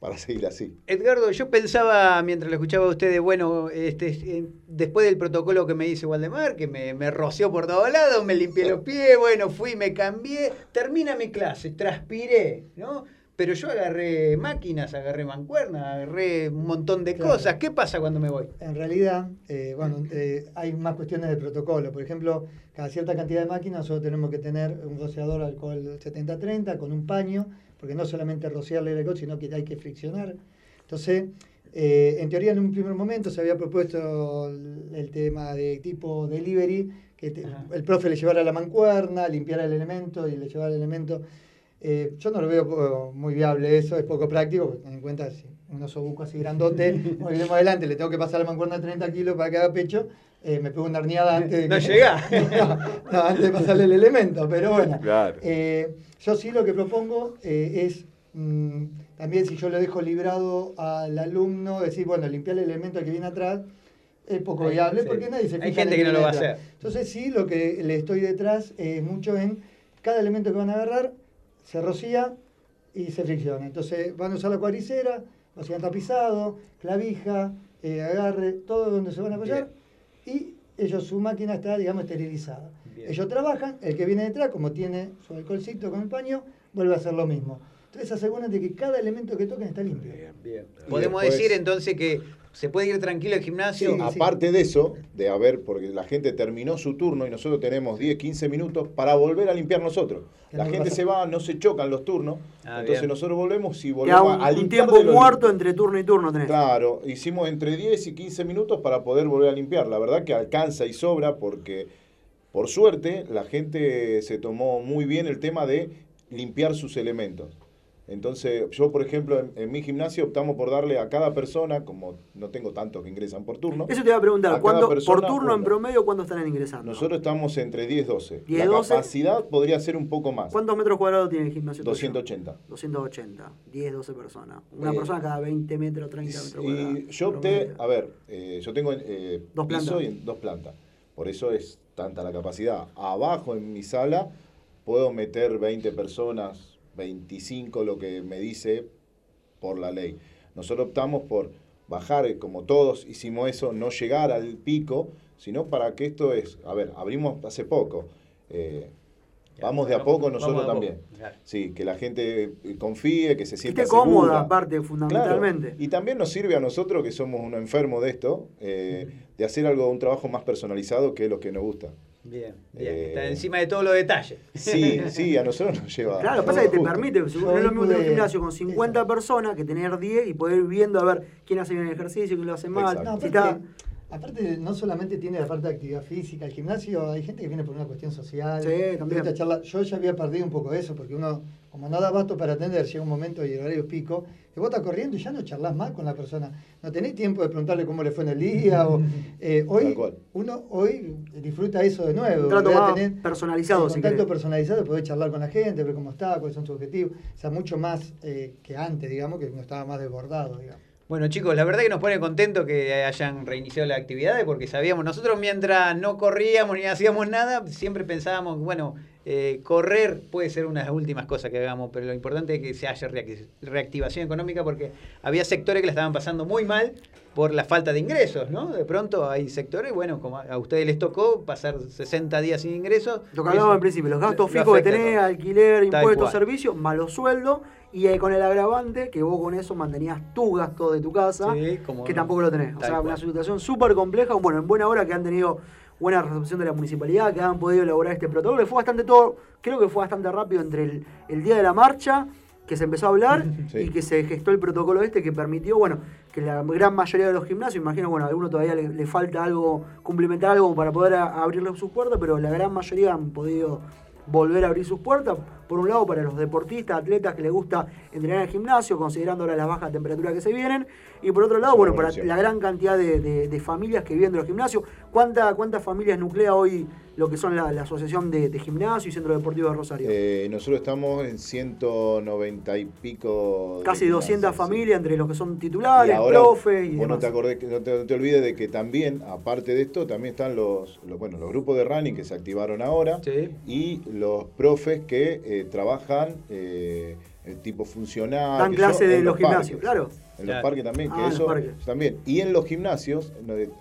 para seguir así. Edgardo, yo pensaba mientras lo escuchaba a ustedes, bueno, este, después del protocolo que me hizo Waldemar, que me, me roció por todos lados, me limpié los pies, bueno, fui, me cambié, termina mi clase, transpiré, ¿no? Pero yo agarré máquinas, agarré mancuernas, agarré un montón de Claro. cosas. ¿Qué pasa cuando me voy? En realidad, eh, bueno, eh, hay más cuestiones de protocolo. Por ejemplo, cada cierta cantidad de máquinas nosotros tenemos que tener un rociador alcohol 70-30 con un paño, porque no solamente rociarle el alcohol, sino que hay que friccionar. Entonces, eh, en teoría en un primer momento se había propuesto el, el tema de tipo delivery, que te- el profe le llevara la mancuerna, limpiara el elemento y le llevara el elemento. Eh, yo no lo veo po- muy viable eso, es poco práctico, ten en cuenta si un osobuco así grandote, iremos adelante, le tengo que pasar la mancuerna de 30 kilos para que haga pecho, eh, me pego una herniada antes de No que- llega. no, no, antes de pasarle el elemento, pero bueno. Claro. Eh, yo sí lo que propongo eh, es mm, también si yo le dejo librado al alumno, decir, bueno, limpiar el elemento que viene atrás, es poco Hay- viable sí. porque nadie se Hay fija en gente que no lo va a hacer. Entonces sí, lo que le estoy detrás es mucho en cada elemento que van a agarrar, se rocía y se fricciona. Entonces van a usar la cuadricera, rocian tapizado, clavija, eh, agarre, todo donde se van a apoyar y ellos, su máquina está, digamos, esterilizada. Bien. Ellos trabajan, el que viene detrás, como tiene su alcoholcito con el paño, vuelve a hacer lo mismo. Entonces aseguran de que cada elemento que toquen está limpio. Podemos después- decir entonces que se puede ir tranquilo al gimnasio. Aparte de eso, de haber, porque la gente terminó su turno y nosotros tenemos 10, 15 minutos para volver a limpiar nosotros. La gente pasa. se va, no se chocan los turnos, Ah, entonces bien. nosotros volvemos y volvemos un, a un limpiar. tiempo muerto entre turno y turno tenés. Claro, hicimos entre 10 y 15 minutos para poder volver a limpiar. La verdad que alcanza y sobra porque, por suerte, la gente se tomó muy bien el tema de limpiar sus elementos. Entonces, yo, por ejemplo, en, en mi gimnasio optamos por darle a cada persona, como no tengo tantos que ingresan por turno. Eso te iba a preguntar, ¿cuándo, por turno en promedio cuándo están ingresando? Nosotros estamos entre 10 y 12. 10, la 12. capacidad podría ser un poco más. ¿Cuántos metros cuadrados tiene el gimnasio? tuyo? 280. 280, 10, 12 personas. Una Eh, persona cada 20 metros, 30 metros cuadrados. Y yo opté, a ver, eh, yo tengo eh, Dos piso plantas. y en- dos plantas. Por eso es tanta la capacidad. Abajo en mi sala puedo meter 20 personas, 25, lo que me dice por la ley. Nosotros optamos por bajar, eh, como todos hicimos eso, no llegar al pico, sino para que esto es, a ver, abrimos hace poco. eh, vamos de a poco nosotros de poco, también. claro. Sí, que la gente eh, confíe, que se Que sienta esté cómoda, aparte, fundamentalmente. Claro, Y también nos sirve a nosotros, que somos unos enfermos de esto, eh, de hacer algo, un trabajo más personalizado que es lo que nos gusta. Bien, bien. Eh, Está encima de todos los detalles. Sí, sí, a nosotros nos lleva. Claro, pasa que te justo. permite, no es lo mismo tener un gimnasio con 50 personas que tener 10 y poder ir viendo a ver quién hace bien el ejercicio, quién lo hace mal. No, Si está- aparte, no solamente tiene la parte de actividad física, el gimnasio, hay gente que viene por una cuestión social. Sí, también. Yo ya había perdido un poco eso, porque uno, como no da basto para atender, llega un momento y el horario pico, que vos estás corriendo y ya no charlas más con la persona. No tenés tiempo de preguntarle cómo le fue en el día. o, eh, hoy, uno hoy disfruta eso de nuevo. Un trato más tener personalizado, si contacto personalizado, poder charlar con la gente, ver cómo está, cuáles son sus objetivos. O sea, mucho más eh, que antes, digamos, que no estaba más desbordado, digamos. Bueno chicos, la verdad que nos pone contentos que hayan reiniciado las actividades porque sabíamos, nosotros mientras no corríamos ni hacíamos nada, siempre pensábamos, bueno, eh, correr puede ser una de las últimas cosas que hagamos, pero lo importante es que se haya reac- reactivación económica porque había sectores que la estaban pasando muy mal por la falta de ingresos, ¿no? De pronto hay sectores, bueno, como a ustedes les tocó pasar 60 días sin ingresos. Lo que hablábamos al principio, los gastos fijos que tenés, alquiler, impuestos, servicios, malos sueldos, y eh, con el agravante que vos con eso mantenías tu gasto de tu casa, Sí, como que no. tampoco lo tenés. O Tal sea, cual. una situación súper compleja, bueno, en buena hora que han tenido buena recepción de la municipalidad, que han podido elaborar este protocolo, que fue bastante todo, creo que fue bastante rápido entre el, el día de la marcha, que se empezó a hablar, Sí. y que se gestó el protocolo este que permitió, bueno, que la gran mayoría de los gimnasios, imagino, bueno, a alguno todavía le, le falta algo, cumplimentar algo para poder abrirle sus puertas, pero la gran mayoría han podido volver a abrir sus puertas. Por un lado, para los deportistas, atletas que les gusta entrenar en el gimnasio, considerando ahora las bajas temperaturas que se vienen. Y por otro lado, bueno, para la gran cantidad de, de- de familias que viven de los gimnasios. ¿Cuánta, ¿Cuántas familias nuclea hoy lo que son la, la Asociación de, de Gimnasio y Centro Deportivo de Rosario? Eh, nosotros estamos en 190 y pico. Casi 200 gimnasios, sí. familias entre los que son Y titulares, ahora, profes y vos no demás. te, no te, no te olvides de que también, aparte de esto, también están los, los- bueno, los grupos de running que se activaron ahora y los profes que eh, trabajan eh, el tipo funcional. Dan clase de en los gimnasios, parques. claro. En Claro. los parques también, que Ah, eso también. Y en los gimnasios,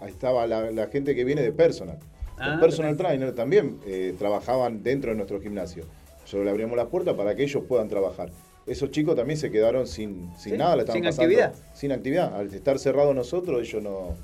estaba la, la gente que viene de personal. Ah, los personal trainers también eh, trabajaban dentro de nuestro gimnasio. Solo le abrimos las puertas para que ellos puedan trabajar. Esos chicos también se quedaron sin, sin Sí, nada, la estaban sin pasando actividad. Sin actividad. Al estar cerrados nosotros, ellos no,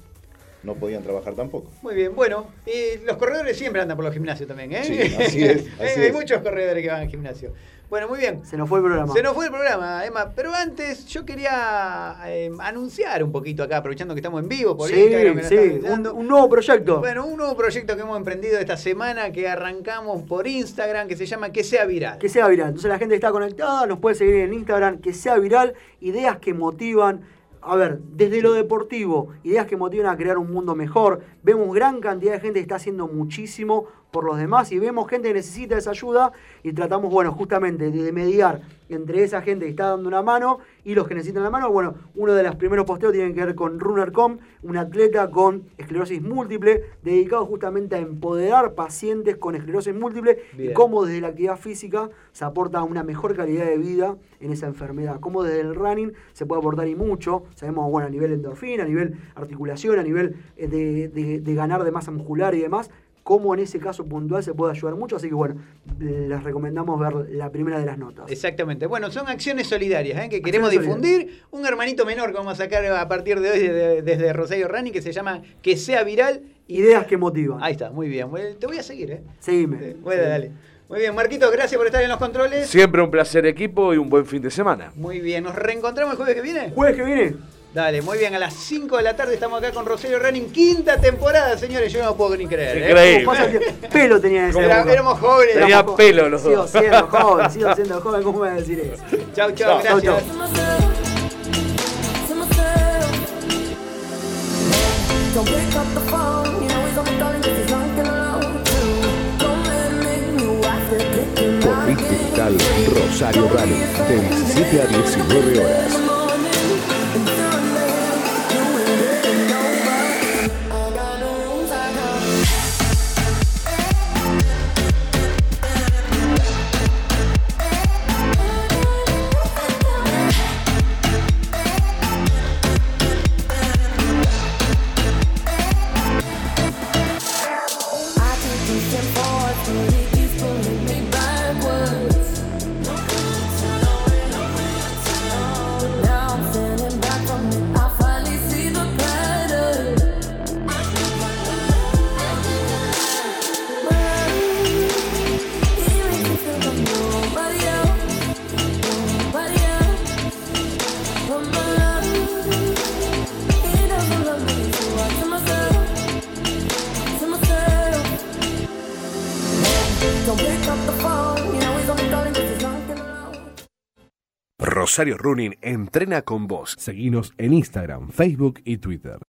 no podían trabajar tampoco. Muy bien, bueno, y los corredores siempre andan por los gimnasios también, ¿eh? Sí, así es, así Hay es. muchos corredores que van al gimnasio. Bueno, muy bien. Se nos fue el programa. Se nos fue el programa, Emma. Pero antes yo quería eh, anunciar un poquito acá, aprovechando que estamos en vivo por Sí, Instagram. sí, un, un nuevo proyecto. Bueno, un nuevo proyecto que hemos emprendido esta semana que arrancamos por Instagram que se llama Que sea viral. Que sea viral. Entonces la gente que está conectada nos puede seguir en Instagram, que sea viral, ideas que motivan. A ver, desde lo deportivo, ideas que motivan a crear un mundo mejor. Vemos gran cantidad de gente que está haciendo muchísimo por los demás y vemos gente que necesita esa ayuda y tratamos, bueno, justamente de mediar entre esa gente que está dando una mano y los que necesitan la mano. Bueno, uno de los primeros posteos tiene que ver con Runner.com, un atleta con esclerosis múltiple, dedicado justamente a empoderar pacientes con esclerosis múltiple Bien. y cómo desde la actividad física se aporta una mejor calidad de vida en esa enfermedad. Cómo desde el running se puede aportar y mucho. Sabemos, bueno, a nivel endorfina, a nivel articulación, a nivel eh, de, de- de ganar de masa muscular y demás. Cómo en ese caso puntual se puede ayudar mucho. Así que bueno, les recomendamos ver la primera de las notas. Exactamente. Bueno, son acciones solidarias ¿eh? que queremos Acciones difundir. Un hermanito menor que vamos a sacar a partir de hoy desde, desde Rosario Rani que se llama Que sea viral. Ideas que motivan. Ahí está, muy bien. Te voy a seguir, ¿eh? Seguime. Bueno, dale. Muy bien, Marquito, gracias por estar en los controles. Siempre un placer equipo y un buen fin de semana. Muy bien, ¿nos reencontramos el jueves que viene? ¿Jueves que viene? Dale, muy bien, a las 5 de la tarde estamos acá con Rosario Running, quinta temporada, señores, yo no lo puedo ni creer. ¿eh? Increíble. ¿Cómo pasa el? Pelo tenía ese. Era- éramos jóvenes. Tenía Éramos pelo los Sigo dos. siendo joven, sigo siendo joven. ¿Cómo me voy a decir eso? Chau, chau, Chau, gracias. Bit Digital Rosario Running, de 17 a 19 horas. Rosario Running entrena con vos. Seguinos en Instagram, Facebook y Twitter.